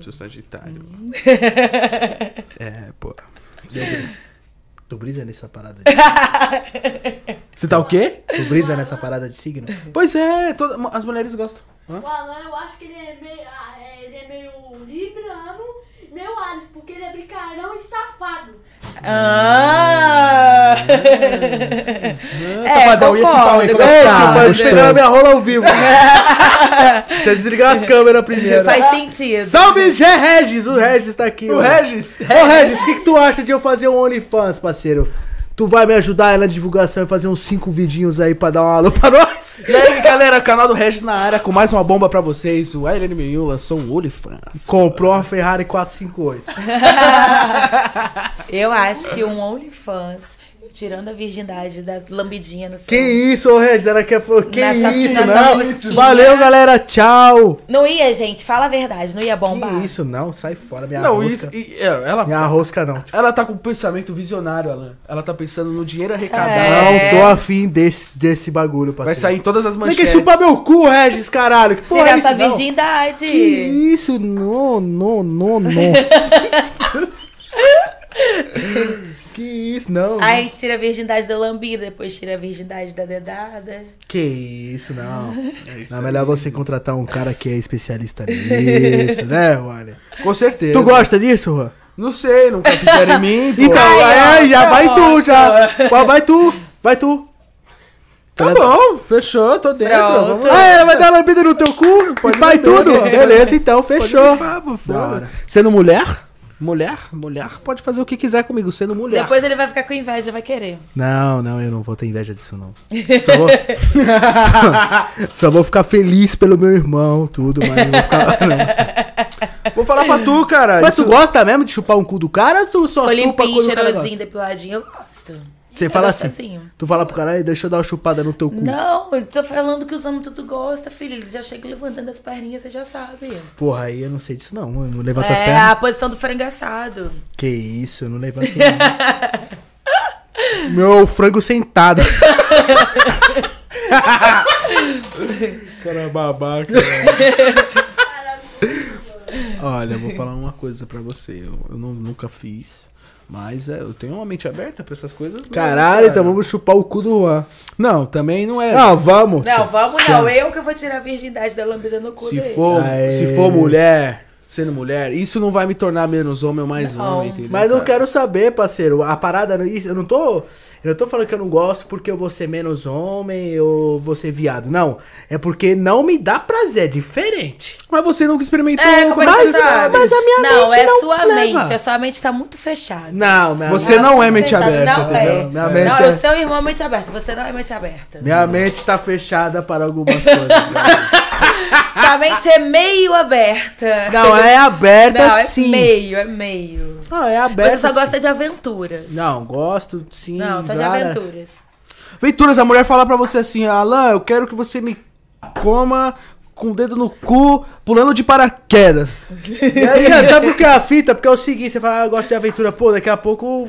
Sou Sagitário. Hum. é, pô. Tô brisando nessa parada. Você tá o quê? Tu brisa nessa parada de signo? Pois é, toda- as mulheres gostam. O Alan, eu acho que ele é meio, ah, é, ele é meio libriano, meio Alice, porque ele é brincalhão e safado. Ah! safadão, e esse pau aí, como é que tá? Tipo, minha rola ao vivo. Deixa eu desligar as câmeras primeiro. Faz sentido. Salve, Gé Regis! O Regis tá aqui. O. Regis. Ô, Regis, o que, que tu acha de eu fazer um OnlyFans, parceiro? Tu vai me ajudar aí na divulgação e fazer uns cinco vidinhos aí pra dar uma alô pra nós? E aí, galera, canal do Regis na área com mais uma bomba pra vocês. O Aileen Menil lançou um OnlyFans. Comprou uma Ferrari 458. Eu acho que um OnlyFans, tirando a virgindade da lambidinha no Que seu... isso, ô Regis? Era que foi. Que Nessa- isso, nessa não? rosquinha. Valeu, galera. Tchau. Não ia, gente, fala a verdade, não ia bombar. Que isso, não. Sai fora, minha Não, rosca. isso. e- é, ela, Minha rosca não. ela tá com um pensamento visionário, Alan. Ela tá pensando no dinheiro arrecadado. É. Não tô afim desse, desse bagulho, Vai parceiro. sair em todas as Tem manchetes. que chupar meu cu, Regis, caralho. Que porra Tirar é isso, essa não? virgindade. Que isso? Não, não, não, não. que isso, não. Aí a gente tira a virgindade da lambida, depois tira a virgindade da dedada. Que isso, não. É isso Não, é aí. melhor você contratar um cara que é especialista nisso, né, Wally? Com certeza. Tu gosta disso, Juan? Não sei, nunca fizeram em mim. pô. Então, Ai, é, já vai tu, já. Vai, vai tu, vai tu. Tá bom, fechou, tô dentro. Pronto. Vamos lá. Ah, ela vai dar lambida no teu cu? Pode vai tudo? Beleza, então, fechou. Pode foda. hora. Sendo mulher? Mulher? Mulher pode fazer o que quiser comigo, sendo mulher. Depois ele vai ficar com inveja, vai querer. Não, não, eu não vou ter inveja disso, não. Só vou, só, só vou ficar feliz pelo meu irmão, tudo, mas não vou ficar. Não. Vou falar pra tu, cara. Mas isso- tu gosta mesmo de chupar um cu do cara ou tu só Foi chupa limpinho, quando o cara cheirosinho, gosta? depiladinho, eu gosto. Você É fala assim, tu fala pro cara, "Ei, deixa eu dar uma chupada no teu cu. Não, eu tô falando que os homens tudo gostam, filho. Ele já chega levantando as perninhas, você já sabe. Porra, aí eu não sei disso não, eu não levanto as É pernas. a posição do frango assado. Que isso, eu não levanto não. Meu frango sentado. cara babaca. Olha, eu vou falar uma coisa pra você. Eu, eu não- nunca fiz. Mas é, eu tenho uma mente aberta pra essas coisas. mesmo, Caralho, cara. então vamos chupar o cu do Juan. Não, também não é. Não, vamos. Não, vamos Se- não. Eu que vou tirar a virgindade da lambida no cu se dele. for, Aê. se for mulher, sendo mulher, isso não vai me tornar menos homem ou mais Não. homem, entendeu? Mas não cara? quero saber, parceiro. A parada, eu não tô. Eu não tô falando que eu não gosto porque eu vou ser menos homem ou vou ser viado. Não. É porque não me dá prazer. É diferente. Mas você nunca experimentou. É, como é Mas- você sabe? mas a minha não, mente é não sua leva. mente. A sua mente tá muito fechada. Não, minha, Você não é mente Fechada, aberta, não entendeu? É. Minha mente não, é- o seu irmão é mente aberta. Você não é mente aberta. minha mente tá fechada para algumas coisas. Sua mente é meio aberta. não, é aberta Não, é sim. meio, é meio. Não, é aberta. Você só sim. gosta de aventuras. Não, gosto sim. Não, só de aventuras. Venturas, a mulher fala pra você assim, Alan, eu quero que você me coma com o dedo no cu, pulando de paraquedas. E aí, sabe por que é a fita? Porque é o seguinte, você fala, ah, eu gosto de aventura, pô, daqui a pouco.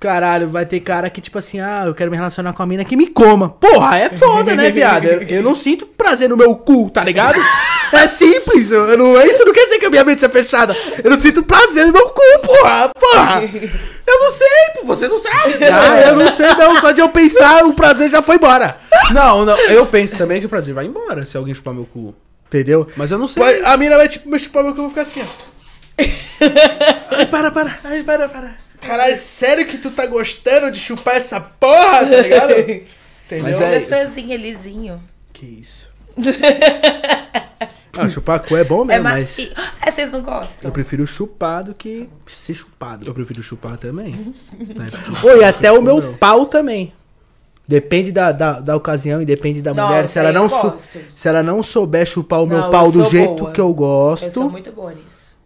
Caralho, vai ter cara que, tipo assim, ah, eu quero me relacionar com a mina que me coma. Porra, é foda, né, viado? Eu, eu não sinto prazer no meu cu, tá ligado? É simples, eu não, isso não quer dizer que a minha mente é fechada. Eu não sinto prazer no meu cu, porra, porra. Eu não sei, pô, você não sabe. Ah, eu não sei não, só de eu pensar, o prazer já foi embora. Não, não, eu penso também que o prazer vai embora se alguém chupar meu cu. Entendeu? Mas eu não sei. Vai- A mina vai, tipo, me chupar meu cu, eu vou ficar assim, ó. Ai, para, para. Ai, para, para. Caralho, sério que tu tá gostando de chupar essa porra, tá ligado? Entendeu? Mas é- Gostosinho, lisinho. Que isso. Ah, chupar cu é bom É mesmo, mas macio. É, vocês não gostam? eu prefiro chupar do que ser chupado. Eu prefiro chupar também. né? Oi, até o meu Não. pau também. Depende da, da, da ocasião e depende da Não, mulher. Se ela, eu não gosto. se ela não souber chupar o meu Não, eu pau do jeito boa. que eu gosto, Eu sou muito boa nisso.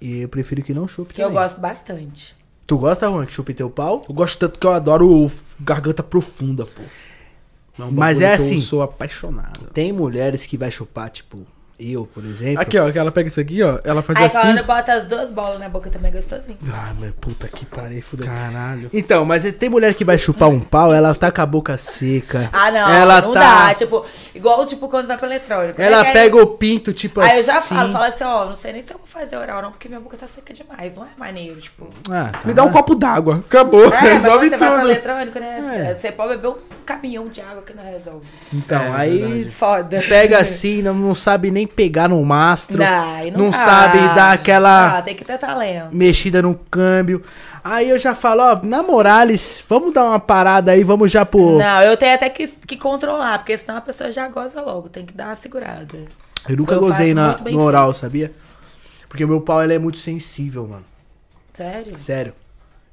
e eu prefiro que não chupe Que eu também. gosto bastante. Tu gosta, Juan, que chupe teu pau? Eu gosto tanto que eu adoro garganta profunda, pô. É um Mas é assim. Eu sou apaixonado. Tem mulheres que vai chupar, tipo, eu, por exemplo. Aqui, ó, que ela pega isso aqui, ó. Ela faz Aí assim. quando bota as duas bolas na boca também é gostosinho. Ah, meu puta que pariu, fudeu. Caralho. Então, mas tem mulher que vai chupar um pau, ela tá com a boca seca. Ah, não, ela não tá... dá. Tipo, igual tipo quando vai pro eletrônico. Ela aí- pega o pinto, tipo Aí assim. eu já falo, falo assim, ó, não sei nem se eu vou fazer oral não, porque minha boca tá seca demais. Não é maneiro, tipo. Ah, tá. Me dá um copo d'água. Acabou. É, mas quando Resolve você vai pro tudo. eletrônico, né? É. Você pode beber um caminhão de água que não resolve. Então, É, aí verdade. Foda. pega assim, não, não sabe nem pegar no mastro. Não, não dá. sabe dar aquela- Ah, tem que ter talento. mexida no câmbio. Aí eu já falo, ó, na Morales, vamos dar uma parada aí, vamos já pro. Não, eu tenho até que, que controlar, porque senão a pessoa já goza logo. Tem que dar uma segurada. Eu nunca Eu gozei na, no oral, sabia? Porque meu pau ele é muito sensível, mano. Sério? Sério.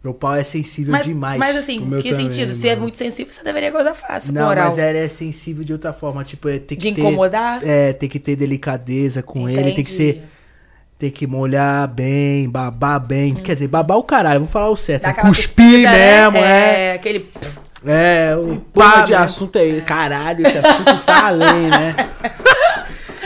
Meu pau é sensível Mas, demais. mas assim, que também, sentido? Se é muito sensível, você deveria gozar fácil Não, oral. mas ele é sensível de outra forma. Tipo, é, tem que De ter. incomodar? É, tem que ter delicadeza com ele, tem que Entendi. ser. Tem que molhar bem, babar bem. Quer dizer, babar o caralho, vamos falar o certo. É aquela cuspir cuspida, né? mesmo, é. É, aquele... É, o pá de assunto é caralho, esse assunto tá além, né?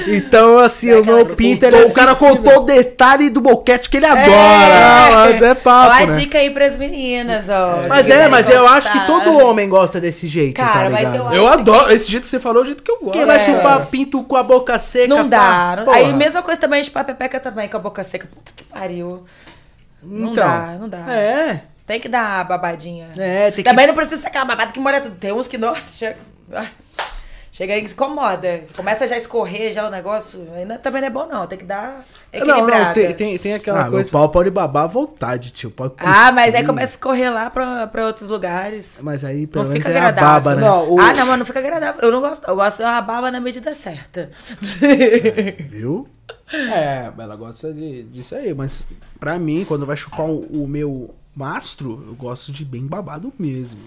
Então, assim, Dá o meu pinto, ele é o cara contou o detalhe do boquete que ele adora. Não, mas é papo, Ó, a né? dica aí pras meninas, ó. Mas Que é, mas eu acho que todo homem gosta desse jeito, Cara, tá mas ligado? eu Eu que- adoro. Esse jeito que você falou é o jeito que eu gosto. Quem vai É. chupar pinto com a boca seca? Não dá. não- Porra. Aí mesma coisa também de chupar pepeca também, com a boca seca. Puta que pariu. Não Então, dá, não dá. É, Tem que dar a babadinha. é, tem Também não precisa ser aquela babada que tudo. Tem uns que, nossa, chega, ah, chega aí que se incomoda. Começa já a escorrer já o negócio. Não- também não é bom, não. Tem que dar Não, equilibrada. não, tem, tem, tem aquela Ah, coisa. pau pode babar à vontade, tio. Pode Ah, mas aí começa a escorrer lá pra, pra outros lugares. Mas aí, pelo Não menos, fica é a agradável. baba, né? Não, o- Ah, não, mas não fica agradável. Eu não gosto. Eu gosto de uma baba na medida certa. Viu? É, ela gosta de, disso aí, mas pra mim, quando vai chupar o, o meu mastro, eu gosto de bem babado mesmo.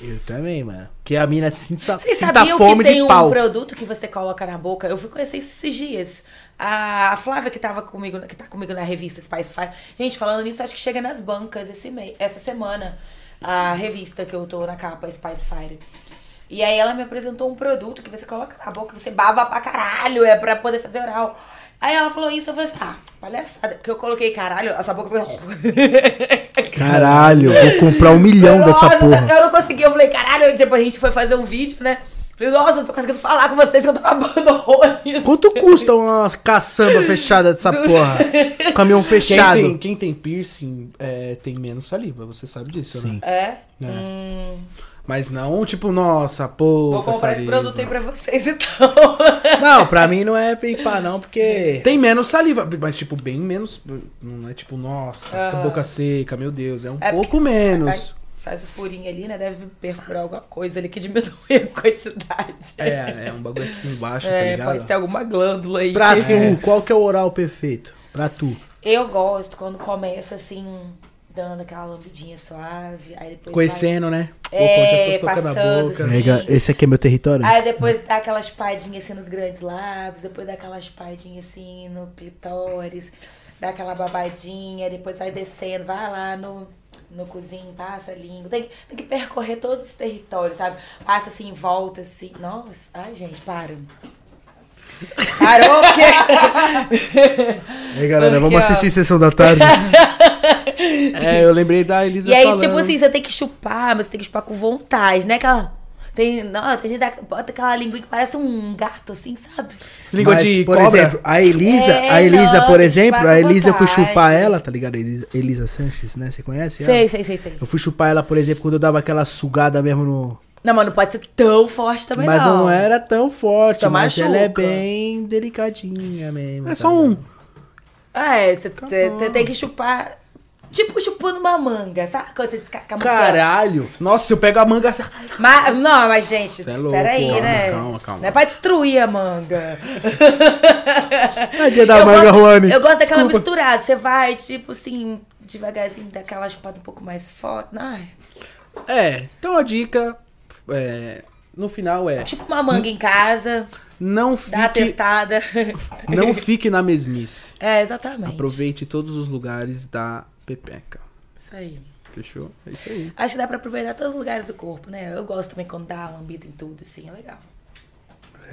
Eu também, mano. Porque a mina sinta, Vocês sinta sabiam fome que tem de um pau. produto que você coloca na boca? Eu fui conhecer esses dias. A a Flávia que tava comigo, que tá comigo na revista Spice Fire. Gente, falando nisso, acho que chega nas bancas esse mês, essa semana. A revista que eu tô na capa, Spice Fire. E aí ela me apresentou um produto que você coloca na boca, você baba pra caralho, é pra poder fazer oral. Aí ela falou isso, eu falei assim, ah, palhaçada. Porque eu coloquei caralho, essa boca foi... Caralho, vou comprar um milhão dessa Nossa, porra. Eu não consegui, eu falei, caralho, depois a gente foi fazer um vídeo, né? Falei, nossa, eu não tô conseguindo falar com vocês, que eu tô babando horrores. Quanto custa uma caçamba fechada dessa porra? Caminhão Quem fechado. tem, quem tem piercing é, tem menos saliva, você sabe disso, Sim. né? É? É. Hum, Mas não, tipo, nossa, pô. vou comprar esse produto aí pra vocês, então. Não, pra mim não é pipar, não, porque. Tem menos saliva, mas tipo, bem menos. Não é tipo, nossa, Aham. boca seca, meu Deus, é um É pouco menos. Faz o furinho ali, né? Deve perfurar alguma coisa ali que diminui a quantidade. É, é um bagulho aqui embaixo, tá É, ligado? pode ser alguma glândula aí. Pra tu, qual que é o oral perfeito? Pra tu. Eu gosto quando começa assim, dando aquela lambidinha suave. Aí depois. Conhecendo, né? É, Opa, já tô tocando a passando, boca. assim. Nega, esse aqui é meu território? Aí depois dá aquela espadinha assim nos grandes lábios, depois dá aquela espadinha assim no clitóris, dá aquela babadinha, depois vai descendo, vai lá no, no cozinho, passa a língua. Tem, tem que percorrer todos os territórios, sabe? Passa assim em volta, assim. Nossa, ai gente, para. Parou, porque. Aí, galera, vamos Aqui, ó. assistir Sessão da Tarde. É, eu lembrei da Elisa E aí, falando. tipo assim, você tem que chupar, mas você tem que chupar com vontade, né? Aquela. Tem, não, tem gente que bota aquela língua que parece um gato, assim, sabe? Língua Mas, de por cobra. exemplo, a Elisa, É, a Elisa, não, por exemplo, a Elisa eu fui chupar ela, tá ligado? Elisa, Elisa Sanches, né? Você conhece ela? Sei, sei, sei, sei. Eu fui chupar ela, por exemplo, quando eu dava aquela sugada mesmo no. Não, mas não pode ser tão forte também, mas não. não era tão forte, Só mas ela é machuca. bem delicadinha mesmo. É tá só um. É, você tem que chupar. Tipo chupando uma manga, sabe? Quando você descasca a manga. Caralho! Nossa, se eu pego a manga. Mas, não, mas gente, Cê é louco, peraí, calma, né? calma, calma. Não é pra destruir a manga. É dia da eu manga, gosto, Juane. Eu gosto daquela Desculpa. misturada. Você vai, tipo assim, devagarzinho, daquela chupada um pouco mais forte. Ai, É, então a dica. É, no final é. tipo uma manga em casa, Não dá fique, testada. não fique na mesmice. É, exatamente. Aproveite todos os lugares da Pepeca. Isso aí. Fechou? É isso aí. Acho que dá pra aproveitar todos os lugares do corpo, né? Eu gosto também quando dá uma lambida em tudo, assim, é legal.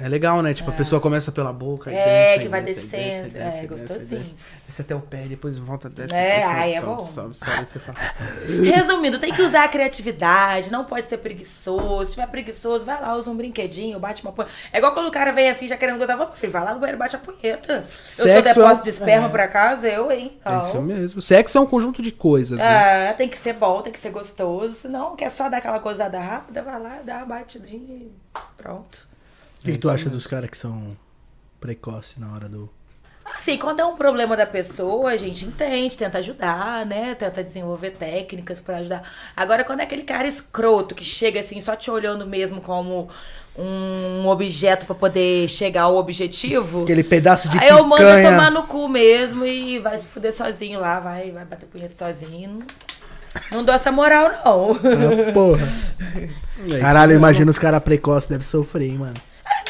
É legal, né? Tipo, a pessoa começa pela boca e É, desce, que aí vai desce, aí descendo, desce, é, aí gostosinho. desce, Desce até o pé, depois volta, desce. É, sobe, ai, é sobe, bom. Sobe, sobe, aí você fala. Resumindo, tem que usar a criatividade, não pode ser preguiçoso. Se tiver preguiçoso, vai lá, usa um brinquedinho, bate uma punheta. É igual quando o cara vem assim já querendo gozar, vamos, filho, vai lá no banheiro, bate a punheta. eu sou Sexo depósito é- de esperma pra casa, eu, hein? É isso Ó. mesmo. Sexo é um conjunto de coisas, né? É, tem que ser bom, tem que ser gostoso. Senão, quer só dar aquela gozada rápida, vai lá, dá uma batidinha e pronto. O que, que tu acha dos caras que são precoces na hora do. Assim, quando é um problema da pessoa, a gente entende, tenta ajudar, né? Tenta desenvolver técnicas pra ajudar. Agora, quando é aquele cara escroto que chega assim, só te olhando mesmo como um objeto pra poder chegar ao objetivo. Aquele pedaço de Aí eu mando picanha. tomar no cu mesmo e vai se fuder sozinho lá, vai, vai bater punheta sozinho. Não dou essa moral, não. Ah, porra. Caralho, eu imagino os caras precoces devem sofrer, hein, mano.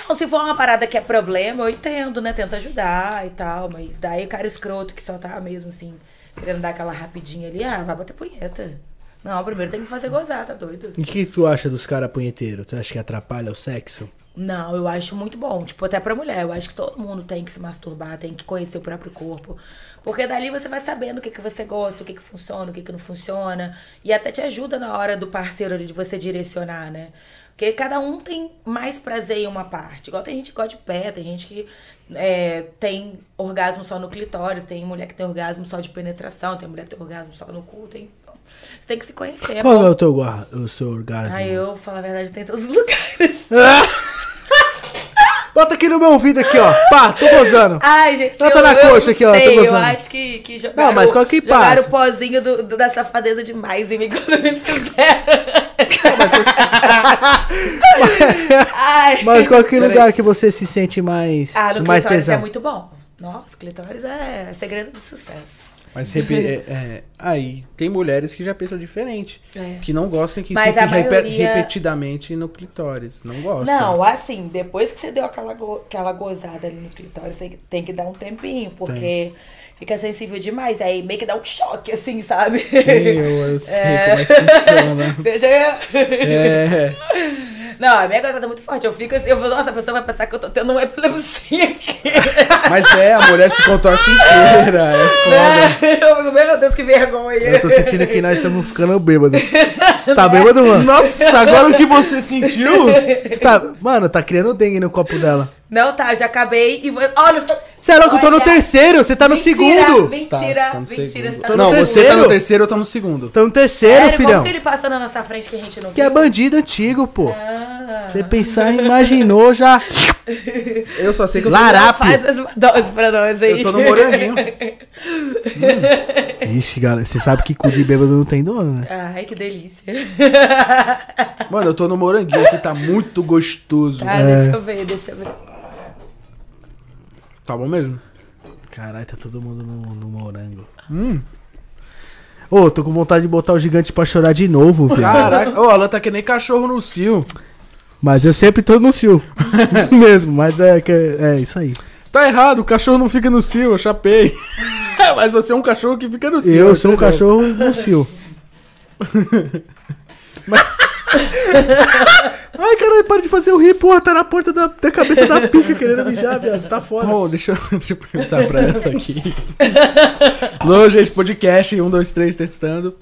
Não, se for uma parada que é problema, eu entendo, né? Tenta ajudar e tal. Mas daí o cara escroto que só tá mesmo assim, querendo dar aquela rapidinha ali, ah, vai bater punheta. Não, primeiro tem que fazer gozar, tá doido? E o que tu acha dos caras punheteiros? Tu acha que atrapalha o sexo? Não, eu acho muito bom. Tipo, até pra mulher. Eu acho que todo mundo tem que se masturbar, tem que conhecer o próprio corpo. Porque dali você vai sabendo o que, que você gosta, o que, que funciona, o que, que não funciona. E até te ajuda na hora do parceiro de você direcionar, né? Porque cada um tem mais prazer em uma parte. Igual tem gente que gosta de pé, tem gente que é, tem orgasmo só no clitóris, tem mulher que tem orgasmo só de penetração, tem mulher que tem orgasmo só no cu. Tem... Você tem que se conhecer. É Qual é o teu o seu orgasmo? Aí eu, falo a verdade, tem em todos os lugares. Bota aqui no meu ouvido aqui, ó. Pá, tô gozando. Ai, gente, tá eu, na eu coxa aqui, ó, tô sei, Eu gozando. acho que, que jogaram, Não, mas qual que jogaram passa? o pozinho do, do- da safadeza demais em mim quando me fizeram. Ai. Mas qual que lugar que você se sente mais, Ah, no mais clitóris tesão? é muito bom. Nossa, clitóris é segredo do sucesso. Mas é, é, aí tem mulheres que já pensam diferente. É. Que não gostam que Mas repe- maioria- repetidamente no clitóris. Não gostam. Não, assim, depois que você deu aquela, go- aquela gozada ali no clitóris, você tem que dar um tempinho, porque fica sensível demais. Aí meio que dá um choque, assim, sabe? Sim, eu, eu sei como é que funciona. Deixa eu... É. Não, a minha gozada é muito forte. Eu fico assim, eu falo, nossa, a pessoa vai pensar que eu tô tendo uma epilepsia aqui. Mas é, a mulher se contorce inteira. É foda. Eu fico, meu Deus, que vergonha. Eu tô sentindo que nós estamos ficando bêbados. Tá bêbado, mano? Nossa, agora o que você sentiu? Você tá- Mano, tá criando dengue no copo dela. Não, tá, eu já acabei e vou... Olha, só... Você é louco, eu tô no terceiro, você tá no Mentira, segundo. Mentira, Tá, tá no mentira. segundo. você tá no Não, você tá terceiro. no terceiro, eu tô no segundo. Tô no terceiro, Sério, filhão. Como que ele passa na nossa frente que a gente não Que é viu? bandido antigo, pô. Ah. Você pensar, imaginou já. Eu só sei que eu tô, Larápio. Faz as doses pra nós aí. eu tô no moranguinho. Ixi, galera, você sabe que cu de bêbado não tem dono, né? Ai, que delícia. Mano, eu tô no moranguinho que tá muito gostoso. Tá, É. deixa eu ver, deixa eu ver. Tá bom mesmo? Caralho, tá todo mundo no, no morango. Hum. Ô, tô com vontade de botar o gigante pra chorar de novo, velho. Caraca, ô, ela tá que nem cachorro no cio. Mas eu sempre tô no cio. Mesmo, mas é, que- é isso aí. Tá errado, o cachorro não fica no cio, eu chapei. Mas você é um cachorro que fica no cio. Eu sou um entendeu? cachorro no cio. Ai, caralho, para de fazer o rir, porra. Tá na porta da, da cabeça da pica querendo mijar, viado. Tá fora. Bom, deixa eu, deixa eu perguntar pra ela aqui. Não, gente, podcast, um, dois, três, testando.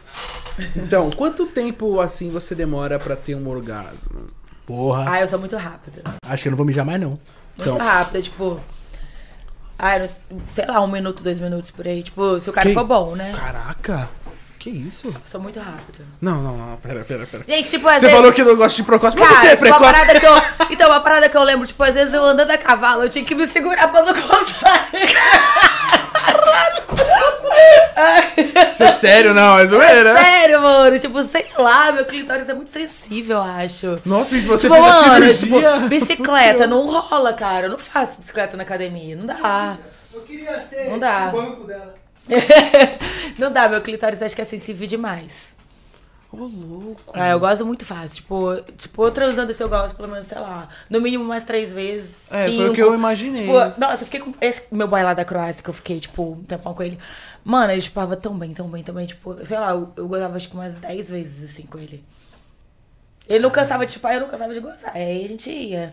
Então, quanto tempo assim você demora pra ter um orgasmo? Porra. Ah, eu sou muito rápida. Acho que eu não vou mijar mais, não. Muito Então. rápida, tipo. Ah, eu não sei- sei lá, um minuto, dois minutos por aí. Tipo, se o cara Que- for bom, né? Caraca, que isso? Eu sou muito rápida. Não, não, não, pera, pera, pera. Gente, tipo, às Você vezes. falou que não gosta de precoce, mas Cara, você é tipo, uma precoce. parada que eu. Então, uma parada que eu lembro, tipo, às vezes eu andando a cavalo, eu tinha que me segurar pra não contar. Você é sério, não, é zoeira? Sério, mano. Tipo, sei lá, meu clitóris é muito sensível, eu acho. Nossa, e você Tipo, fez a mano, cirurgia? tipo, bicicleta não rola, cara. Eu não faço bicicleta na academia. Não dá. Eu queria ser Não dá. o banco dela. não dá, meu clitóris acho que é sensível demais. Ô, louco. Ah, eu gosto muito fácil. Tipo, tipo, eu transando esse eu gosto pelo menos, sei lá, no mínimo mais três vezes. É, foi o cinco. que eu imaginei. Tipo, nossa, eu fiquei com. Esse meu boy lá da Croácia, que eu fiquei, tipo, um tempão com ele. Mano, ele chupava tão bem, tão bem, tão bem. Tipo, sei lá, eu, eu gozava acho que umas 10 vezes assim com ele. Ele não cansava de chupar, eu não cansava de gozar. Aí a gente ia.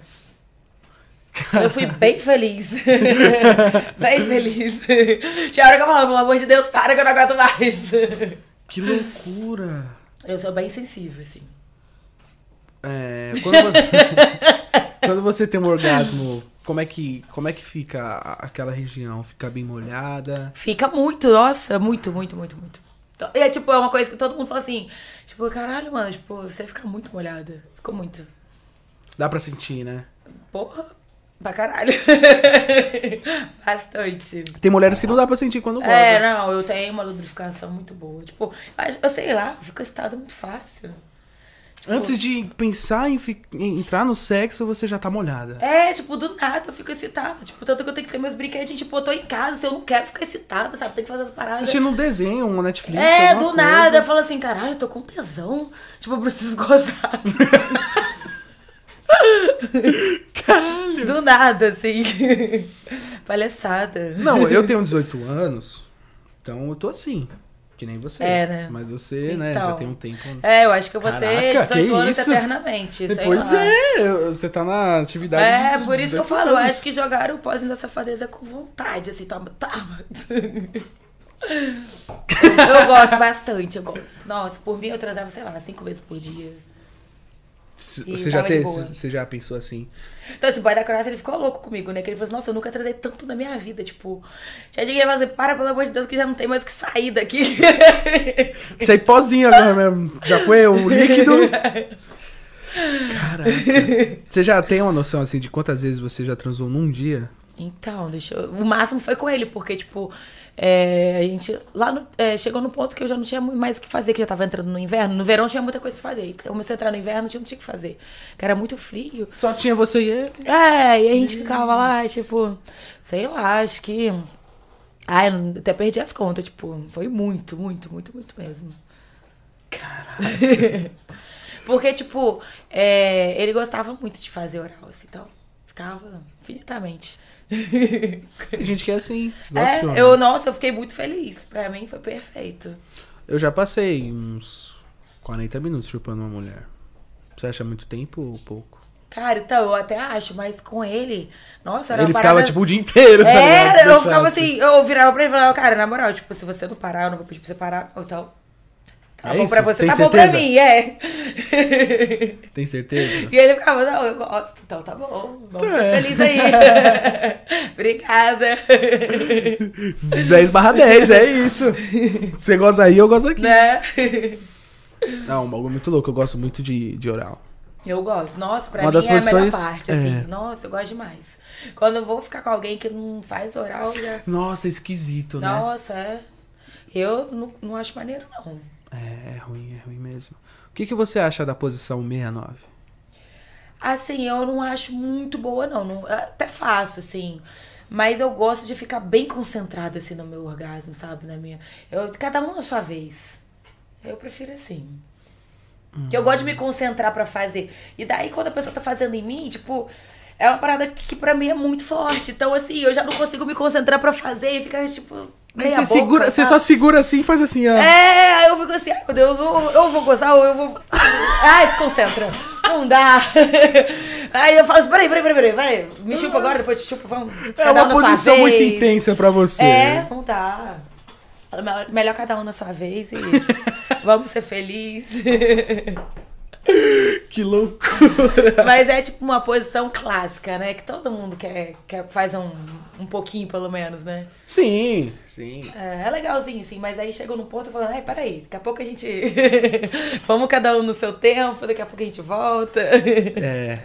Eu fui bem feliz. bem feliz. Tinha hora que eu falava, pelo amor de Deus, para que eu não aguento mais. Que loucura. Eu sou bem sensível, assim. É, quando você, quando você tem um orgasmo, como é que, como é que fica aquela região? Fica bem molhada? Fica muito, nossa, muito, muito, muito, muito. E é tipo, é uma coisa que todo mundo fala assim, tipo, caralho, mano, tipo, você fica muito molhada. Ficou muito. Dá pra sentir, né? Porra, pra caralho. Bastante. Tem mulheres que não dá pra sentir quando goza. É, não, eu tenho uma lubrificação muito boa. Tipo, eu sei lá, fica excitado muito fácil. Antes de pensar em, fi- em entrar no sexo, você já tá molhada. É, tipo, do nada eu fico excitada. Tipo, tanto que eu tenho que ter meus brinquedinhos. Tipo, eu tô em casa, se eu não quero ficar excitada, sabe? Tem que fazer as paradas. Assistindo um desenho, um Netflix, É, do coisa. nada. Eu falo assim, caralho, eu tô com tesão. Tipo, eu preciso gozar. Caralho. Do nada, assim. Palhaçada. Não, eu tenho 18 anos, então eu tô assim. Que nem você. É, né? Mas você, né, já Então. tem um tempo. É, eu acho que eu vou ter Caraca, 18 que anos isso? eternamente. Pois lá. é, eu- você tá na atividade É, de por isso que eu 18 falo, eu anos. acho que jogaram o pozinho da safadeza com vontade, assim, toma, toma. eu gosto bastante, eu gosto. Nossa, por mim eu transava, sei lá, cinco vezes por dia. Você já, boa. você já pensou assim? Então, esse boy da Croácia, ele ficou louco comigo, né? Que ele falou assim, nossa, eu nunca transei tanto na minha vida, tipo... Gente que ia fazer, para, pelo amor de Deus, que já não tem mais o que sair daqui. Isso aí pozinho agora mesmo. Já foi o líquido. Caraca. Você já tem uma noção assim de quantas vezes você já transou num dia? Então, deixa eu... O máximo foi com ele, porque, tipo, é, a gente lá no- é, chegou no ponto que eu já não tinha mais o que fazer, que já tava entrando no inverno. No verão tinha muita coisa pra fazer. Então, comecei a entrar no inverno, tinha, não tinha o que fazer. Que era muito frio. Só tinha você e ele. É, e a gente ficava lá, tipo, sei lá, acho que. Ai, até perdi as contas, tipo, foi muito, muito, muito, muito mesmo. Caralho. Porque, tipo, é, ele gostava muito de fazer oral, assim, então ficava infinitamente. Tem gente que é assim. É, eu, nossa, eu fiquei muito feliz. Pra mim foi perfeito. Eu já passei uns 40 minutos chupando uma mulher. Você acha muito tempo ou pouco? Cara, então, eu até acho, mas com ele, nossa, era ele ficava parada... tipo o dia inteiro. tá É, eu deixasse. ficava assim, eu virava pra ele e falava, cara, na moral, tipo, se você não parar, eu não vou pedir pra você parar, ou tal. Tá É bom isso? pra você, Tem tá bom pra certeza? mim, é. Tem certeza? E ele ficava, não, eu gosto, então tá bom, vamos É. ser felizes aí. Obrigada. 10 barra 10, é isso. Você gosta aí, eu gosto aqui. né? Não, um bagulho muito louco. Eu gosto muito de, de oral. Eu gosto. Nossa, pra Uma mim das é a melhor posições- parte, assim. é. Nossa, eu gosto demais. Quando eu vou ficar com alguém que não faz oral, já... Nossa, esquisito, né? Nossa, é. Eu não, não acho maneiro, não. É, é ruim, é ruim mesmo. O que, que você acha da posição 69? Assim, eu não acho muito boa, não. não é até fácil, assim. Mas eu gosto de ficar bem concentrada, assim, no meu orgasmo, sabe? Na minha. Eu, cada um na sua vez. Eu prefiro assim. Que eu gosto de me concentrar pra fazer. E daí, quando a pessoa tá fazendo em mim, tipo, é uma parada que, que pra mim é muito forte. Então, assim, eu já não consigo me concentrar pra fazer e fica, tipo. Aí você, segura, você sabe? só segura assim e faz assim, ó. É, aí eu fico assim, ai meu Deus, ou eu vou gozar ou eu vou. Ai, desconcentra. Não dá. Aí eu falo assim, peraí, peraí, peraí, peraí, peraí. Me chupa agora, depois te chupa, vamos. É um uma sua posição muito intensa pra você. É, não dá. Melhor cada um na sua vez e vamos ser felizes. Que loucura. Mas é tipo uma posição clássica, né? Que todo mundo quer, quer faz um, um pouquinho, pelo menos, né? Sim, sim. É, é legalzinho, sim, mas aí chegou num ponto falando, ai, peraí, daqui a pouco a gente. Vamos cada um no seu tempo, daqui a pouco a gente volta. É.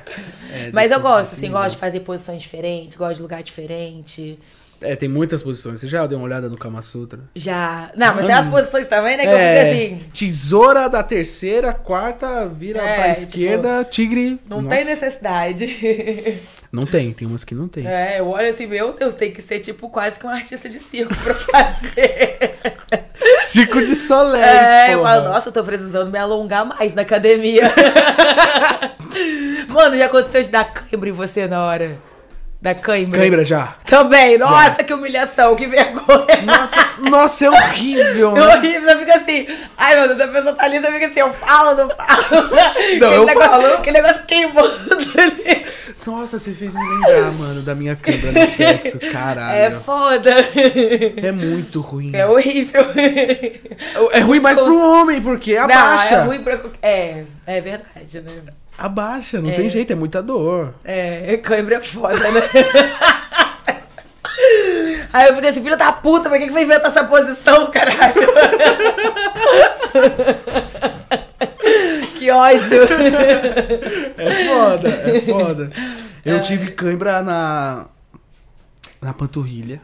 é mas eu gosto, assim, gosto de fazer posições diferentes, gosto de lugar diferente. É, tem muitas posições. Você já deu uma olhada no Kama Sutra? Já. Não, mas tem umas posições também, né? Que eu É, fico assim. tesoura da terceira, quarta, vira É, pra tipo, esquerda, tigre. Não Nossa. tem necessidade. Não tem, tem umas que não tem. É, eu olho assim, meu Deus, tem que ser tipo quase que um artista de circo pra fazer. Circo de Solé. É, eu porra. falo, nossa, eu tô precisando me alongar mais na academia. Mano, já aconteceu de dar cãibra em você na hora? Da cãibra? Cãibra já. Também, nossa, que humilhação, que vergonha. Nossa, nossa, é horrível, É né? horrível, eu fico assim. Ai, meu Deus, a pessoa tá eu fico assim, eu falo, não falo. Não, Aquele eu negócio, falo. Aquele negócio queimando ali. Nossa, você fez me lembrar, mano, da minha câmera no sexo. É Caralho. foda. É, muito ruim. É horrível. É, ruim mais pro homem, porque abaixa. Não, é ruim pra. É, é verdade, né? Abaixa, não É. tem jeito, é muita dor. É, cãibra é foda, né? Aí eu fico assim, filho da puta, por que que vai inventar essa posição, caralho? que ódio. É foda, é foda. Eu É. tive cãibra na. Na panturrilha.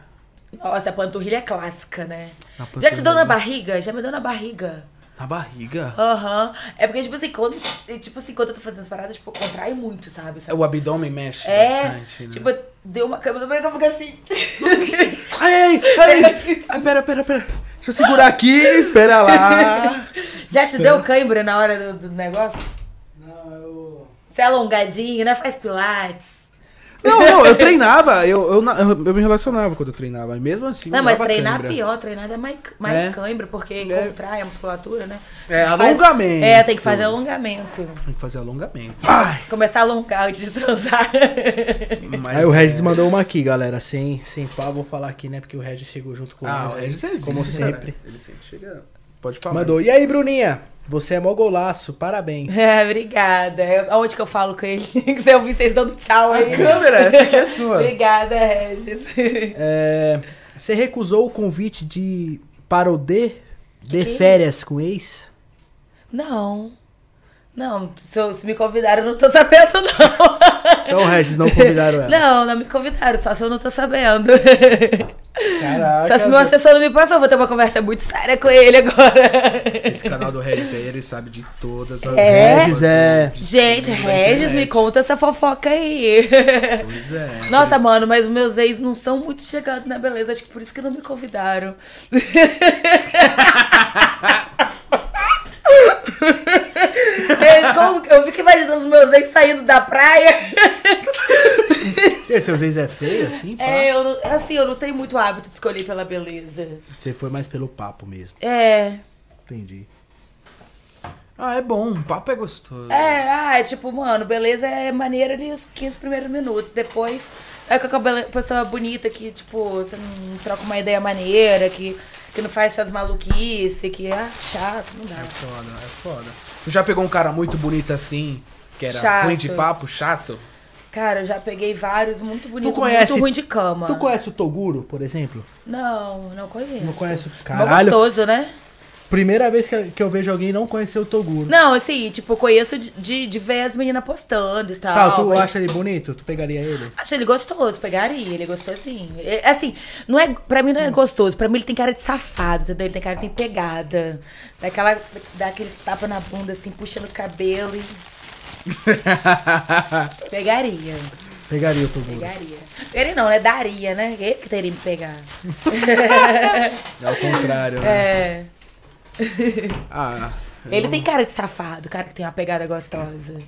Nossa, a panturrilha é clássica, né? Já te deu na barriga? Já me deu na barriga. Na barriga. Aham. É porque, tipo assim, quando, tipo assim, quando eu tô fazendo as paradas, tipo, contrai muito, sabe? sabe? O abdômen mexe É, bastante. Né? tipo, deu uma câmera, que eu fico assim. Ai, ai, ai, ai, pera, pera, pera. Deixa eu segurar aqui, espera lá. Já te deu cãibra na hora do, do negócio? Não, eu. Você é alongadinho, né? Faz pilates. Não, não, eu treinava, eu, eu, eu, eu me relacionava quando eu treinava, mesmo assim. Não, mas treinar cãibra. pior, treinar é mais, mais É. cãibra, porque É. contrai a musculatura, né? É, Faz- alongamento. É, tem que fazer alongamento. Tem que fazer alongamento. Ai! Começar a alongar antes de transar. Mas Aí o Regis é- mandou uma aqui, galera. Sem, sem pá, vou falar aqui, né? Porque o Regis chegou junto com Ah, o Regis é Como zica, sempre. né? Ele sempre chega. Pode falar. Mandou. E aí, Bruninha? Você é mó golaço, parabéns. É, obrigada. Eu- Aonde que eu falo com ele? Se eu ouvi vocês dando tchau aí. Câmera, essa aqui é sua. Obrigada, Regis. É, você recusou o convite de para o D de que é férias com ex? Não. Não, se, eu- se me convidaram, eu não tô sabendo, não. Então, Regis, não convidaram ela. Não, não me convidaram, só se eu não tô sabendo. Caraca. Só se meu assessor não me passou, eu vou ter uma conversa muito séria com ele agora. Esse canal do Regis aí, ele sabe de todas as É? Regis é- Gente, Regis, me conta essa fofoca aí. Pois é. Nossa, mano, mas os meus ex não são muito chegados na beleza. Acho que por isso que não me convidaram. É, que- eu fico imaginando os meus ex saindo da praia. E aí, seus ex é feio, assim? pá? É, eu assim, eu não tenho muito hábito de escolher pela beleza. Você foi mais pelo papo mesmo. É. Entendi. Ah, é bom, o papo é gostoso. É, ah, é tipo, mano, beleza é maneira ali os 15 primeiros minutos. Depois é com aquela pessoa bonita que, tipo, você não troca uma ideia maneira, que, que não faz essas maluquices, que é chato, não dá. É foda, é foda. Tu já pegou um cara muito bonito assim, que era Chato. ruim de papo, chato? Cara, eu já peguei vários muito bonitos, conhece- muito ruim de cama. Tu conhece o Toguro, por exemplo? Não, não conheço. Não conhece o- Mó Caralho. gostoso, né? Primeira vez que, que eu vejo alguém não conhecer o Toguro. Não, assim, tipo, conheço de, de, de ver as meninas postando e tal. Tá, tu mas- acha ele bonito? Tu pegaria ele? Acho ele gostoso, pegaria, ele é gostosinho. É, assim, não é, pra mim não é gostoso, pra mim ele tem cara de safado, entendeu? Ele tem cara de tem pegada. Daquela, dá aquele tapa na bunda, assim, puxando o cabelo e. Pegaria, Pegaria o Toguro. pegaria. Pegaria não, né? Daria, né? Ele que teria me pegar. É ao contrário, né? É. Ah, Ele não- tem cara de safado, cara que tem uma pegada gostosa.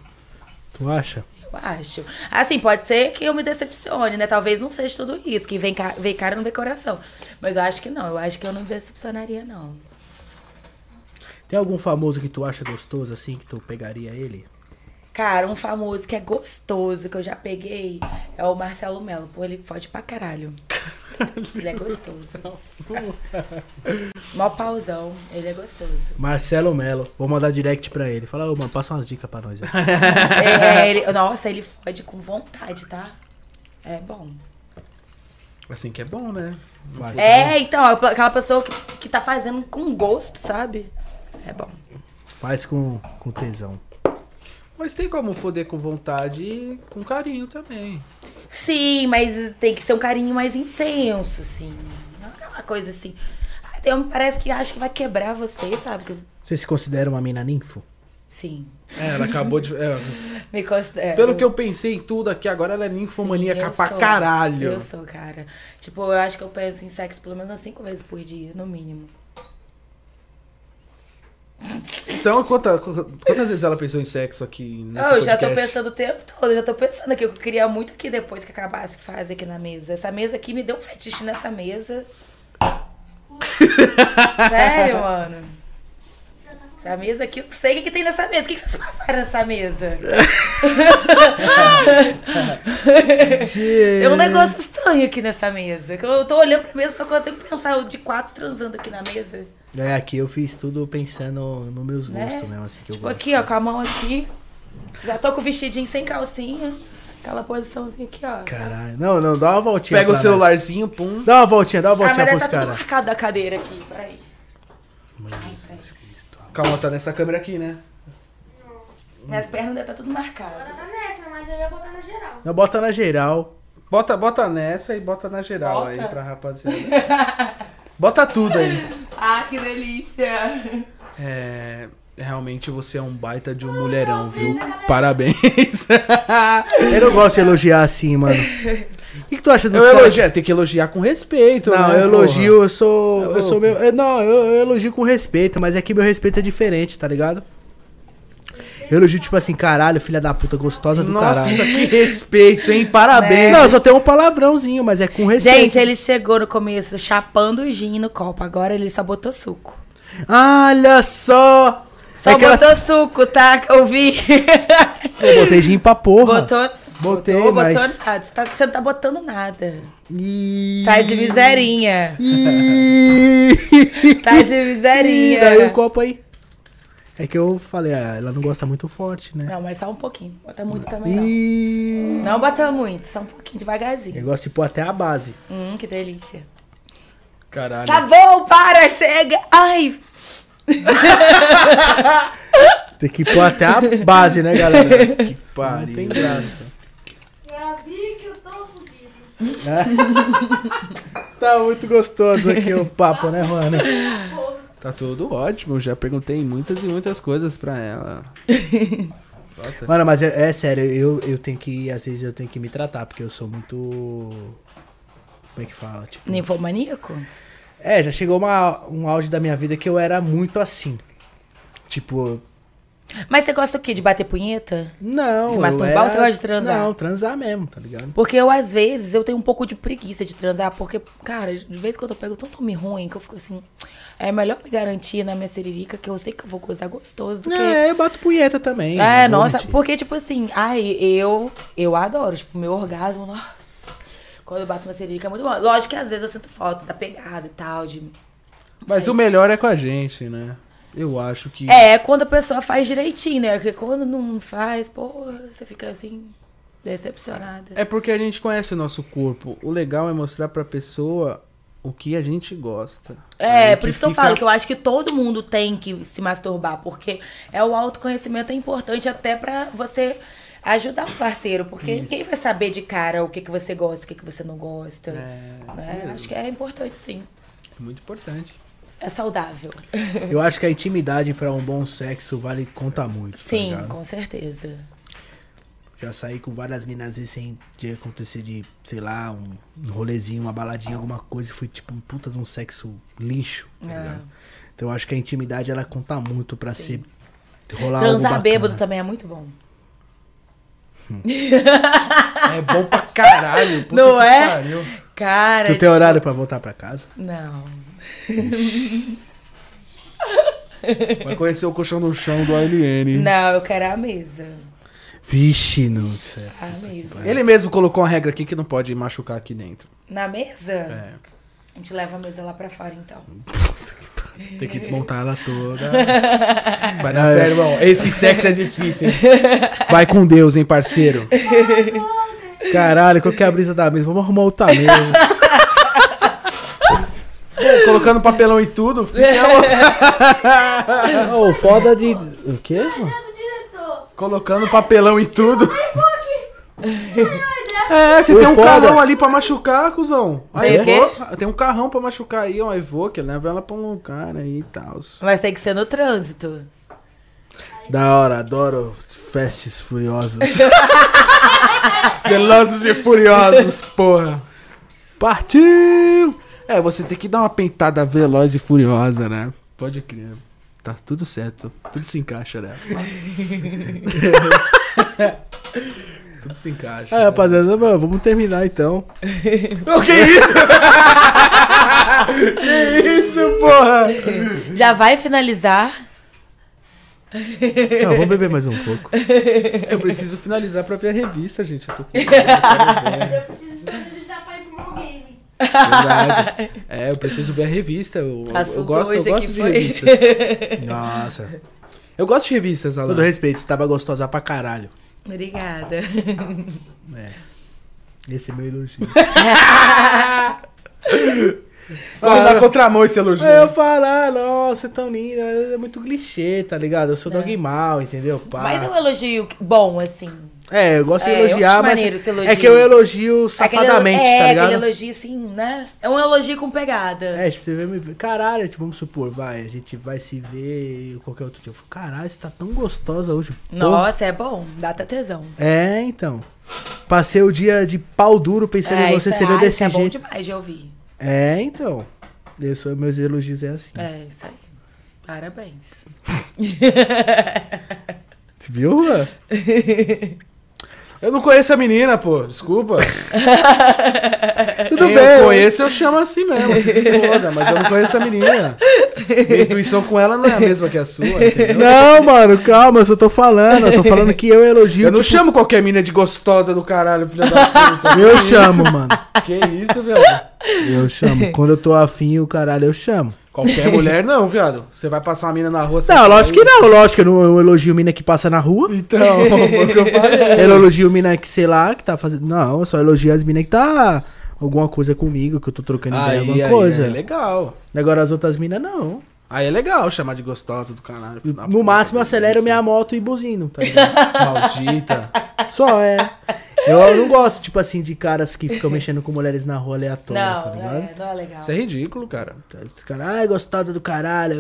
Tu acha? Eu acho. Assim, pode ser que eu me decepcione, né? Talvez não seja tudo isso, que vem, ca- vem cara não vê coração. Mas eu acho que não, eu acho que eu não me decepcionaria, não. Tem algum famoso que tu acha gostoso, assim, que tu pegaria ele? Cara, um famoso que é gostoso, que eu já peguei, é o Marcelo Melo. Pô, ele fode pra caralho. Ele é gostoso. Mó pauzão, ele é gostoso. Marcelo Melo. Vou mandar direct pra ele. Fala, ô, mano, passa umas dicas pra nós. aí. É, é, ele- nossa, ele fode com vontade, tá? É bom. Assim que é bom, né? Marcelo. É, então, aquela pessoa que, que tá fazendo com gosto, sabe? É bom. Faz com, com tesão. Mas tem como foder com vontade e com carinho também. Sim, mas tem que ser um carinho mais intenso, assim. Não é uma coisa assim. Tem um, parece que acha que vai quebrar você, sabe? Que- Você se considera uma mina ninfo? Sim. É, ela acabou de. é, Me considero. pelo que eu pensei em tudo aqui, agora ela é ninfomaníaca pra sou. caralho. Eu sou, cara. Tipo, eu acho que eu penso em sexo pelo menos umas cinco vezes por dia, no mínimo. Então, quanta- quantas vezes ela pensou em sexo aqui Não, eu já tô pensando o tempo todo, eu já tô pensando aqui. Eu queria muito que depois que acabasse fase aqui na mesa. Essa mesa aqui me deu um fetiche nessa mesa. Sério, mano. Essa mesa aqui, eu não sei o que, que tem nessa mesa. O que, que vocês passaram nessa mesa? Tem um negócio estranho aqui nessa mesa. que Eu tô olhando pra mesa, só consigo pensar eu de quatro transando aqui na mesa. É, aqui eu fiz tudo pensando nos meus Né? gostos mesmo, assim, que eu Tipo gosto. aqui, ó, com a mão aqui. Já tô com o vestidinho sem calcinha. Aquela posiçãozinha aqui, ó. Caralho. Não, não, dá uma voltinha Pega o celularzinho, pum. nós. Dá uma voltinha, dá uma Ah, voltinha mas deve pros tá tudo caras. marcado da cadeira aqui, peraí. Calma, tá nessa câmera aqui, né? Minhas pernas devem estar tudo Agora marcadas. tá nessa, mas eu ia botar na geral. Não, bota na geral. Bota, bota nessa e bota na geral Bota. aí pra rapaziada. bota tudo aí. Ah, que delícia! É. Realmente você é um baita de um mulherão, viu? Parabéns. Eu não gosto de elogiar assim, mano. O que, que tu acha dos Eu caras- elogio, tem que elogiar com respeito, Não, né, eu porra? elogio, eu sou. Ô, Eu sou meu. eu- Não, eu, eu elogio com respeito, mas é que meu respeito é diferente, tá ligado? Eu elogio, tipo assim, caralho, filha da puta gostosa do Nossa, caralho. que respeito, hein? Parabéns. Não, só tem um palavrãozinho, mas é com respeito. Gente, ele chegou no começo chapando o gin no copo, agora ele só botou suco. Olha só! Só É que ela- botou suco, tá? Eu vi. Eu botei gin pra porra. Botou. Botei, botou, mas- botou nada. Você, tá- você não tá botando nada. Ih. Tá de miserinha. Ih. Tá de miserinha. Ih, Daí o copo aí. É que eu falei, ah, ela não gosta muito forte, né? Não, mas só um pouquinho. Bota muito também, não. Ih. Não bota muito, só um pouquinho, devagarzinho. Eu gosto de pôr até a base. Hum, que delícia. Caralho. Tá bom, para, chega. Ai, Tem que pôr até a base, né, galera? Que pariu. Não tem graça. Já vi que eu tô fudido. Tá muito gostoso aqui o papo, né, Juana? Tá tudo ótimo, já perguntei muitas e muitas coisas pra ela. Nossa. Mano, mas é, é sério, eu, eu tenho que, às vezes eu tenho que me tratar, porque eu sou muito... Como é que fala? Tipo, ninfomaníaco? É, já chegou uma, um auge da minha vida que eu era muito assim. Tipo, Mas você gosta o quê? De bater punheta? não. Se masturbar era- ou você gosta de transar? Não, transar mesmo, tá ligado? Porque eu, às vezes, eu tenho um pouco de preguiça de transar, porque, cara, de vez em quando eu pego tanto homem ruim que eu fico assim, é melhor me garantir na minha siririca que eu sei que eu vou gozar gostoso do que. É, eu bato punheta também. É, nossa, mentir. porque, tipo assim, ai, eu, eu adoro, tipo, meu orgasmo, nossa. Quando eu bato uma siririca é muito bom. Lógico que às vezes eu sinto falta da pegada e tal, de... Mas o melhor é com a gente, né? Eu acho que. É, quando a pessoa faz direitinho, né? Porque quando não faz, porra, você fica assim, decepcionada. É porque a gente conhece o nosso corpo. O legal é mostrar pra pessoa o que a gente gosta. É, por isso que eu fica- falo que eu acho que todo mundo tem que se masturbar, porque é o autoconhecimento é importante até pra você ajudar o parceiro, porque ninguém vai saber de cara o que, que você gosta, o que, que você não gosta. É, né? Acho que é importante sim. é muito importante. É saudável. Eu acho que a intimidade pra um bom sexo vale conta muito. tá Sim, ligado? com certeza. Já saí com várias minas vezes sem de acontecer de, sei lá, um, um rolezinho, uma baladinha, alguma coisa, e foi tipo um puta de um sexo lixo, tá É. Então eu acho que a intimidade ela conta muito pra ser rolar Transar bêbado também é muito bom. É bom pra caralho. puta Não que é? pariu. Cara. Tu tem horário pra voltar pra casa? Não. Vai conhecer o colchão no chão do ALN. Não, eu quero a mesa. Vixe, não sei. A mesa. Ele mesmo colocou uma regra aqui que não pode machucar aqui dentro. Na mesa? É. A gente leva a mesa lá pra fora, então. Tem que desmontar ela toda. Vai dar fé, irmão. Esse sexo é difícil, hein? Vai com Deus, hein, parceiro. Caralho, qual que é a brisa da mesa? Vamos arrumar outra mesa. Colocando papelão e tudo. fica- Ô, foda de. O quê? mano? Colocando papelão e tudo. É, você Foi tem um foda. carrão ali pra machucar, cuzão. Tem Aí o quê? vou- tem um carrão pra machucar aí, ó. Evoque, leva ela pra um lugar aí e tal. Mas tem que ser no trânsito. Da hora, adoro festes furiosas. Velozes e Furiosos, porra. Partiu! É, você tem que dar uma pentada veloz e furiosa, né? Pode crer. Tá tudo certo. Tudo se encaixa, né? tudo se encaixa. Ah, rapaziada, mano, vamos terminar então. O que é isso? que isso, porra? Já vai finalizar? Não, vou beber mais um pouco. Eu preciso finalizar pra ver a revista, gente. Eu tô com... Eu preciso precisar pra ir pro meu game. Verdade. É, eu preciso ver a revista. Eu, eu gosto, eu gosto de foi- revistas. Nossa. Eu gosto de revistas, Todo Alan. respeito, você tava gostosa pra caralho. Obrigada. Esse é meu elogio. Vamos dar contramão esse elogio. Aí eu falar, nossa, tão linda, é muito clichê, tá ligado? Eu sou dog mal, entendeu? Pá. Mas é um elogio bom, assim. É, eu gosto de É, elogiar, mas maneiro esse elogio. é que eu elogio safadamente, aquele, é, tá ligado? aquele elogio assim, né? É um elogio com pegada. É, tipo, você vê me ver, caralho, tipo, vamos supor, vai, a gente vai se ver qualquer outro dia. Eu falo, caralho, você tá tão gostosa hoje. Pô. Nossa, é bom. Dá até tesão. É, então. Passei o dia de pau duro pensando é, em você, isso você é, veio ah, desse isso é bom jeito. demais de ouvir. É, então. Eu sou, meus elogios é assim. É, isso aí. Parabéns. Você viu, Juan? Eu não conheço a menina, pô. Desculpa. Tudo Quem bem. eu conheço, eu chamo assim mesmo. Que se foda, mas eu não conheço a menina. Minha intuição com ela não é a mesma que a sua, entendeu? Não, mano, calma, eu só tô falando. Eu tô falando que eu elogio. Eu não tipo, chamo qualquer menina de gostosa do caralho, filha da puta. Eu chamo, mano. Que isso, viado? Eu chamo. Quando eu tô afim, o caralho, eu chamo. Qualquer mulher não, viado. Você vai passar uma mina na rua... Não, lógico que não. Lógico que eu não eu elogio mina que passa na rua. Então, foi o que eu falei. Eu elogio mina que, sei lá, que tá fazendo. Não, eu só elogio as minas que tá alguma coisa comigo, que eu tô trocando ideia, Aí, alguma aí coisa. é legal. Agora as outras minas, não. Aí é legal chamar de gostosa do da No máximo eu acelero minha moto e buzino, tá ligado? Maldita. Só é. Eu não gosto, tipo assim, de caras que ficam mexendo com mulheres na rua aleatória, Não, tá ligado? é, não é legal. Isso é ridículo, cara. Esse cara, ai, gostosa do caralho,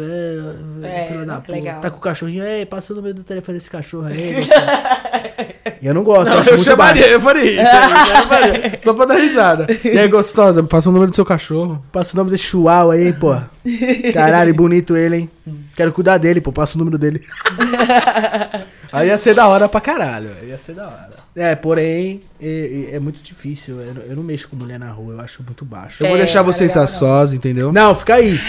é, É, filha da não é puta. legal. Tá com o cachorrinho, ei, passa o número do telefone desse cachorro aí. E eu não gosto, eu Não, eu muito chamaria, baixo. eu faria isso. Eu faria, só pra dar risada. E aí, gostosa, me passa o número do seu cachorro. Passa o nome desse chihuahua aí, pô. Caralho, bonito ele, hein? Quero cuidar dele, pô, passa o número dele. Aí ia ser da hora pra caralho. Aí ia ser da hora. É, porém, é, é- é muito difícil. Eu, não- eu não mexo com mulher na rua, eu acho muito baixo. Eu vou É, deixar é vocês a sós, entendeu? Não, fica aí.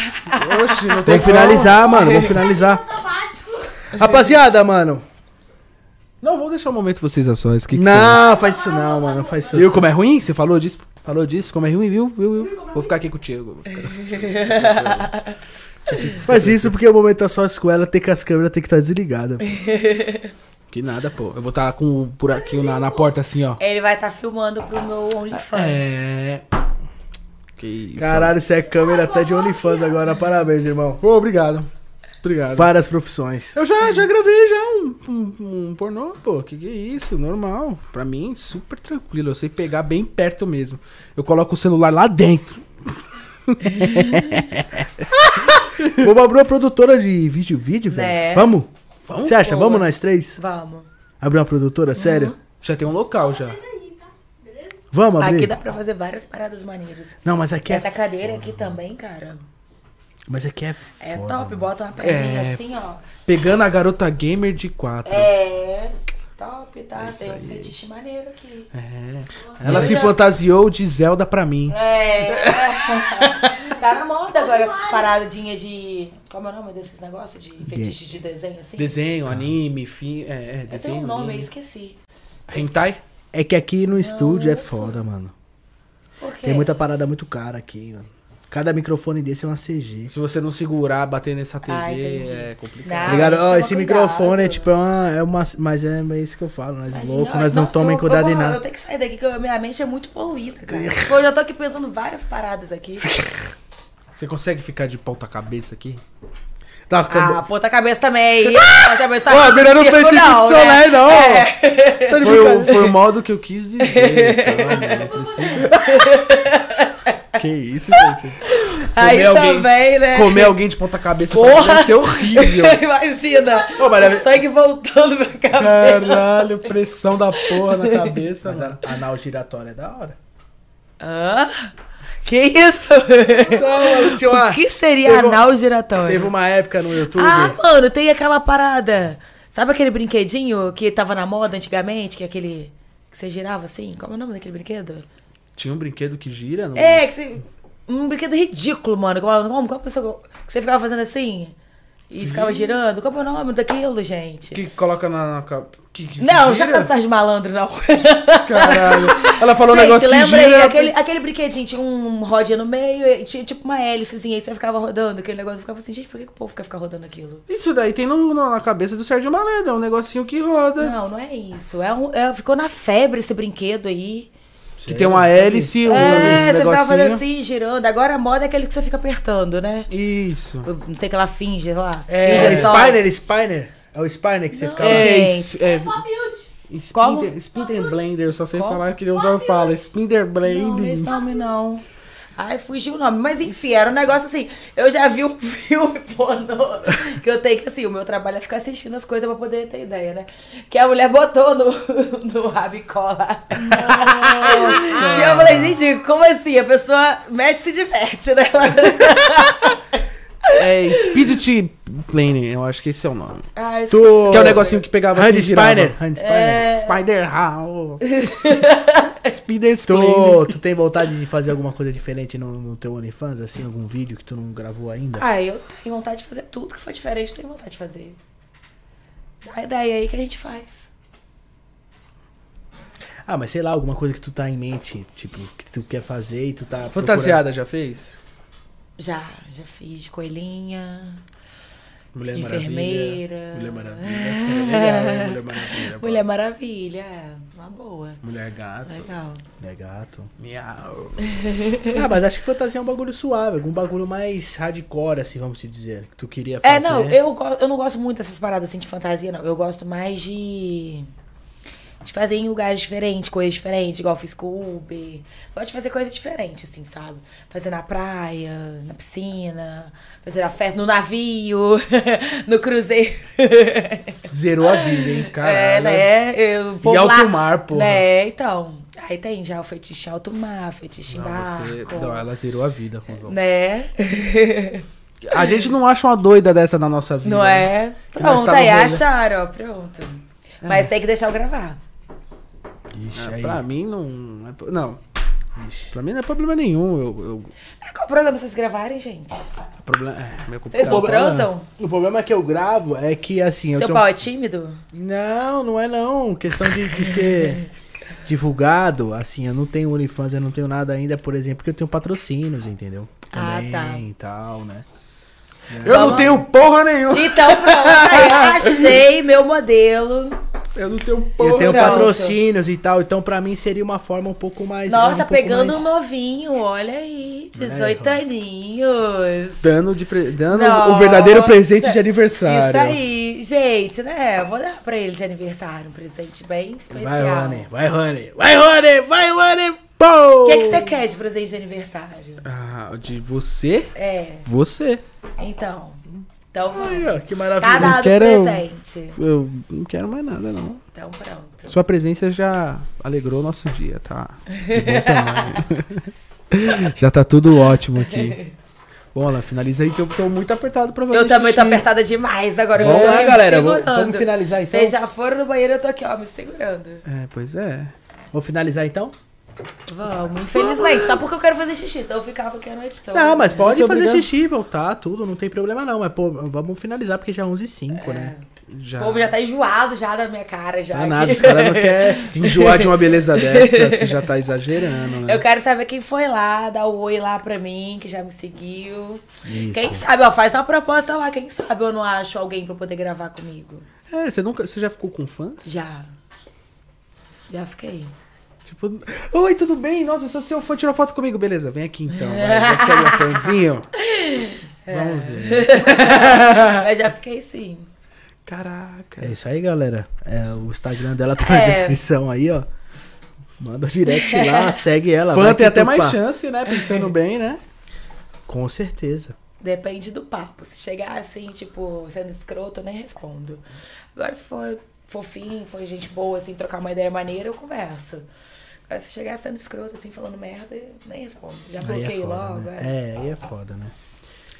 Oxi, não tem Vamos finalizar, mano, vamos finalizar. Automático. Rapaziada, mano. Não, vou deixar um momento vocês a sós. Que que Não, faz isso não, mano. Não faz isso. Viu como é ruim? Você falou disso? Falou disso? Como é ruim, viu? Viu, viu? Vou ficar aqui contigo. vou ficar- Faz isso porque o momento tá só com ela, tem que as câmeras tem que estar desligadas. Que nada, pô. Eu vou estar com o buraquinho na, na porta assim, ó. Ele vai estar filmando pro meu OnlyFans. É. Que isso. Caralho, você é câmera até de OnlyFans agora. Parabéns, irmão. Pô, obrigado. Obrigado. Várias profissões. Eu já, já gravei já um, um, um pornô, pô. Que que é isso? Normal. Pra mim, super tranquilo. Eu sei pegar bem perto mesmo. Eu coloco o celular lá dentro. Vamos abrir uma produtora de vídeo, vídeo, velho? Né? Vamos? Vamos? Você acha? Boa. Vamos nós três? Vamos. Abrir uma produtora? Sério? Já tem um local já. Tá? Beleza? Vamos abrir? Aqui dá pra fazer várias paradas maneiras. Não, mas aqui é Essa cadeira foda. aqui também, cara. Mas aqui é É foda, top. mano. Bota uma perninha É. assim, ó. Pegando a garota gamer de 4. É. Top, tá? É Tem uns fetiches maneiros aqui. É. Ela se fantasiou de Zelda pra mim. É. tá na moda agora essas paradinhas de. Como é o nome desses negócios? De fetiche de desenho assim? Desenho, anime, fi... é, é, Eu desenho. tenho um nome anime. esqueci. Hentai? É que aqui no estúdio é foda, mano. Por quê? Tem muita parada muito cara aqui, mano. Cada microfone desse é uma CG. Se você não segurar, bater nessa TV, Ah, é complicado. Não. Ligado? toma esse cuidado. microfone é tipo é uma, é uma. Mas é, é isso que eu falo, nós Imagina, loucos, nós não nossa, tomem cuidado em nada. Eu tenho que sair daqui, que a minha mente é muito poluída, cara. Pô, eu já tô aqui pensando várias paradas aqui. Você consegue ficar de ponta cabeça aqui? Tá Ah, ficando. ponta cabeça também. Ponta cabeça Pô, virando circo, Precipice não, né? Soler, não. É. Tá de Foi o, foi o modo que eu quis dizer. Calma, não precisa. Que isso, gente. Aí Comer alguém- também, né? Comer alguém de ponta cabeça Porra! deve ser horrível. Imagina. Ô, mas o sangue voltando pra cabeça. Caralho, pressão da porra na cabeça, Mas a anal giratória é da hora. Hã? Que isso? Não, tinha uma- O que seria teve um- anal giratório? Teve uma época no YouTube. Ah, mano, tem aquela parada. Sabe aquele brinquedinho que tava na moda antigamente? Que é aquele. Que você girava assim? Como é o nome daquele brinquedo? Tinha um brinquedo que gira? Não? É, que você. Um brinquedo ridículo, mano. Como, como, como a pessoa. Que você ficava fazendo assim? E ficava girando. Como é o nome daquilo, gente? Que coloca na. que, que, Não, que já gira? cansar de malandro, não. Caralho. Ela falou um Gente, negócio que gira. aquele, aquele brinquedinho tinha um rodinha no meio, e tinha tipo uma hélicezinha, aí você ficava rodando, aquele negócio, eu ficava assim, gente, por que, que o povo quer ficar rodando aquilo? Isso daí tem no- na cabeça do Sérgio Malandro, é um negocinho que roda. Não, não é isso. É um, é- ficou na febre esse brinquedo aí. Que tem uma hélice, um é, você ficava fazendo negocinho. assim, girando. Agora a moda é aquele que você fica apertando, né? Isso. Eu Não sei o que ela finge lá. É, finge só. Spiner, Spiner. É o Spiner que você ficava. É. Gente, é? Spinner, Spinner Blender, só sei Como? falar que Deus só fala. Spinner Não, Blender. esse nome não. Ai, fugiu o nome. Mas enfim, era um negócio assim. Eu já vi um filme pornô que eu tenho que, assim, o meu trabalho é ficar assistindo as coisas pra poder ter ideia, né? Que a mulher botou no, no rabicó lá. E eu falei, gente, como assim? A pessoa mete e se diverte, né? É Spirit Planner, eu acho que esse é o nome. Tu... Que é o negocinho que pegava Hand assim. Spiner. Hand Spiner. É. Spider House. Spider Splendor. Tu, tu tem vontade de fazer alguma coisa diferente no, no teu OnlyFans, assim, algum vídeo que tu não gravou ainda? Ah, eu tenho vontade de fazer tudo que for diferente, eu tenho vontade de fazer. Dá ideia aí que a gente faz. Ah, mas sei lá, alguma coisa que tu tá em mente, tipo, que tu quer fazer e tu tá. Fantasiada já fez? Já, já fiz de coelhinha. Mulher De Maravilha. enfermeira. Mulher Maravilha. É legal? Mulher Maravilha. Mulher Maravilha, é, uma boa. Mulher gato. Legal. É gato. Miau. Ah, mas acho que fantasia é um bagulho suave, algum bagulho mais hardcore, assim, vamos dizer. Que tu queria fazer. É, não, eu, eu não gosto muito dessas paradas assim de fantasia, não. Eu gosto mais de. De fazer em lugares diferentes, coisas diferentes, igual fiz com o Uber. Gosto de fazer coisa diferente, assim, sabe? Fazer na praia, na piscina, fazer na festa, no navio, no cruzeiro. Zerou a vida, hein? Caralho. É, né? Eu, povo alto lá- mar, porra. Né, então. Aí tem já o fetiche em alto mar, fetiche em Não, você... barco. não, ela zerou a vida com os outros. Né? A gente não acha uma doida dessa na nossa vida. Não né? é? Pronto, tava aí acharam, ó, pronto. Mas tem que deixar eu gravar. Ixi, É, aí. pra mim não. é Não. Pra mim não é problema nenhum. Eu, eu- É, Qual o problema vocês gravarem, gente? problema, é, meu Vocês não computador. transam? O problema que eu gravo é que, assim, eu Seu tenho... pau é tímido? Não, não é não. Questão de, de ser divulgado, assim, eu não tenho OnlyFans, eu não tenho nada ainda, por exemplo, porque eu tenho patrocínios, entendeu? Ah, Também tá. e tal, né? Eu não Vamos- tenho porra nenhuma. Então pronto, aí achei meu modelo. Eu não tenho porra Eu tenho Pronto. patrocínios e tal, então pra mim seria uma forma um pouco mais... Nossa, um pegando mais- um novinho, olha aí, 18 É, aninhos. Dando, de pre- dando Nossa. o verdadeiro presente de aniversário. Isso aí, gente, né? Eu Vou dar pra ele de aniversário um presente bem especial. Vai, Rony, vai, Rony, vai, Rony, vai, Rony, pô! O que, que você quer de presente de aniversário? Ah, de você? É, Você. então. Então vamos. ó, que maravilha. Tá dado quero- presente. Eu não quero mais nada, não. Então pronto. Sua presença já alegrou o nosso dia, tá? Já tá tudo ótimo aqui. Bom, Ana, finaliza aí que eu tô muito apertado pra fazer Eu também tô xixi. apertada demais agora. Vamos tô lá, galera, vamos- vamos finalizar, então? Vocês já foram no banheiro, eu tô aqui, ó, me segurando. É, pois é. Vou finalizar então? Vamos, infelizmente. Só porque eu quero fazer xixi, senão eu ficava aqui a noite toda. Não, mas pode fazer obrigado. xixi, voltar, tudo, não tem problema não. Mas pô, vamos finalizar porque já é 11 h 05 né? Já. O povo já tá enjoado já da minha cara, já. Tá nada, os caras não querem. Enjoar de uma beleza dessa, você já tá exagerando, né? Eu quero saber quem foi lá, dar o oi lá pra mim, que já me seguiu. Isso. Quem sabe, ó, faz uma proposta lá, quem sabe eu não acho alguém pra poder gravar comigo. É, você nunca. Você já ficou com fãs? Já. Já fiquei. Tipo, oi, tudo bem? Nossa, eu sou seu fã, tirou foto comigo. Beleza, vem aqui então. Vai, já que você é meu fãzinho. Vamos ver. Mas já fiquei sim. Caraca. É isso aí, galera. É, o Instagram dela tá na É. descrição aí, ó. Manda direct lá, segue ela. Fã tem até mais chance, né? Pensando bem, né? Com certeza. Depende do papo. Se chegar assim, tipo, sendo escroto, eu nem respondo. Agora, se for fofinho, for gente boa, assim, trocar uma ideia maneira, eu converso. Agora, se chegar sendo escroto, assim, falando merda, nem respondo. Já é bloqueio foda, logo. né? é. É, aí é foda, né?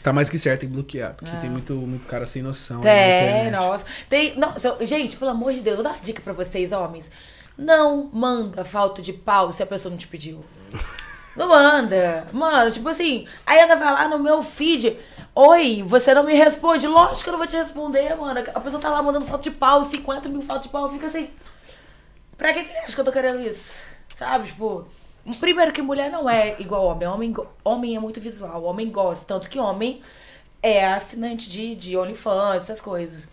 Tá mais que certo em bloquear, porque Ah. tem muito, muito cara sem noção. É, nossa. Tem, nossa, gente, pelo amor de Deus, vou dar uma dica pra vocês, homens. Não manda foto de pau se a pessoa não te pediu. Não manda. Mano, tipo assim, aí ela vai lá no meu feed. Oi, você não me responde? Lógico que eu não vou te responder, mano. A pessoa tá lá mandando foto de pau, 50 mil fotos de pau. Fica assim. Pra que, que ele acha que eu tô querendo isso? Sabe, tipo. Primeiro que mulher não é igual homem. Homem, homem é muito visual. Homem gosta. Tanto que homem é assinante de, de OnlyFans, essas coisas.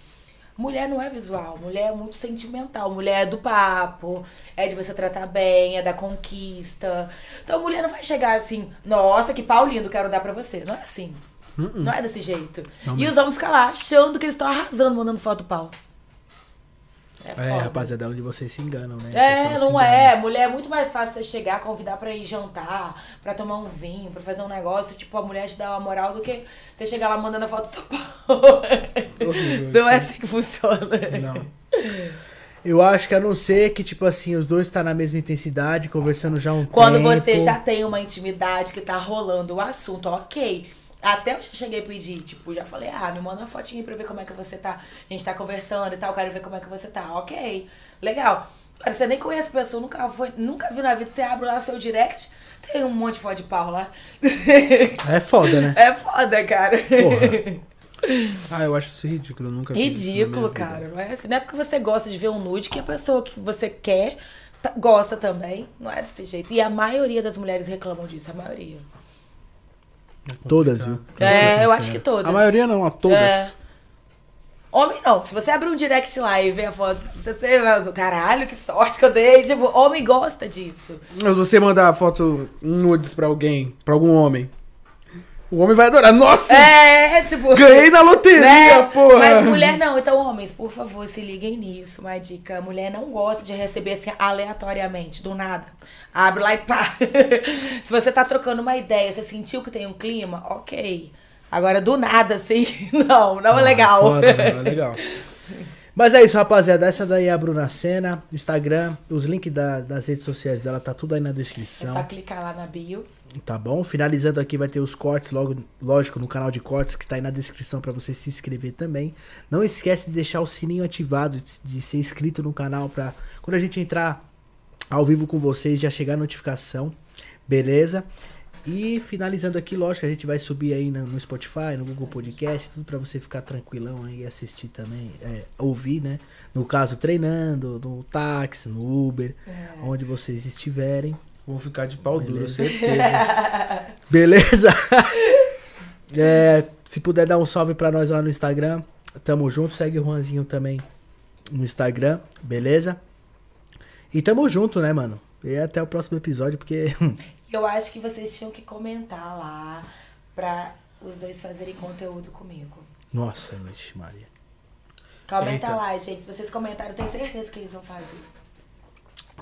Mulher não é visual, mulher é muito sentimental, mulher é do papo, é de você tratar bem, é da conquista. Então a mulher não vai chegar assim, nossa, que pau lindo, quero dar pra você. Não é assim. Não é desse jeito. E os homens ficam lá achando que eles estão arrasando, mandando foto do pau. É, É, rapaziada, é onde vocês se enganam, né? É, não é. Mulher é muito mais fácil você chegar, convidar pra ir jantar, pra tomar um vinho, pra fazer um negócio. Tipo, a mulher te dá uma moral do que você chegar lá mandando a foto do seu pau. Não é assim que funciona. Não. Eu acho que a não ser que, tipo assim, os dois tá na mesma intensidade, conversando já um Quando tempo. você já tem uma intimidade que tá rolando o assunto, ok. Até eu já cheguei a pedir, tipo, já falei, ah, me manda uma fotinha pra ver como é que você tá. A gente tá conversando e tal, quero ver como é que você tá. Ok, legal. Agora, você nem conhece a pessoa, nunca, foi, nunca viu na vida, você abre lá seu direct, tem um monte de foto de pau lá. É foda, né? é foda, cara. Porra. Ah, eu acho isso ridículo. Eu nunca Ridículo, cara. Não é assim. Não é porque você gosta de ver um nude que a pessoa que você quer tá- gosta também. Não é desse jeito. E a maioria das mulheres reclamam disso, a maioria. Todas, viu? Pra É, eu acho que todas. A maioria não, a todas. É. Homem não. Se você abrir um direct lá e ver a foto, você, você vai, caralho, que sorte que eu dei. Tipo, homem gosta disso. Mas você mandar foto nudes pra alguém, pra algum homem, o homem vai adorar. Nossa! É, é tipo. Ganhei na loteria, né? porra! Mas mulher não. Então, homens, por favor, se liguem nisso. Uma dica. Mulher não gosta de receber assim aleatoriamente, do nada. Abre lá e pá. se você tá trocando uma ideia, você sentiu que tem um clima, ok. Agora, do nada, assim, não, não é legal. Foda, não é legal. Mas é isso, rapaziada. Essa daí é a Bruna Senna, Instagram. Os links da- das redes sociais dela tá tudo aí na É descrição. só clicar lá na bio. Tá bom? Finalizando aqui vai ter os cortes, logo, lógico, no canal de cortes que tá aí na descrição pra você se inscrever também. Não esquece de deixar o sininho ativado, de, de ser inscrito no canal pra quando a gente entrar ao vivo com vocês já chegar a notificação, beleza? E finalizando aqui, lógico, a gente vai subir aí no, Spotify, no Google Podcast, tudo pra você ficar tranquilão aí e assistir também, é, ouvir, né? No caso, treinando, no táxi, no Uber, onde vocês estiverem. Vou ficar de pau duro, Beleza. certeza. Beleza? É, se puder dar um salve pra nós lá no Instagram, tamo junto. Segue o Juanzinho também no Instagram, beleza? E tamo junto, né, mano? E até o próximo episódio, porque. Eu acho que vocês tinham que comentar lá pra os dois fazerem conteúdo comigo. Nossa, vixe, Maria. Comenta Eita. lá, gente. Se vocês comentarem, eu tenho certeza que eles vão fazer.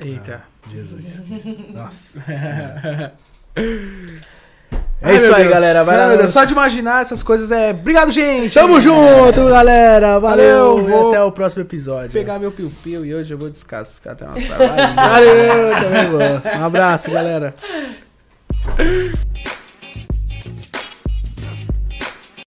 Eita. Jesus. Nossa. Senhora. Ai, É isso aí, Deus. galera. Vai Ai, lá. Só de imaginar essas coisas é. Obrigado, gente! Tamo junto, galera. Valeu. Valeu, vou até o próximo episódio. Vou pegar meu piu-piu e hoje eu vou descascar até uma. Valeu, também vou. Um abraço, galera.